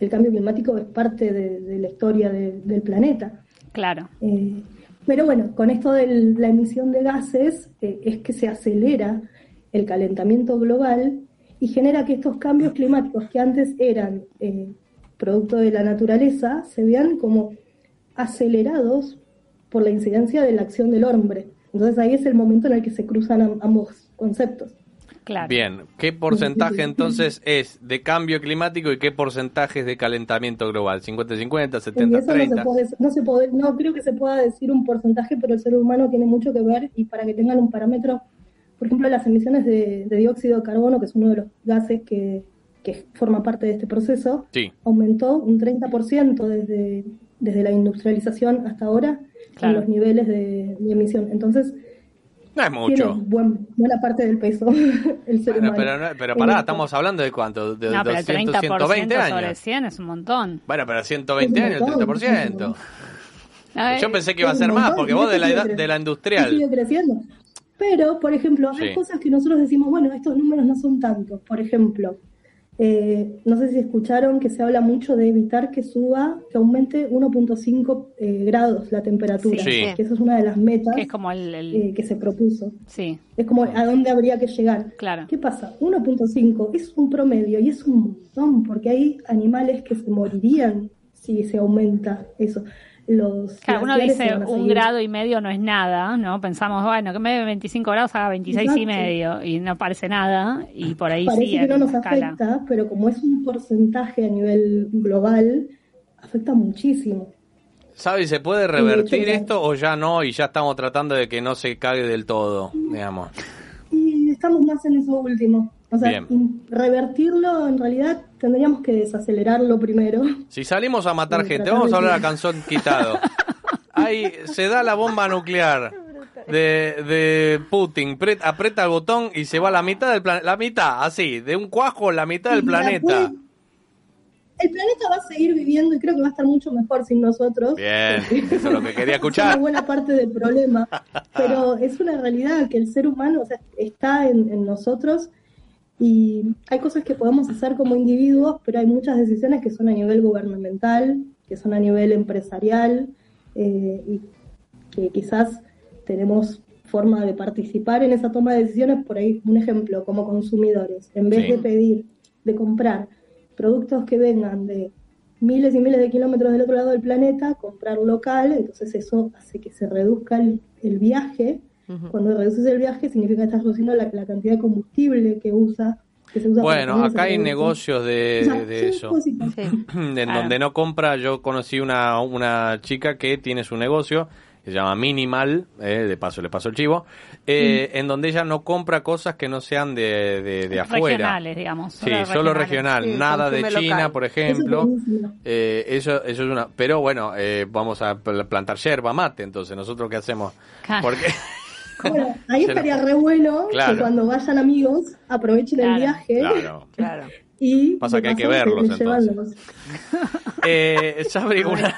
S9: el cambio climático es parte de, de la historia de- del planeta.
S4: Claro.
S9: Eh, pero bueno, con esto de la emisión de gases eh, es que se acelera el calentamiento global y genera que estos cambios climáticos que antes eran producto de la naturaleza se vean como acelerados por la incidencia de la acción del hombre. Entonces ahí es el momento en el que se cruzan am- ambos conceptos.
S4: Claro.
S3: Bien, ¿qué porcentaje entonces es de cambio climático y qué porcentaje es de calentamiento global? ¿50-50,
S9: Y
S3: 70-30?
S9: eso no se puede, no se puede, no creo que se pueda decir un porcentaje, pero el ser humano tiene mucho que ver y para que tengan un parámetro, por ejemplo, las emisiones de, de dióxido de carbono, que es uno de los gases que, que forma parte de este proceso,
S3: Sí.
S9: aumentó un 30% desde, desde la industrialización hasta ahora
S4: Claro.
S9: en los niveles de, de emisión. Entonces,
S3: No es
S9: tiene
S3: mucho.
S9: buen- buena parte del peso el ser
S3: Bueno,
S9: humano.
S3: pero, pero pará,
S9: Eh,
S3: estamos hablando de cuánto, de
S4: No, pero el
S3: 200,
S4: 30%
S3: 120
S4: sobre
S3: años.
S4: 100 es un montón.
S3: Bueno, pero 120
S9: Es un
S3: años, el
S9: montón,
S3: 30%.
S4: A ver,
S3: Yo pensé que iba a ser más, porque vos de la edad de la industrial.
S9: sigue creciendo. Pero, por ejemplo, hay
S3: Sí.
S9: cosas que nosotros decimos, bueno, estos números no son tantos. Por ejemplo, eh, no sé si escucharon que se habla mucho de evitar que suba, que aumente 1.5 eh, grados la temperatura.
S3: Sí.
S9: Que esa es una de las metas
S4: que es como el... el-
S9: eh, que se propuso.
S4: sí,
S9: Es como a dónde habría que llegar.
S4: claro.
S9: ¿Qué pasa? 1.5 es un promedio y es un montón, porque hay animales que se morirían si se aumenta eso. Los
S4: Claro, uno dice un
S9: seguir-
S4: grado y medio no es nada, ¿no? Pensamos, bueno, que me de 25 grados haga 26 y medio y no parece nada y por ahí
S9: Parece
S4: sí
S9: que no nos
S4: escala.
S9: afecta, pero como es un porcentaje a nivel global, afecta muchísimo.
S3: ¿Sabes? ¿Se puede revertir
S9: hecho,
S3: esto o ya no? Y ya estamos tratando de que no se cague del todo, digamos.
S9: Y estamos más en eso último. O sea,
S3: Bien.
S9: revertirlo en realidad tendríamos que desacelerarlo primero.
S3: Si salimos a matar gente, vamos a hablar a canción quitado. Ahí se da la bomba nuclear de, de Putin, aprieta el botón y se va la mitad del planeta, la mitad, así, de un cuajo la mitad del planeta.
S9: puede- El planeta va a seguir viviendo y creo que va a estar mucho mejor sin nosotros.
S3: Bien, eso es lo que quería
S9: Es una
S3: escuchar.
S9: buena parte del problema, pero es una realidad que el ser humano o sea, está en, en nosotros y hay cosas que podemos hacer como individuos, pero hay muchas decisiones que son a nivel gubernamental, que son a nivel empresarial eh, y que quizás tenemos forma de participar en esa toma de decisiones. Por ahí, un ejemplo, como consumidores, en vez
S3: Sí.
S9: de pedir, de comprar productos que vengan de miles y miles de kilómetros del otro lado del planeta, comprar local, entonces eso hace que se reduzca el, el viaje. Cuando reduces el viaje significa que estás reduciendo la, la cantidad de combustible que usa. Que se usa para
S3: Bueno, acá hay negocios
S9: O
S3: de,
S9: sea,
S3: de
S9: son
S3: eso. en
S4: Ah.
S3: donde no compra, yo conocí una, una chica que tiene su negocio, que se llama Minimal, eh, de paso le paso el chivo, eh, en donde ella no compra cosas que no sean de, de, de afuera.
S4: Regionales, digamos.
S3: Sí, solo regional,
S7: Sí,
S3: nada de China,
S7: local.
S3: por
S9: Eso
S3: ejemplo.
S9: buenísimo.
S3: Eh, eso, eso es una. Pero bueno, eh, vamos a pl- plantar yerba mate, entonces, ¿nosotros qué hacemos?
S4: Claro.
S3: Porque.
S9: Bueno, ahí
S3: lo-
S9: estaría re bueno
S3: Claro.
S9: que cuando vayan amigos aprovechen
S4: Claro.
S9: el viaje
S3: Claro.
S7: Claro.
S9: y
S3: Pasa
S9: de
S3: que hay que verlos, entonces. Eh, Sabri, una,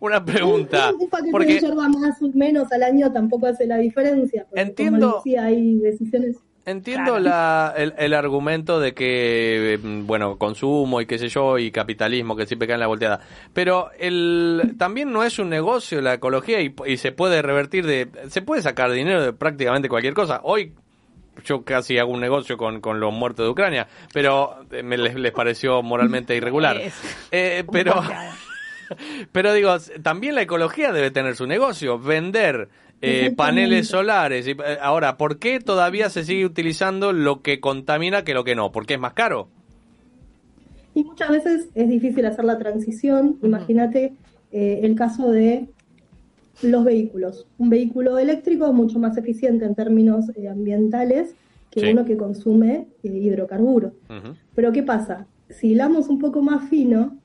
S3: una pregunta.
S9: Un, un paquete de
S3: Porque
S9: yerba más o menos al año tampoco hace la diferencia.
S3: Entiendo-
S9: Como decía, hay decisiones.
S3: Entiendo
S4: Claro.
S3: la, el, el argumento de que, eh, bueno, consumo y qué sé yo, y capitalismo que siempre cae en la volteada. Pero el, también no es un negocio la ecología y, y se puede revertir de... Se puede sacar dinero de prácticamente cualquier cosa. Hoy yo casi hago un negocio con, con los muertos de Ucrania, pero eh, me les, les pareció moralmente irregular. Eh, pero... Pero digo, también la ecología debe tener su negocio, vender eh, paneles solares. Eh, ahora, ¿por qué todavía se sigue utilizando lo que contamina que lo que no? ¿Porque es más caro?
S9: Y muchas veces es difícil hacer la transición. Imagínate eh, el caso de los vehículos. Un vehículo eléctrico es mucho más eficiente en términos eh, ambientales que
S3: Sí.
S9: uno que consume eh, hidrocarburos. Pero ¿qué pasa? Si hilamos un poco más fino,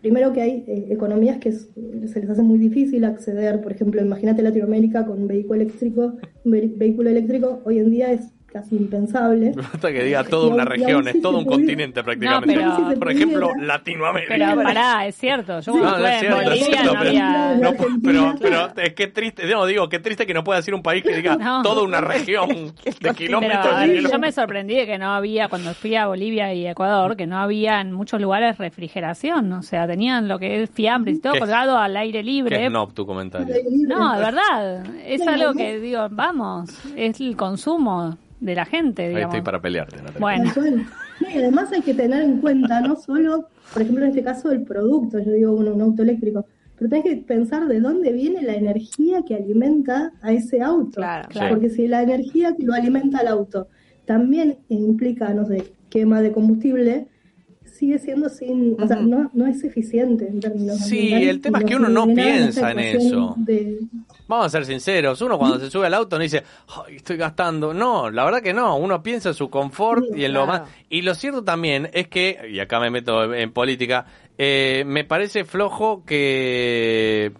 S9: primero que hay eh, economías que se les hace muy difícil acceder, por ejemplo, imagínate Latinoamérica con un vehículo eléctrico, un ve- vehículo eléctrico hoy en día es casi impensable.
S3: Hasta que diga toda una región, es todo un continente prácticamente.
S4: pero-
S3: Por ejemplo. Latinoamérica.
S4: Pero pará, es cierto. Yo
S3: No, es cierto, es
S4: Bolivia
S3: cierto,
S4: no
S3: pero-. No, pero, pero es que triste, no digo, qué triste que no pueda decir un país que diga
S4: No.
S3: toda una región de
S4: Pero
S3: kilómetros.
S4: a
S3: y
S4: ver, yo me sorprendí de que no había, cuando fui a Bolivia y Ecuador, que no había en muchos lugares refrigeración. O sea, tenían lo que es fiambres y todo colgado al aire
S3: ¿Qué
S4: libre.
S3: es no tu comentario?
S4: No, de verdad. Es algo que, digo, vamos, es el consumo de la gente,
S3: Ahí
S4: digamos.
S3: estoy para pelearte. Natalia.
S4: Bueno.
S9: No, y además hay que tener en cuenta no solo, por ejemplo, en este caso el producto, yo digo bueno, un auto eléctrico, pero tenés que pensar de dónde viene la energía que alimenta a ese auto.
S7: Claro.
S3: Claro.
S9: Porque si la energía que lo alimenta al auto también implica, no sé, quema de combustible, sigue siendo sin, o sea, no, no es eficiente en términos
S3: Sí, el tema es que uno no piensa en eso.
S9: de-
S3: Vamos a ser sinceros, uno cuando se sube al auto no dice, Ay, estoy gastando. No, la verdad que no, uno piensa en su confort
S7: Sí,
S3: y en lo más. Y lo cierto también es que, y acá me meto en política, eh, me parece flojo que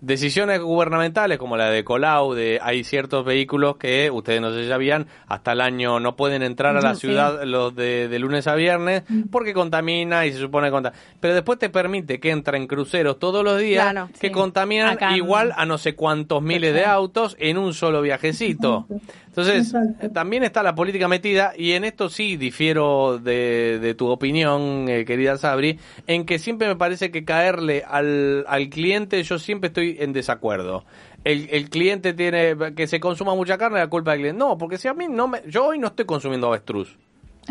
S3: decisiones gubernamentales como la de Colau, de hay ciertos vehículos que ustedes no si sabían, hasta el año no pueden entrar a la
S4: sí.
S3: ciudad los de, de lunes a viernes porque contamina y se supone que contamina. Pero después te permite que entren cruceros todos los días
S7: Claro.
S3: que
S4: Sí.
S3: contaminan
S4: Acá
S3: igual a no sé cuántos miles de autos en un solo viajecito. Entonces,
S9: Exacto.
S3: eh, también está la política metida y en esto sí difiero de, de tu opinión, eh, querida Sabri, en que siempre me parece que caerle al, al cliente, yo siempre estoy en desacuerdo. El, el cliente tiene que se consuma mucha carne, la culpa del cliente. No, porque si a mí no me, yo hoy no estoy consumiendo avestruz.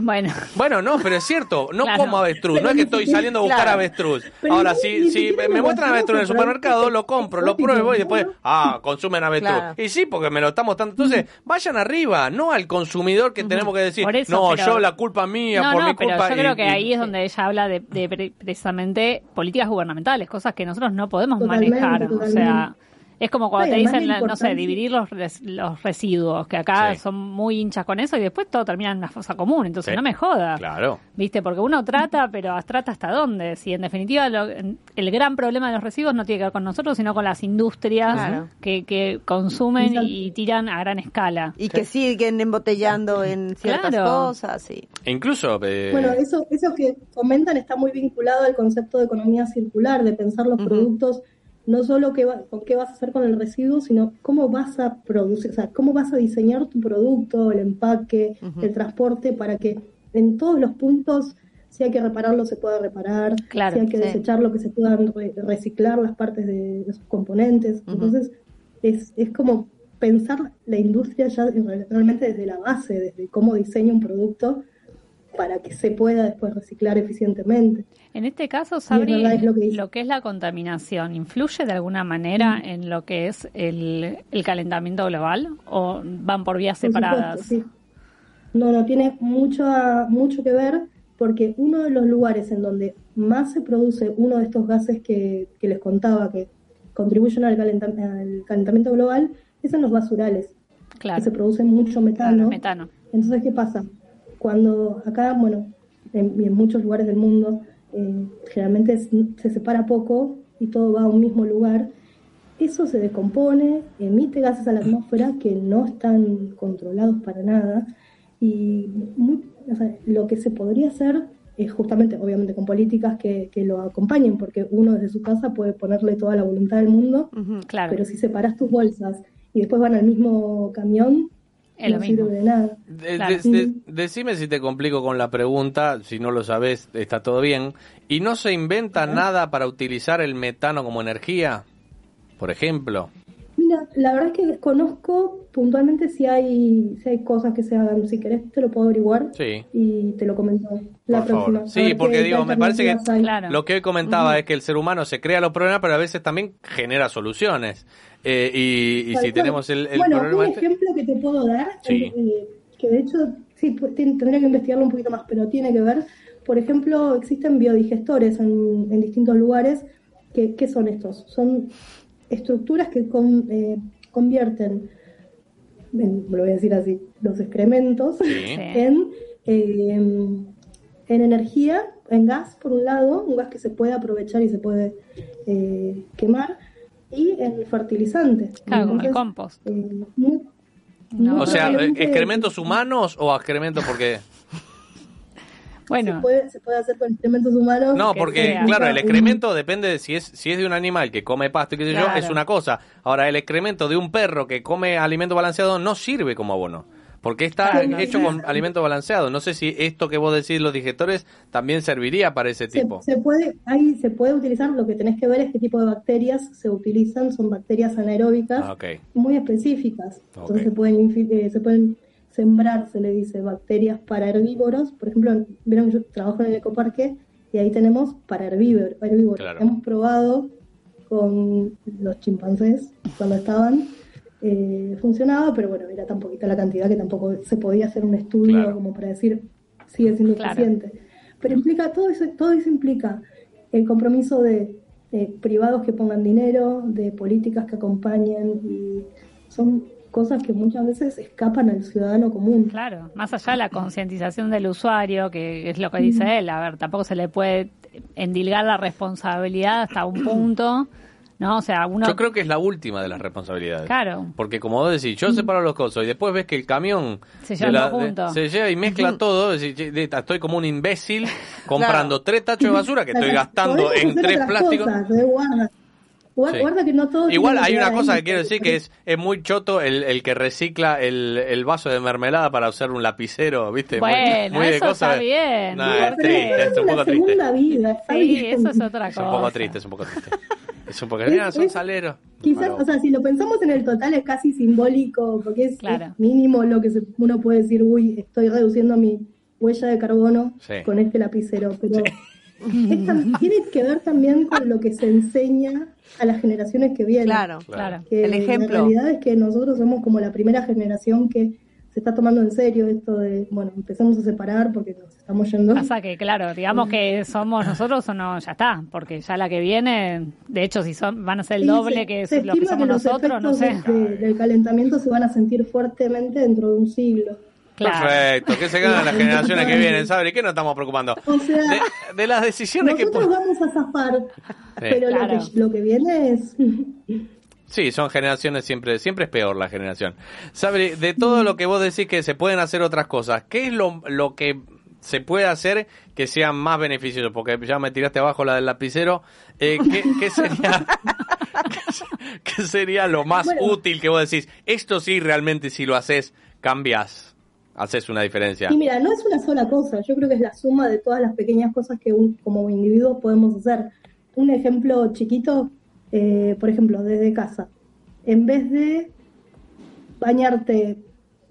S4: Bueno,
S3: Bueno, no, pero es cierto, no
S4: Claro.
S3: como avestruz, no es que estoy saliendo a buscar
S7: Claro.
S3: avestruz.
S9: Pero
S3: Ahora,
S9: ni-
S3: si, me muestran avestruz en el supermercado,
S9: pero
S3: lo compro, lo pruebo y después,
S9: ¿no?
S3: ah, consumen avestruz.
S7: Claro.
S3: Y sí, porque me lo está mostrando. Entonces, vayan arriba, no al consumidor que tenemos que decir,
S4: eso,
S3: no,
S4: pero-
S3: yo la culpa mía,
S4: no,
S3: por
S4: no,
S3: mi
S4: pero
S3: culpa.
S4: yo
S3: y-
S4: creo que
S3: y-
S4: ahí es donde ella habla de, de pre- precisamente políticas gubernamentales, cosas que nosotros no podemos
S9: Totalmente,
S4: manejar. O sea. Es como cuando te dicen,
S9: la
S4: no sé, dividir los, res- los residuos, que acá
S3: Sí.
S4: son muy hinchas con eso y después todo termina en una fosa común. Entonces,
S3: Sí.
S4: no me joda.
S3: Claro.
S4: ¿Viste? Porque uno trata, pero trata hasta dónde. Si en definitiva lo- el gran problema de los residuos no tiene que ver con nosotros, sino con las industrias
S7: Claro.
S4: que, que consumen y tiran a gran escala.
S7: Y que siguen embotellando en ciertas
S4: Claro.
S7: cosas, sí.
S3: E incluso, eh,
S9: Bueno, eso, eso que comentan está muy vinculado al concepto de economía circular, de pensar los productos, no solo qué, va- qué vas a hacer con el residuo, sino cómo vas a producir, o sea, cómo vas a diseñar tu producto, el empaque, el transporte, para que en todos los puntos, si hay que repararlo, se pueda reparar,
S4: Claro,
S9: si hay que
S7: sí.
S9: desecharlo, que se puedan re- reciclar las partes de, de sus componentes. Entonces, es, es como pensar la industria ya re- realmente desde la base, desde cómo diseña un producto para que se pueda después reciclar eficientemente.
S4: En este caso, Sabri,
S9: es lo que
S4: es la contaminación, ¿influye de alguna manera en lo que es el, el calentamiento global o van por vías
S9: Por
S4: separadas?
S9: supuesto, sí. No, no, tiene mucho, mucho que ver porque uno de los lugares en donde más se produce uno de estos gases que, que les contaba que contribuyen al, al calentamiento global es en los basurales,
S4: Claro,
S9: que se produce mucho metano.
S4: metano.
S9: Entonces, ¿qué pasa? Cuando acá, bueno, en, muchos lugares del mundo, eh, generalmente es- se separa poco y todo va a un mismo lugar, eso se descompone, emite gases a la atmósfera que no están controlados para nada y muy- o sea, lo que se podría hacer es justamente, obviamente, con políticas que, que lo acompañen, porque uno desde su casa puede ponerle toda la voluntad del mundo.
S4: Claro,
S9: pero si separas tus bolsas y después van al mismo camión,
S4: es lo
S9: no
S4: mismo.
S9: sirve de nada.
S3: De-
S4: Claro.
S3: de- de- decime si te complico con la pregunta, si no lo sabes, está todo bien. ¿Y no se inventa nada para utilizar el metano como energía? Por ejemplo.
S9: Mira, la verdad es que desconozco puntualmente si hay, si hay cosas que se hagan. Si querés, te lo puedo averiguar
S3: Sí.
S9: y te lo comento la
S3: Por
S9: próxima.
S3: favor. Sí, porque digo, me parece que.
S4: Claro.
S3: lo que hoy comentaba es que el ser humano se crea los problemas, pero a veces también genera soluciones. Eh, y si tenemos el, el
S9: bueno,
S3: problema...
S9: un
S3: este-
S9: ejemplo que te puedo dar,
S3: Sí.
S9: eh, eh, que de hecho sí pu- tien- tendría que investigarlo un poquito más, pero tiene que ver. Por ejemplo, existen biodigestores en, en distintos lugares. ¿Qué son estos? Son estructuras que con- eh, convierten, en- lo voy a decir así, los excrementos
S3: Sí.
S9: en, en energía, en gas, por un lado, un gas que se puede aprovechar y se puede eh, quemar, y.
S4: Claro, como el compost.
S9: eh, muy-
S4: No.
S9: muy
S3: O sea, ¿excrementos humanos o excrementos porque...?
S4: Bueno,
S9: Se puede, se puede hacer con excrementos humanos.
S3: No,
S4: que
S3: porque,
S4: sea.
S3: claro, el excremento depende de si es, si es de un animal que come pasto y qué sé yo, es una cosa. Ahora, el excremento de un perro que come alimento balanceado no sirve como abono. Porque está hecho con alimento balanceado. No sé si esto que vos decís, los digestores, también serviría para ese
S9: Se,
S3: tipo.
S9: se puede, ahí se puede utilizar, lo que tenés que ver es qué tipo de bacterias se utilizan, son bacterias anaeróbicas
S3: Ah,
S9: muy específicas. Entonces se pueden eh, se pueden sembrar, se le dice, bacterias para herbívoros. Por ejemplo, vieron que yo trabajo en el ecoparque y ahí tenemos para herbívor- herbívoros.
S3: Claro.
S9: Hemos probado con los chimpancés cuando estaban eh, funcionaba, pero bueno, era tan poquita la cantidad que tampoco se podía hacer un estudio
S3: Claro.
S9: como para decir sigue siendo
S4: Claro.
S9: suficiente. Pero implica, todo eso, todo eso implica el compromiso de eh, privados que pongan dinero, de políticas que acompañen, y son cosas que muchas veces escapan al ciudadano común.
S4: Claro, más allá de la concientización del usuario, que es lo que dice él, a ver, tampoco se le puede endilgar la responsabilidad hasta un punto, ¿no? O sea, uno...
S3: Yo creo que es la última de las responsabilidades.
S4: Claro.
S3: Porque como vos decís, yo separo los cosos y después ves que el camión
S4: Se lleva junto.
S3: se lleva y mezcla todo. estoy como un imbécil comprando tres tachos de basura que estoy gastando en tres plásticos.
S9: cosas, guarda. Guarda,
S3: Sí.
S9: guarda que no todo
S3: Igual hay una cosa
S9: ahí,
S3: que quiero decir que es, es muy choto el, el que recicla el, el vaso de mermelada para hacer un lapicero, ¿viste? Muy-
S4: Bueno,
S3: muy, de
S4: eso
S3: cosa.
S4: está bien.
S3: No, es triste,
S9: es
S3: es un
S9: una
S3: poco triste.
S9: segunda vida, está
S4: Sí,
S9: bien.
S4: eso es otra
S3: Es
S4: cosa.
S3: un poco triste, es un poco triste. Es un poco...
S9: Es-
S3: son
S9: es-
S3: saleros.
S9: Quizás, o sea, si lo pensamos en el total es casi simbólico, porque es,
S4: Claro.
S9: es mínimo lo que se- uno puede decir, uy, estoy reduciendo mi huella de carbono
S3: Sí.
S9: con este lapicero, pero es tam- tiene que ver también con lo que se enseña a las generaciones que vienen.
S7: Claro.
S4: Claro.
S9: Que
S7: El ejemplo.
S9: La realidad es que nosotros somos como la primera generación que se está tomando en serio esto de, bueno, empezamos a separar porque nos estamos yendo.
S4: Pasa que, claro, digamos que somos nosotros o no, ya está, porque ya la que viene, de hecho, si son van a ser el doble que es
S9: se
S4: lo que somos
S9: los
S4: nosotros, no sé.
S9: de- del calentamiento se van a sentir fuertemente dentro de un siglo.
S4: Claro.
S3: Perfecto, que se ganan las generaciones que vienen, ¿sabes? ¿Qué nos estamos preocupando?
S9: O sea,
S3: De, de las decisiones que...
S9: nosotros
S3: po-
S9: vamos a zafar, pero
S4: Claro.
S9: lo, que, lo que viene es...
S3: Sí, son generaciones siempre, siempre es peor la generación. Sabri, de todo lo que vos decís que se pueden hacer otras cosas, ¿qué es lo, lo que se puede hacer que sea más beneficioso? Porque ya me tiraste abajo la del lapicero. Eh, ¿qué, qué sería, qué, se- qué sería lo más
S9: Bueno.
S3: útil que vos decís? Esto sí, realmente, si lo haces, cambias, haces una diferencia.
S9: Y mira, no es una sola cosa, yo creo que es la suma de todas las pequeñas cosas que un- como individuos podemos hacer. Un ejemplo chiquito, eh, por ejemplo, desde casa. En vez de bañarte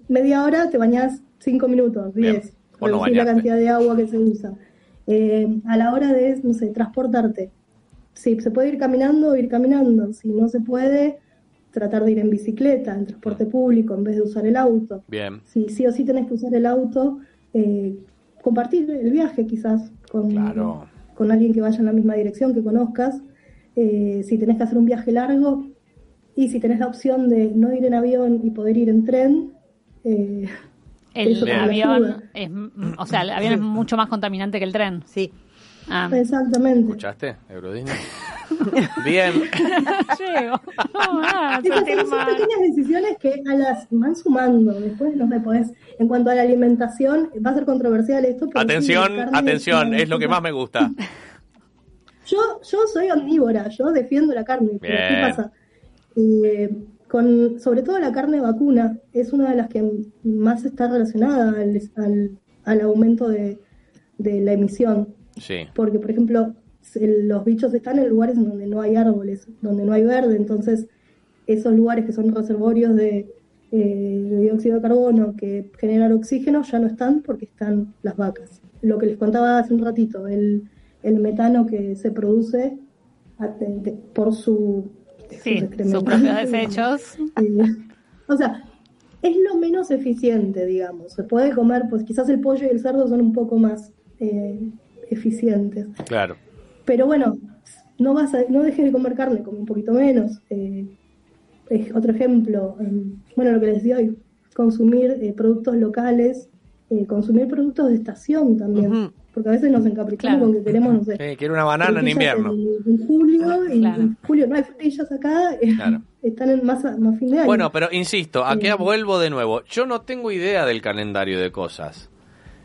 S9: media hora, te bañas cinco minutos, diez.
S3: O no
S9: Reducir la cantidad de agua que se usa. Eh, a la hora de, no sé, transportarte. Si se puede ir caminando, ir caminando. Si no se puede, tratar de ir en bicicleta, en transporte público, en vez de usar el auto
S3: Bien,
S9: si sí o sí tenés que usar el auto, eh, compartir el viaje quizás con,
S3: Claro.
S9: con alguien que vaya en la misma dirección, que conozcas. Eh, si tenés que hacer un viaje largo y si tenés la opción de no ir en avión y poder ir en tren, eh,
S4: El avión es, mm, o sea, el avión es mucho más contaminante que el tren.
S7: Sí.
S4: Ah.
S9: Exactamente.
S3: ¿escuchaste, Euro Disney? Bien,
S4: Llego. No, ah, sentir
S9: son, pequeñas decisiones que a las van sumando. Después, no sé, podés, en cuanto a la alimentación, va a ser controversial esto. sí,
S3: atención, atención, es lo que más me gusta.
S9: Yo, yo soy omnívora, yo defiendo la carne, pero ¿qué pasa? Eh, con, sobre todo la carne vacuna es una de las que más está relacionada al, al, al aumento de, de la emisión.
S3: Sí,
S9: Porque, por ejemplo, se- los bichos están en lugares en donde no hay árboles, donde no hay verde, entonces esos lugares que son reservorios de, eh, de dióxido de carbono que generan oxígeno ya no están porque están las vacas. Lo que les contaba hace un ratito, el, el metano que se produce por su,
S4: Sí, sus propios desechos.
S9: O sea, es lo menos eficiente, digamos. Se puede comer, pues quizás el pollo y el cerdo son un poco más eh, eficientes.
S3: claro.
S9: Pero bueno, no vas a, no dejes de comer carne, come un poquito menos. Eh, es otro ejemplo, em, bueno, lo que les decía hoy, consumir eh, productos locales, eh, consumir productos de estación también. Porque a veces nos encaprichamos
S4: Claro.
S9: con que queremos, no sé,
S3: Sí, quiero una banana en invierno.
S9: En, en julio, y
S4: Claro.
S9: en julio no hay frutillas acá, eh,
S3: Claro.
S9: están en más, más fin de año.
S3: Bueno, pero insisto, aquí
S9: Eh,
S3: vuelvo de nuevo. Yo no tengo idea del calendario de cosas.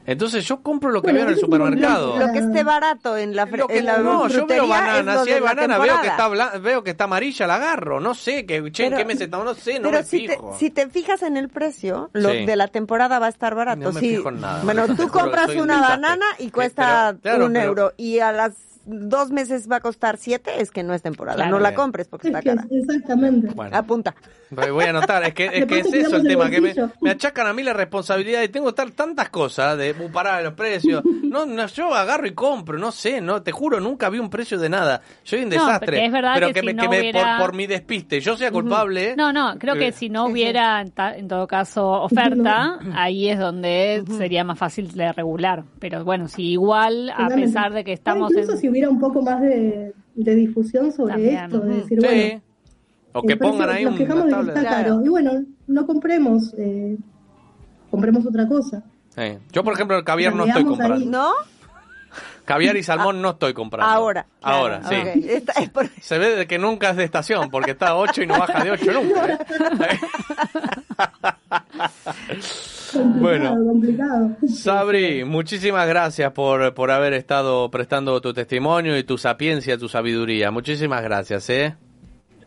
S3: Entonces yo compro lo que
S9: Bueno,
S3: veo en el supermercado.
S7: Lo que esté barato en la,
S3: Lo que-
S7: en la
S3: no, yo veo banana, si hay banana veo que está blan- veo que está amarilla, la agarro, no sé, que che, ¿en
S7: Pero-
S3: qué mes estamos? No sé, no
S7: Pero
S3: me
S7: si te,
S3: fijo.
S7: si te fijas en el precio, lo
S3: Sí.
S7: de la temporada va a estar barato.
S3: No me
S7: Sí.
S3: fijo en nada,
S7: Bueno,
S3: te
S7: tú compras una banana y
S3: Eh,
S7: cuesta
S3: pero, claro,
S7: un
S3: pero-
S7: euro. Y a las dos meses va a costar siete, es que no es temporada.
S4: Claro.
S7: no la compres porque
S9: Es
S7: está
S9: que
S7: cara.
S9: exactamente.
S3: Bueno.
S7: Apunta.
S3: Voy a anotar, es que, es, que es eso el tema, que me, me achacan a mí la responsabilidad y tengo que estar tantas cosas de uh, parar los precios. No, no, yo agarro y compro, no sé, no, te juro, nunca vi un precio de nada. Soy un desastre.
S4: es verdad
S3: pero
S4: que si
S3: me,
S4: no
S3: que me-
S4: hubiera-
S3: por, por mi despiste, yo sea culpable.
S4: No, no, creo que
S3: Eh,
S4: si no hubiera, en, ta- en todo caso, oferta, ahí es donde sería más fácil de regular. Pero bueno, si igual, a pesar de que estamos
S9: incluso
S4: en...
S9: hubiera un poco más de, de difusión sobre
S4: También.
S9: esto, de decir,
S3: Sí.
S9: bueno,
S3: o que
S9: precio-
S3: pongan ahí
S9: nos
S3: un
S9: quejamos de que está
S7: Claro.
S9: caro. Y bueno, no compremos, eh, compremos otra cosa.
S3: Sí. Yo, por ejemplo, el caviar no estoy comprando.
S9: ahí.
S7: ¿No?
S3: Caviar y salmón no estoy comprando.
S7: Ahora.
S3: Ahora, sí.
S7: ok. Esta- es por-
S3: Se ve de que nunca es de estación, porque está a 8 y no baja de 8 nunca. ¿eh?
S9: Complicado,
S3: Bueno.
S9: complicado.
S3: Sabri, muchísimas gracias por, por haber estado prestando tu testimonio y tu sapiencia, tu sabiduría. Muchísimas gracias, ¿eh?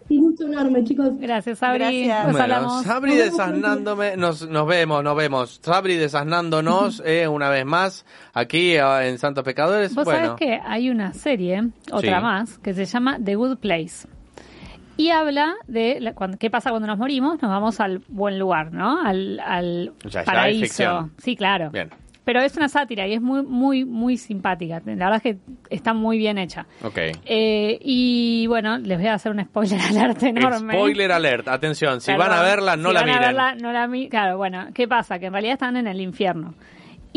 S9: Y gusto enorme, chicos.
S4: Gracias, Sabri.
S7: Gracias.
S4: Pues
S3: Bueno. Sabri
S9: Nos vemos
S3: desasnándome, nos, nos vemos, nos vemos. Sabri desasnándonos eh, una vez más aquí eh, en Santos Pecadores.
S4: Vos
S3: bueno,
S4: sabés que hay una serie, otra
S3: Sí.
S4: más, que se llama The Good Place. Y habla de la- cuando- qué pasa cuando nos morimos, nos vamos al buen lugar, ¿no? Al, al
S3: O sea,
S4: paraíso. Sí, claro.
S3: bien,
S4: Pero es una sátira y es muy, muy, muy simpática. La verdad es que está muy bien hecha.
S3: ok.
S4: Eh, y bueno, les voy a hacer un spoiler alert enorme.
S3: Spoiler alert, atención, si
S4: Perdón.
S3: van a verla, no
S4: Si
S3: la
S4: van a
S3: miren.
S4: verla, no la mi- Claro, bueno, ¿qué pasa? Que en realidad están en el infierno.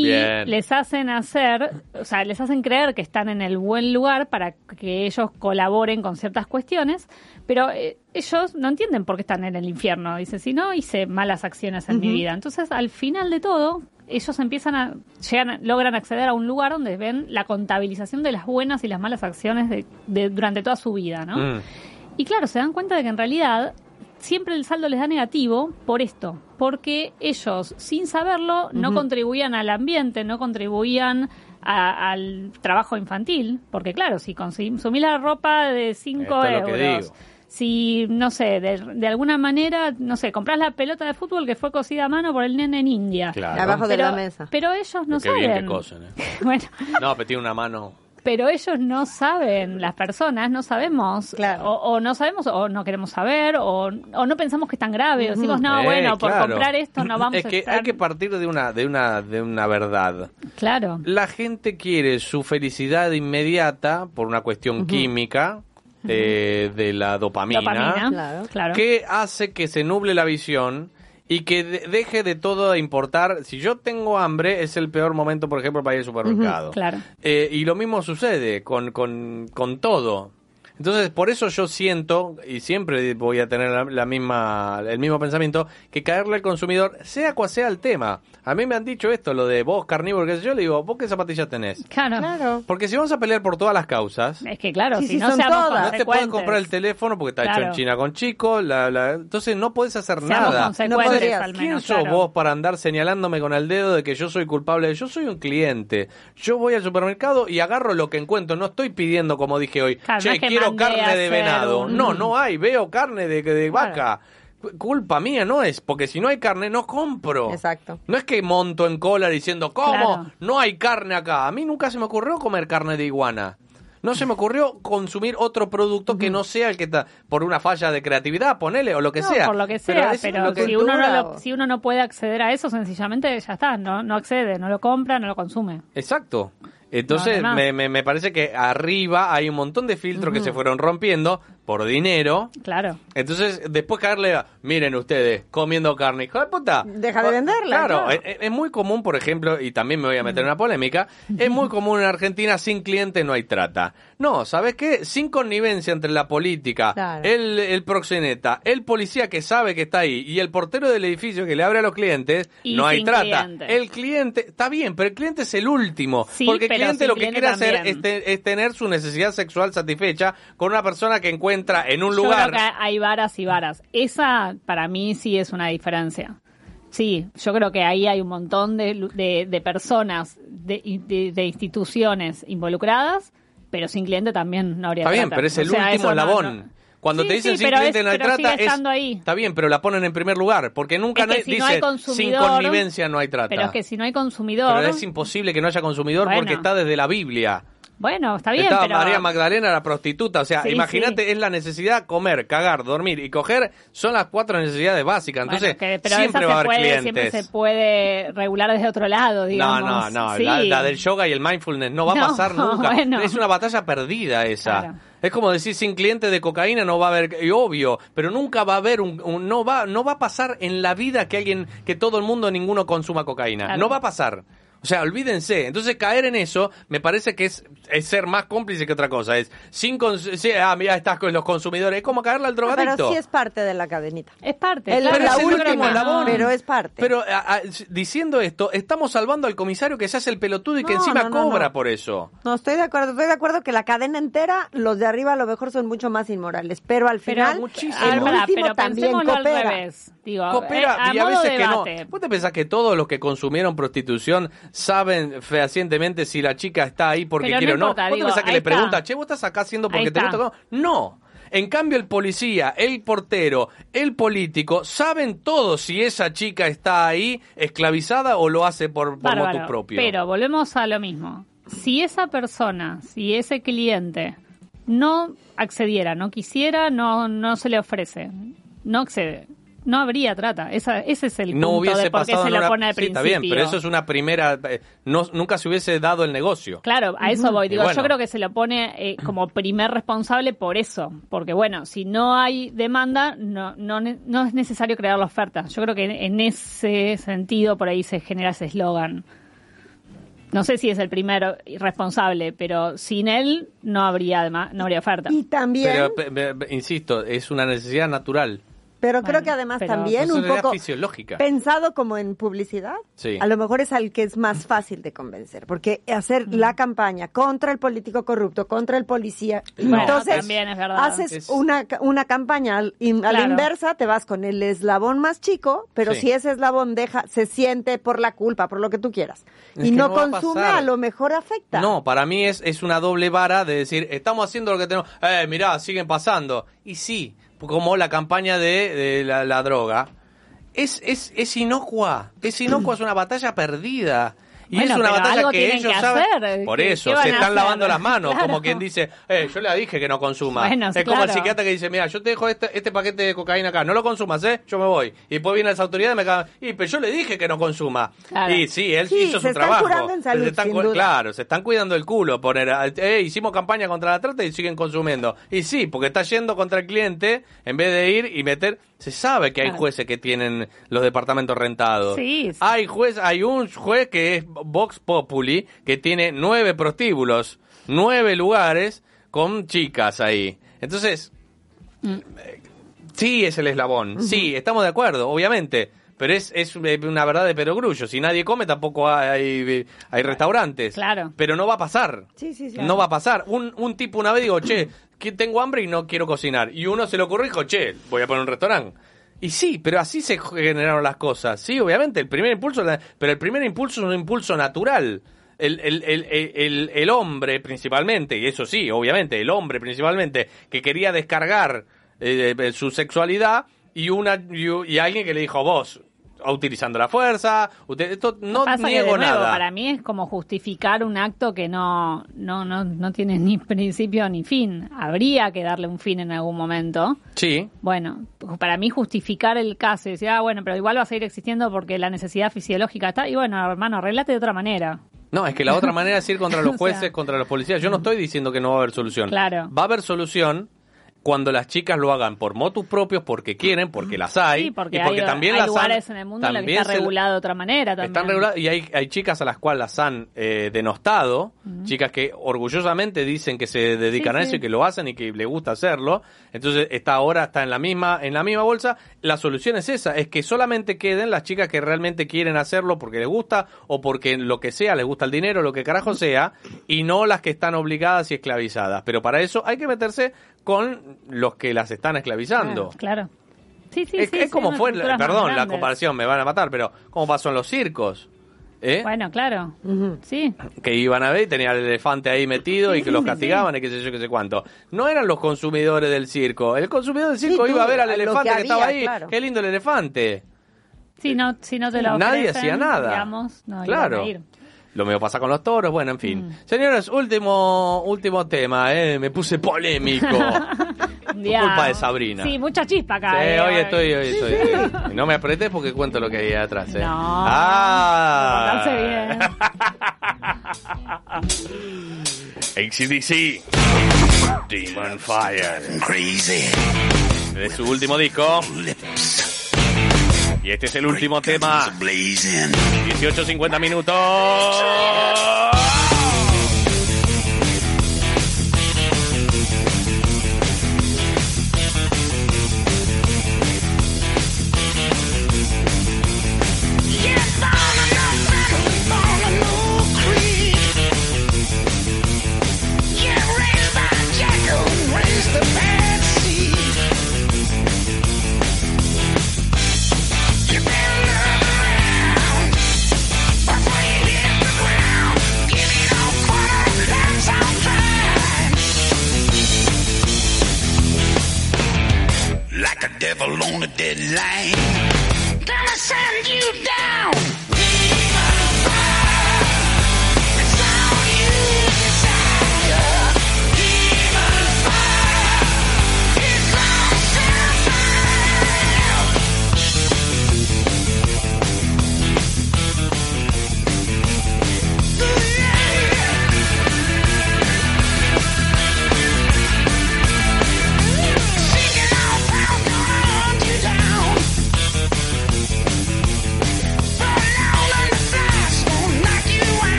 S4: Y
S3: Bien.
S4: les hacen hacer, o sea, les hacen creer que están en el buen lugar para que ellos colaboren con ciertas cuestiones, pero eh, ellos no entienden por qué están en el infierno. Dicen, si no hice malas acciones en mi vida. Entonces, al final de todo, ellos empiezan a, llegan, a- logran acceder a un lugar donde ven la contabilización de las buenas y las malas acciones de, de- durante toda su vida, ¿no?
S3: Mm,
S4: Y claro, se dan cuenta de que en realidad siempre el saldo les da negativo por esto, porque ellos, sin saberlo, no contribuían al ambiente, no contribuían a- al trabajo infantil, porque claro, si consumís la ropa de 5
S3: Esto es lo que
S4: euros, si, no sé, de, de alguna manera, no sé, compras la pelota de fútbol que fue cosida a mano por el nene en India.
S3: claro.
S7: Abajo de
S4: Pero,
S7: la mesa.
S4: pero ellos no
S3: Qué
S4: saben.
S3: bien que cosen, ¿eh?
S4: bueno,
S3: No, pero tiene una mano.
S4: Pero ellos no saben, las personas no sabemos,
S7: Claro.
S4: o, o no sabemos, o no queremos saber, o, o no pensamos que es tan grave, o decimos, no,
S3: Eh,
S4: bueno, por
S3: claro.
S4: comprar esto no vamos
S3: Es
S4: a
S3: que
S4: estar...
S3: hay que partir de una, de una, de una verdad.
S4: Claro,
S3: La gente quiere su felicidad inmediata por una cuestión química eh, de la dopamina,
S4: dopamina,
S7: Claro.
S4: claro.
S3: que hace que se nuble la visión y que de- deje de todo de importar. Si yo tengo hambre, es el peor momento, por ejemplo, para ir al supermercado.
S4: claro.
S3: Eh, y lo mismo sucede con, con, con todo. Entonces, por eso yo siento, y siempre voy a tener la, la misma, el mismo pensamiento, que caerle al consumidor, sea cual sea el tema. A mí me han dicho esto, lo de vos carnívoro, que yo, le digo, ¿vos qué zapatillas tenés?
S4: Claro.
S7: Claro.
S3: Porque si vamos a pelear por todas las causas,
S4: Es que claro,
S7: Sí,
S4: si no
S7: son todas.
S3: no te
S4: consecuentes.
S3: comprar el teléfono porque está hecho en China con chico, la, la- entonces no puedes hacer
S4: Seamos
S3: nada.
S7: No podrías.
S4: al
S3: ¿Quién
S4: menos,
S3: sos
S4: claro.
S3: vos para andar señalándome con el dedo de que yo soy culpable? Yo soy un cliente. Yo voy al supermercado y agarro lo que encuentro. No estoy pidiendo, como dije hoy,
S4: Claro, no
S3: che,
S4: es que
S3: quiero carne de venado.
S4: un-
S3: No, no hay. Veo carne de, de vaca. Cu- Culpa mía no es, porque si no hay carne, no compro.
S7: Exacto.
S3: No es que monto en cola diciendo, ¿cómo?
S4: Claro.
S3: No hay carne acá. A mí nunca se me ocurrió comer carne de iguana. No se me ocurrió consumir otro producto que no sea el que está por una falla de creatividad, ponele, o lo que
S4: No,
S3: sea.
S4: por lo que sea, pero,
S3: que-
S4: si, uno no lo- si uno no puede acceder a eso, sencillamente ya está, no, no accede, no lo compra, no lo consume.
S3: Exacto. Entonces,
S4: No, además.
S3: me, me, me parece que arriba hay un montón de filtros que se fueron rompiendo por dinero.
S4: Claro.
S3: Entonces, después caerle a, miren ustedes, comiendo carne, hijo de puta.
S7: Deja de venderla,
S3: Claro,
S7: claro.
S3: Es, es muy común, por ejemplo, y también me voy a meter en una polémica, es muy común en Argentina, sin cliente no hay trata. No, ¿sabes qué? Sin connivencia entre la política,
S7: Claro.
S3: el, el proxeneta, el policía que sabe que está ahí y el portero del edificio que le abre a los clientes,
S4: Y
S3: no hay trata. El cliente, está bien, pero el cliente es el último.
S4: Sí,
S3: porque el cliente lo que quiere hacer es, te- es tener su necesidad sexual satisfecha con una persona que encuentra en un
S4: Yo
S3: lugar.
S4: creo que hay varas y varas. Esa, para mí, sí es una diferencia. Sí, yo creo que ahí hay un montón de, de, de personas, de, de- instituciones involucradas, pero sin cliente también no habría
S3: Está bien,
S4: trata.
S3: pero es
S4: O
S3: el
S4: sea,
S3: último
S4: no-
S3: eslabón.
S4: no-
S3: Cuando
S4: Sí,
S3: te dicen
S4: sí,
S3: sin cliente
S4: es-
S3: no hay trata, es-
S4: ahí.
S3: está bien, pero la ponen en primer lugar, porque nunca
S4: Es que
S3: nadie
S4: si no hay
S3: dice sin connivencia no hay trata.
S4: Pero es que si no hay consumidor,
S3: Pero es imposible que no haya consumidor
S4: Bueno.
S3: porque está desde la Biblia.
S4: Bueno, está bien,
S3: Estaba
S4: pero...
S3: María Magdalena, la prostituta. O sea,
S4: Sí,
S3: imagínate,
S4: sí.
S3: es la necesidad comer, cagar, dormir y coger. Son las cuatro necesidades básicas.
S4: Bueno,
S3: Entonces,
S4: que- pero
S3: siempre va a
S4: se
S3: haber
S4: puede, siempre
S3: clientes.
S4: se puede regular desde otro lado,
S3: No,
S4: digamos.
S3: no, no.
S4: Sí.
S3: La, la del yoga y el mindfulness no va a
S4: No,
S3: pasar nunca.
S4: bueno.
S3: Es una batalla perdida esa.
S4: Claro.
S3: Es como decir, sin cliente de cocaína no va a haber, y obvio, pero nunca va a haber un, un- no va, no va a pasar en la vida que alguien, que todo el mundo, ninguno consuma cocaína.
S4: Claro.
S3: No va a pasar. O sea, olvídense. Entonces caer en eso me parece que es, es ser más cómplice que otra cosa. Es sin cons- sí, ah, mira, estás con los consumidores. Es como caerle al drogadicto.
S7: Pero sí es parte de la cadenita.
S4: Es parte.
S7: Es
S4: claro,
S3: Pero
S7: la
S3: es el
S4: que
S3: eslabón.
S7: Pero es parte.
S3: Pero a- a- diciendo esto, estamos salvando al comisario que se hace el pelotudo y que
S7: No,
S3: encima
S7: no, no,
S3: cobra
S7: no.
S3: por eso.
S7: No, estoy de acuerdo. Estoy de acuerdo que la cadena entera, los de arriba a lo mejor son mucho más inmorales. Pero al
S4: Pero,
S7: final,
S4: ver,
S7: el último
S4: pero
S7: también
S4: al
S7: coopera.
S4: revés. Digo,
S3: Coopera
S4: eh, a
S3: y a veces que no.
S4: debate.
S3: ¿Vos te pensás que todos los que consumieron prostitución saben fehacientemente si la chica está ahí porque
S4: Pero no
S3: quiere o no?
S4: importa,
S3: ¿Vos te
S4: digo,
S3: pensás que le
S4: está.
S3: pregunta, che, vos estás acá haciendo porque
S4: Ahí
S3: te
S4: está.
S3: gusta? No. No. En cambio, el policía, el portero, el político, saben todos si esa chica está ahí esclavizada o lo hace por, por
S4: Bárbaro,
S3: motu propio.
S4: Pero volvemos a lo mismo. Si esa persona, si ese cliente no accediera, no quisiera, no, no se le ofrece, no accede, no habría trata. Esa, ese es el
S3: no
S4: punto
S3: hubiese
S4: de por qué
S3: pasado
S4: se lo
S3: una-
S4: pone al
S3: Sí,
S4: principio.
S3: está bien, pero eso es una primera... eh, no, nunca se hubiese dado el negocio.
S4: Claro, a eso voy. Digo,
S3: bueno.
S4: yo creo que se lo pone eh, como primer responsable por eso. Porque, bueno, si no hay demanda, no, no, es necesario crear la oferta. Yo creo que en, en ese sentido por ahí se genera ese eslogan. No sé si es el primer responsable, pero sin él no habría además, no habría oferta.
S7: Y también,
S3: Pero,
S7: pero,
S3: pe- pe- insisto, es una necesidad natural.
S7: Creo
S4: Bueno,
S7: que además
S4: pero-
S7: también
S3: Es
S7: un poco
S3: fisiológica.
S7: pensado como en publicidad,
S3: Sí.
S7: a lo mejor es al que es más fácil de convencer, porque hacer
S4: Mm.
S7: la campaña contra el político corrupto, contra el policía,
S4: Bueno,
S7: entonces
S4: también es verdad.
S7: haces
S3: Es-
S7: una, una campaña a la
S4: Claro.
S7: inversa, te vas con el eslabón más chico, pero
S3: Sí.
S7: si ese eslabón deja, se siente por la culpa, por lo que tú quieras,
S3: Es
S7: y no,
S3: no va a
S7: consume, a lo mejor afecta.
S3: No, para mí es, es una doble vara de decir, estamos haciendo lo que tenemos. Eh, mirá, siguen pasando. Y sí, como la campaña de, de la, droga. Es, es, es inocua. Es inocua, es una batalla perdida. Y
S4: Bueno,
S3: es una batalla que ellos
S4: que
S3: saben.
S4: hacer.
S3: Por
S4: ¿Qué-
S3: eso, se están lavando las manos.
S4: Claro.
S3: Como quien dice, eh, yo le dije que no consuma.
S4: Bueno,
S3: es como el psiquiatra que dice, mira, yo te dejo este, este paquete de cocaína acá, no lo consumas, ¿eh? Yo me voy. Y después vienen las autoridades y me cagan, y pero yo le dije que no consuma.
S4: Claro.
S3: Y sí, él
S7: Sí,
S3: hizo su trabajo.
S7: en salud,
S3: Se están. Claro, se están cuidando el culo. Poner, eh, hicimos campaña contra la trata y siguen consumiendo. Y sí, porque está yendo contra el cliente en vez de ir y meter. Se sabe que hay jueces que tienen los departamentos rentados.
S4: Sí, sí.
S3: Hay juez, hay un juez que es Vox Populi que tiene nueve prostíbulos, nueve lugares con chicas ahí. Entonces,
S4: Mm.
S3: eh, sí es el eslabón. Sí, estamos de acuerdo, obviamente. Pero es, es eh, una verdad de perogrullo. Si nadie come, tampoco hay, hay restaurantes.
S4: Claro.
S3: Pero no va a pasar.
S7: Sí, sí, sí.
S3: No va a pasar. Un, un tipo una vez digo, che, que tengo hambre y no quiero cocinar. Y uno se le ocurrió y dijo, che, voy a poner un restaurante. Y sí, pero así se generaron las cosas. Sí, obviamente, el primer impulso, pero el primer impulso es un impulso natural. El, el, el, el, el hombre principalmente, y eso sí, obviamente, el hombre principalmente, que quería descargar eh, su sexualidad y una y alguien que le dijo, vos, utilizando la fuerza, usted, esto no niego
S4: nuevo,
S3: nada.
S4: Para mí es como justificar un acto que no, no, no, no tiene ni principio ni fin. Habría que darle un fin en algún momento.
S3: Sí,
S4: Bueno, para mí justificar el caso y decir, ah, bueno, pero igual va a seguir existiendo porque la necesidad fisiológica está. Y bueno, hermano, arreglate de otra manera.
S3: No, es que la otra manera es ir contra los
S4: O
S3: jueces,
S4: sea.
S3: contra los policías. Yo no estoy diciendo que no va a haber solución.
S4: Claro.
S3: Va a haber solución cuando las chicas lo hagan por motus propios, porque quieren, porque las hay.
S4: sí, porque
S3: y porque
S4: hay,
S3: también
S4: hay
S3: las han-
S4: lugares en el mundo en los que está regulado de otra manera también.
S3: Están reguladas y hay, hay chicas a las cuales las han eh, denostado, chicas que orgullosamente dicen que se dedican
S4: Sí,
S3: a eso
S4: sí.
S3: y que lo hacen y que les gusta hacerlo. Entonces está ahora está en la misma en la misma bolsa. La solución es esa, es que solamente queden las chicas que realmente quieren hacerlo porque les gusta o porque lo que sea, les gusta el dinero, lo que carajo sea, y no las que están obligadas y esclavizadas. Pero para eso hay que meterse con los que las están esclavizando.
S4: Claro. Sí, sí,
S3: es
S4: sí,
S3: es
S4: sí,
S3: como fue, perdón, la comparación, me van a matar, pero como pasó en los circos. ¿Eh?
S4: Bueno, claro. Sí.
S3: que iban a ver y tenía el elefante ahí metido y
S4: Sí,
S3: que los
S4: sí,
S3: castigaban y qué sé yo, qué sé cuánto. No eran los consumidores del circo. El consumidor del circo
S7: Sí, tú,
S3: iba a ver al
S7: que
S3: elefante que, estaba ahí.
S7: claro.
S3: Qué lindo el elefante.
S4: Sí, no, si no te lo
S3: Nadie hacía nada.
S4: Digamos, no,
S3: Claro.
S4: iban a ir.
S3: Lo mismo pasa con los toros, bueno, en fin.
S4: Mm.
S3: Señores, último, último tema, eh, me puse polémico.
S4: Ya.
S3: culpa de Sabrina.
S4: Sí, mucha chispa acá.
S3: Sí,
S4: eh,
S3: hoy estoy, hoy estoy. Y No me apretes porque cuento lo que hay atrás, ¿eh?
S4: No.
S3: Ah.
S4: Bien.
S3: ACDC. Demon Fire.
S5: Crazy.
S3: De su último disco.
S5: Lips.
S3: Y este es el último tema.
S5: Blazing.
S3: 18.50 minutos.
S5: On a deadline. Gonna send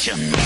S2: Nation.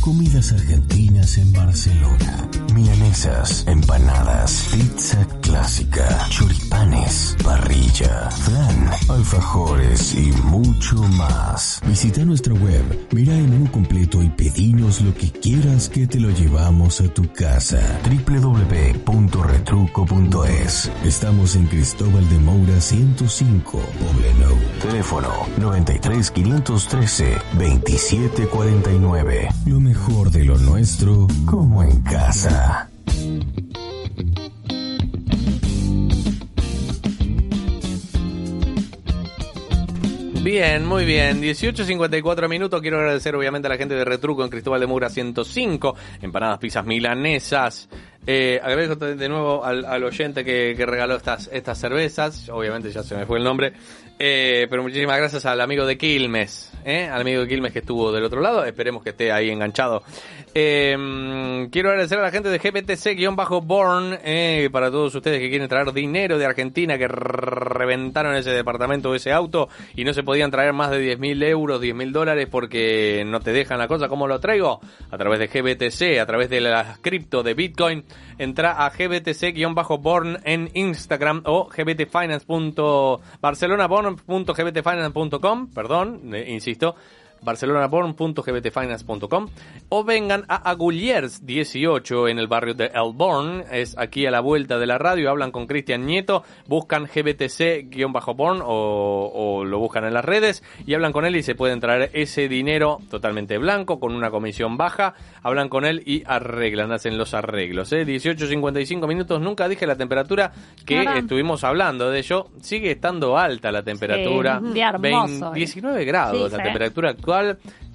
S2: Comidas argentinas en Barcelona. Milanesas, empanadas, pizza clásica, choripanes, parrilla, flan, alfajores y mucho más. Visita nuestra web, mira el menú completo y pedinos lo que quieras que te lo llevamos a tu casa. www.retruco.es Estamos en Cristóbal de Moura 105, Poblenou. Teléfono 93 513 2749. Lo mejor de lo nuestro, como en casa.
S3: Bien, muy bien. 18.54 minutos. Quiero agradecer obviamente a la gente de Retruco en Cristóbal de Mura 105. Empanadas, pizzas milanesas. Eh, agradezco de nuevo al, al oyente que, que regaló estas, estas cervezas. Obviamente ya se me fue el nombre. Eh, pero muchísimas gracias al amigo de Quilmes, ¿eh? al amigo de Quilmes que estuvo del otro lado. Esperemos que esté ahí enganchado. Eh, quiero agradecer a la gente de GPTC-Born eh, para todos ustedes que quieren traer dinero de Argentina, que reventaron ese departamento ese auto y no se podían traer más de 10.000 euros, 10.000 dólares porque no te dejan la cosa. ¿Cómo lo traigo? A través de GBTC, a través de las cripto de Bitcoin. Entra a GBTC-Born en Instagram o gbtfinance.barcelonaborn.gbtfinance.com, perdón, eh, insisto, barcelonaborn.gbtfinance.com o vengan a Aguliers 18 en el barrio de Elborn, es aquí a la vuelta de la radio, hablan con Cristian Nieto, buscan GBTC-Born o, o lo buscan en las redes y hablan con él y se pueden traer ese dinero totalmente blanco con una comisión baja, hablan con él y arreglan, hacen los arreglos. ¿eh? 18.55 minutos, nunca dije la temperatura que estuvimos hablando de ello, sigue estando alta la temperatura,
S4: un día hermoso
S3: 20
S4: hoy.
S3: 19 grados
S4: Sí,
S3: la
S4: sí.
S3: temperatura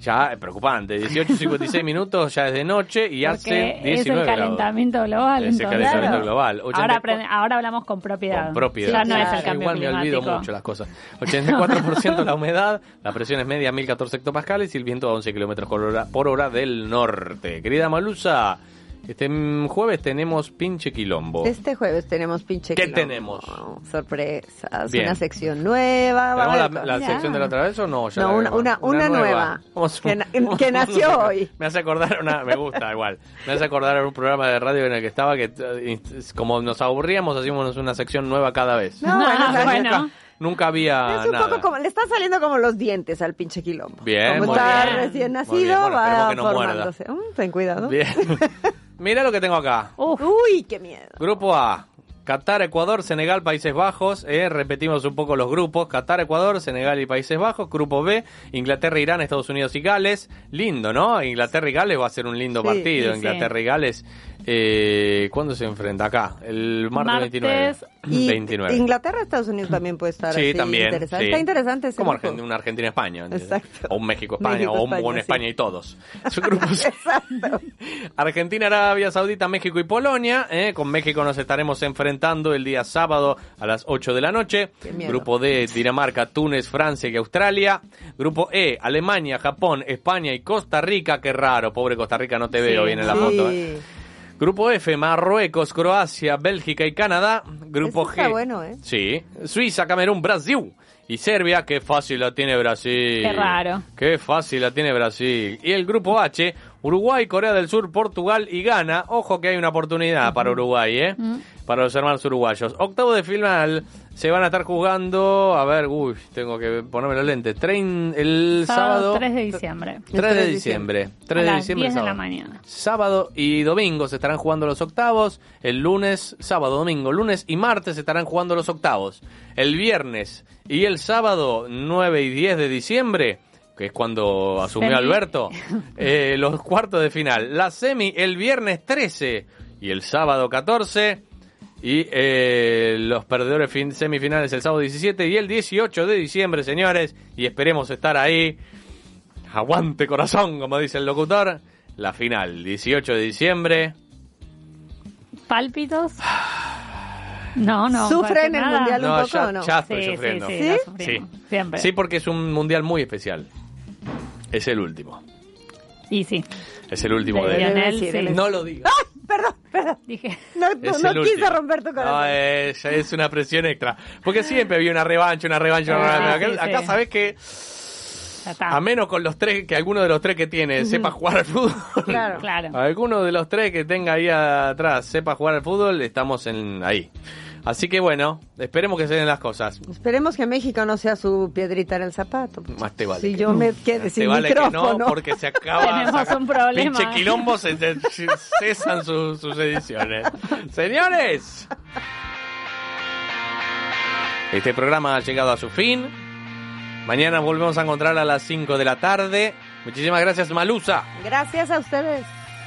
S3: ya es preocupante, 18.56 minutos, ya es de noche y hace
S4: Porque
S3: 19
S4: es el
S3: grados.
S4: calentamiento global.
S3: Es el calentamiento global. 80
S4: Ahora, aprende- ahora hablamos con propiedad.
S3: con propiedad.
S4: Ya no
S7: Sí,
S4: es el
S7: claro.
S4: cambio
S3: Igual me olvido
S4: climático.
S3: mucho las cosas. 84% la humedad, la presión es media 1014 hectopascales y el viento a 11 kilómetros por hora del norte. Querida Malusa, este mm, jueves tenemos pinche quilombo.
S7: Este jueves tenemos pinche
S3: ¿Qué
S7: quilombo.
S3: tenemos?
S7: Sorpresas,
S3: Bien.
S7: una sección nueva.
S3: ¿Tenemos la, la sección de la otra vez o no? Ya
S7: No, una-
S3: vemos.
S7: una- una nueva,
S3: Vamos-
S7: que na- que nació hoy.
S3: Me hace acordar una, me gusta igual. Me hace acordar un programa de radio en el que estaba que eh, como nos aburríamos hacíamos una sección nueva cada vez.
S7: No, bueno, o sea,
S4: bueno.
S3: Nunca había
S7: Es un
S3: nada.
S7: poco como, le están saliendo como los dientes al pinche quilombo.
S3: Bien,
S7: Como
S3: muy
S7: está
S3: bien.
S7: recién
S3: Muy
S7: nacido,
S3: bien, bueno,
S7: va
S3: que no
S7: formándose. Mm, ten cuidado.
S3: Bien. Mira lo que tengo acá.
S4: Uf,
S7: Uy, qué miedo.
S3: Grupo A. Qatar, Ecuador, Senegal, Países Bajos. eh, repetimos un poco los grupos. Qatar, Ecuador, Senegal y Países Bajos. Grupo B. Inglaterra, Irán, Estados Unidos y Gales. Lindo, ¿no? Inglaterra y Gales va a ser un lindo
S7: Sí,
S3: partido.
S4: sí, sí.
S3: Inglaterra y Gales. Eh, ¿Cuándo se enfrenta? Acá. El martes,
S4: Martes
S3: 29.
S7: Y
S3: 29.
S7: Inglaterra, Estados Unidos también puede estar
S3: Sí,
S7: así
S3: también.
S7: interesante.
S3: sí.
S7: Está interesante ese
S3: Como
S7: grupo.
S3: Argen- una Argentina-España. O un México-España.
S7: México,
S3: o un,
S7: España,
S3: o un
S7: sí.
S3: España y todos. Son grupos.
S7: Exacto.
S3: Argentina, Arabia Saudita, México y Polonia. ¿eh? Con México nos estaremos enfrentando el día sábado a las 8 de la noche. Grupo D, Dinamarca, Túnez, Francia y Australia. Grupo E, Alemania, Japón, España y Costa Rica. Qué raro, pobre Costa Rica, no te veo bien en la foto. ¿eh? Grupo F, Marruecos, Croacia, Bélgica y Canadá. Grupo
S7: está
S3: G.
S7: bueno, ¿eh?
S3: Sí. Suiza, Camerún, Brasil. Y Serbia, qué fácil la tiene Brasil.
S4: Qué raro.
S3: Qué fácil la tiene Brasil. Y el grupo H, Uruguay, Corea del Sur, Portugal y Ghana. Ojo que hay una oportunidad para Uruguay, ¿eh? Para los hermanos uruguayos. Octavo de final se van a estar jugando. A ver, uy, tengo que ponerme los lentes. Trein- el sábado.
S4: sábado 3 de diciembre.
S3: 3 de diciembre. 3
S4: a
S3: de diciembre.
S4: 10 de la
S3: sábado.
S4: mañana.
S3: Sábado y domingo se estarán jugando los octavos. El lunes, sábado, domingo, lunes y martes se estarán jugando los octavos. El viernes y el sábado 9 y 10 de diciembre, que es cuando asumió
S4: Semi.
S3: Alberto, eh, los cuartos de final. La semi el viernes 13 y el sábado 14. Y eh, los perdedores fin- semifinales el sábado 17 y el 18 de diciembre, señores. Y esperemos estar ahí. Aguante corazón, como dice el locutor. La final, 18 de diciembre.
S4: ¿Pálpitos? No, no.
S7: ¿Sufren el
S4: nada.
S7: mundial un
S3: No,
S7: poco
S3: ya,
S7: o no?
S3: ya estoy
S4: Sí,
S3: sufriendo.
S4: sí,
S7: ¿Sí?
S4: sufrimos. Siempre.
S3: Sí, porque es un mundial muy especial. Es el último.
S4: Y sí.
S3: Es el último
S4: De
S3: de
S4: Lionel,
S7: Sí,
S4: sí.
S7: debe
S3: No lo digas.
S7: Perdón, perdón.
S4: Dije,
S7: No, no, no quise romper tu corazón.
S3: No, es, es una presión extra. Porque siempre había una revancha, una revancha, una
S4: Ah,
S3: revancha.
S4: sí,
S3: Acá,
S4: sí.
S3: sabes que, a menos con los tres, que alguno de los tres que tiene sepa jugar al fútbol.
S7: Claro.
S4: Claro.
S3: Alguno de los tres que tenga ahí atrás sepa jugar al fútbol, estamos en ahí. Así que bueno, esperemos que se den las cosas.
S7: Esperemos que México no sea su piedrita en el zapato.
S3: Más te vale.
S7: Si
S3: que
S7: yo
S3: no.
S7: me quede sin
S3: te vale que
S7: micrófono.
S3: no, porque se acaba.
S4: Tenemos un problema.
S3: Pinche quilombo, se, se- cesan sus, sus ediciones. Señores, este programa ha llegado a su fin. Mañana volvemos a encontrar a las 5 de la tarde. Muchísimas gracias, Malusa.
S7: Gracias a ustedes.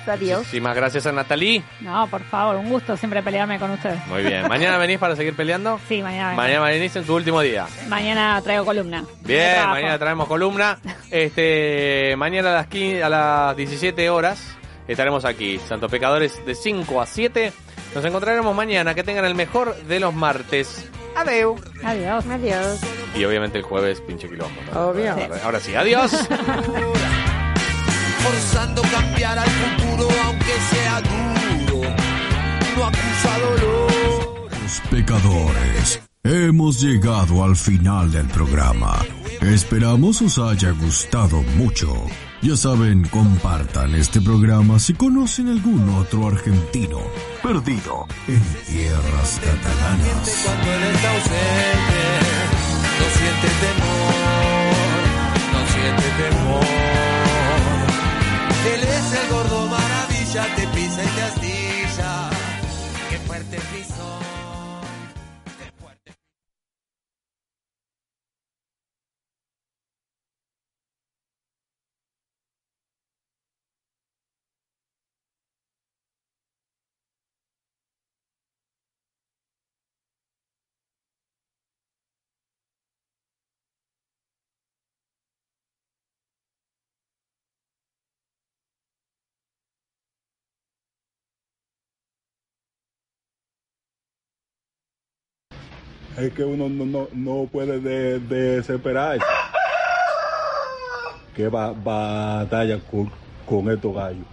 S7: Adiós.
S3: Muchísimas gracias a Natalie.
S4: No, por favor, un gusto siempre pelearme con ustedes.
S3: Muy bien. ¿Mañana venís para seguir peleando?
S4: Sí, mañana. vengo.
S3: Mañana venís en tu último día.
S4: Mañana traigo columna.
S3: Bien, mañana traemos columna. Este, mañana a las 15 a las 17 horas estaremos aquí. Santos Pecadores de 5 a 7. Nos encontraremos mañana. Que tengan el mejor de los martes. Adeu.
S4: Adiós.
S7: Adiós.
S3: Y obviamente el jueves, pinche quilombo. ¿no?
S7: Obvio.
S3: Ahora, ahora sí, adiós.
S6: forzando cambiar al futuro aunque sea duro. No acusa dolor.
S2: Los pecadores. Hemos llegado al final del programa. Esperamos os haya gustado mucho. Ya saben, compartan este programa si conocen algún otro argentino perdido en tierras catalanas.
S6: Cuando él está ausente, no siente temor, no siente temor. Él es el gordo maravilla, te pisa y te astilla. Qué fuerte
S10: es que uno no, no, no puede de- desesperarse. ¿Qué va, batalla con, con estos gallos?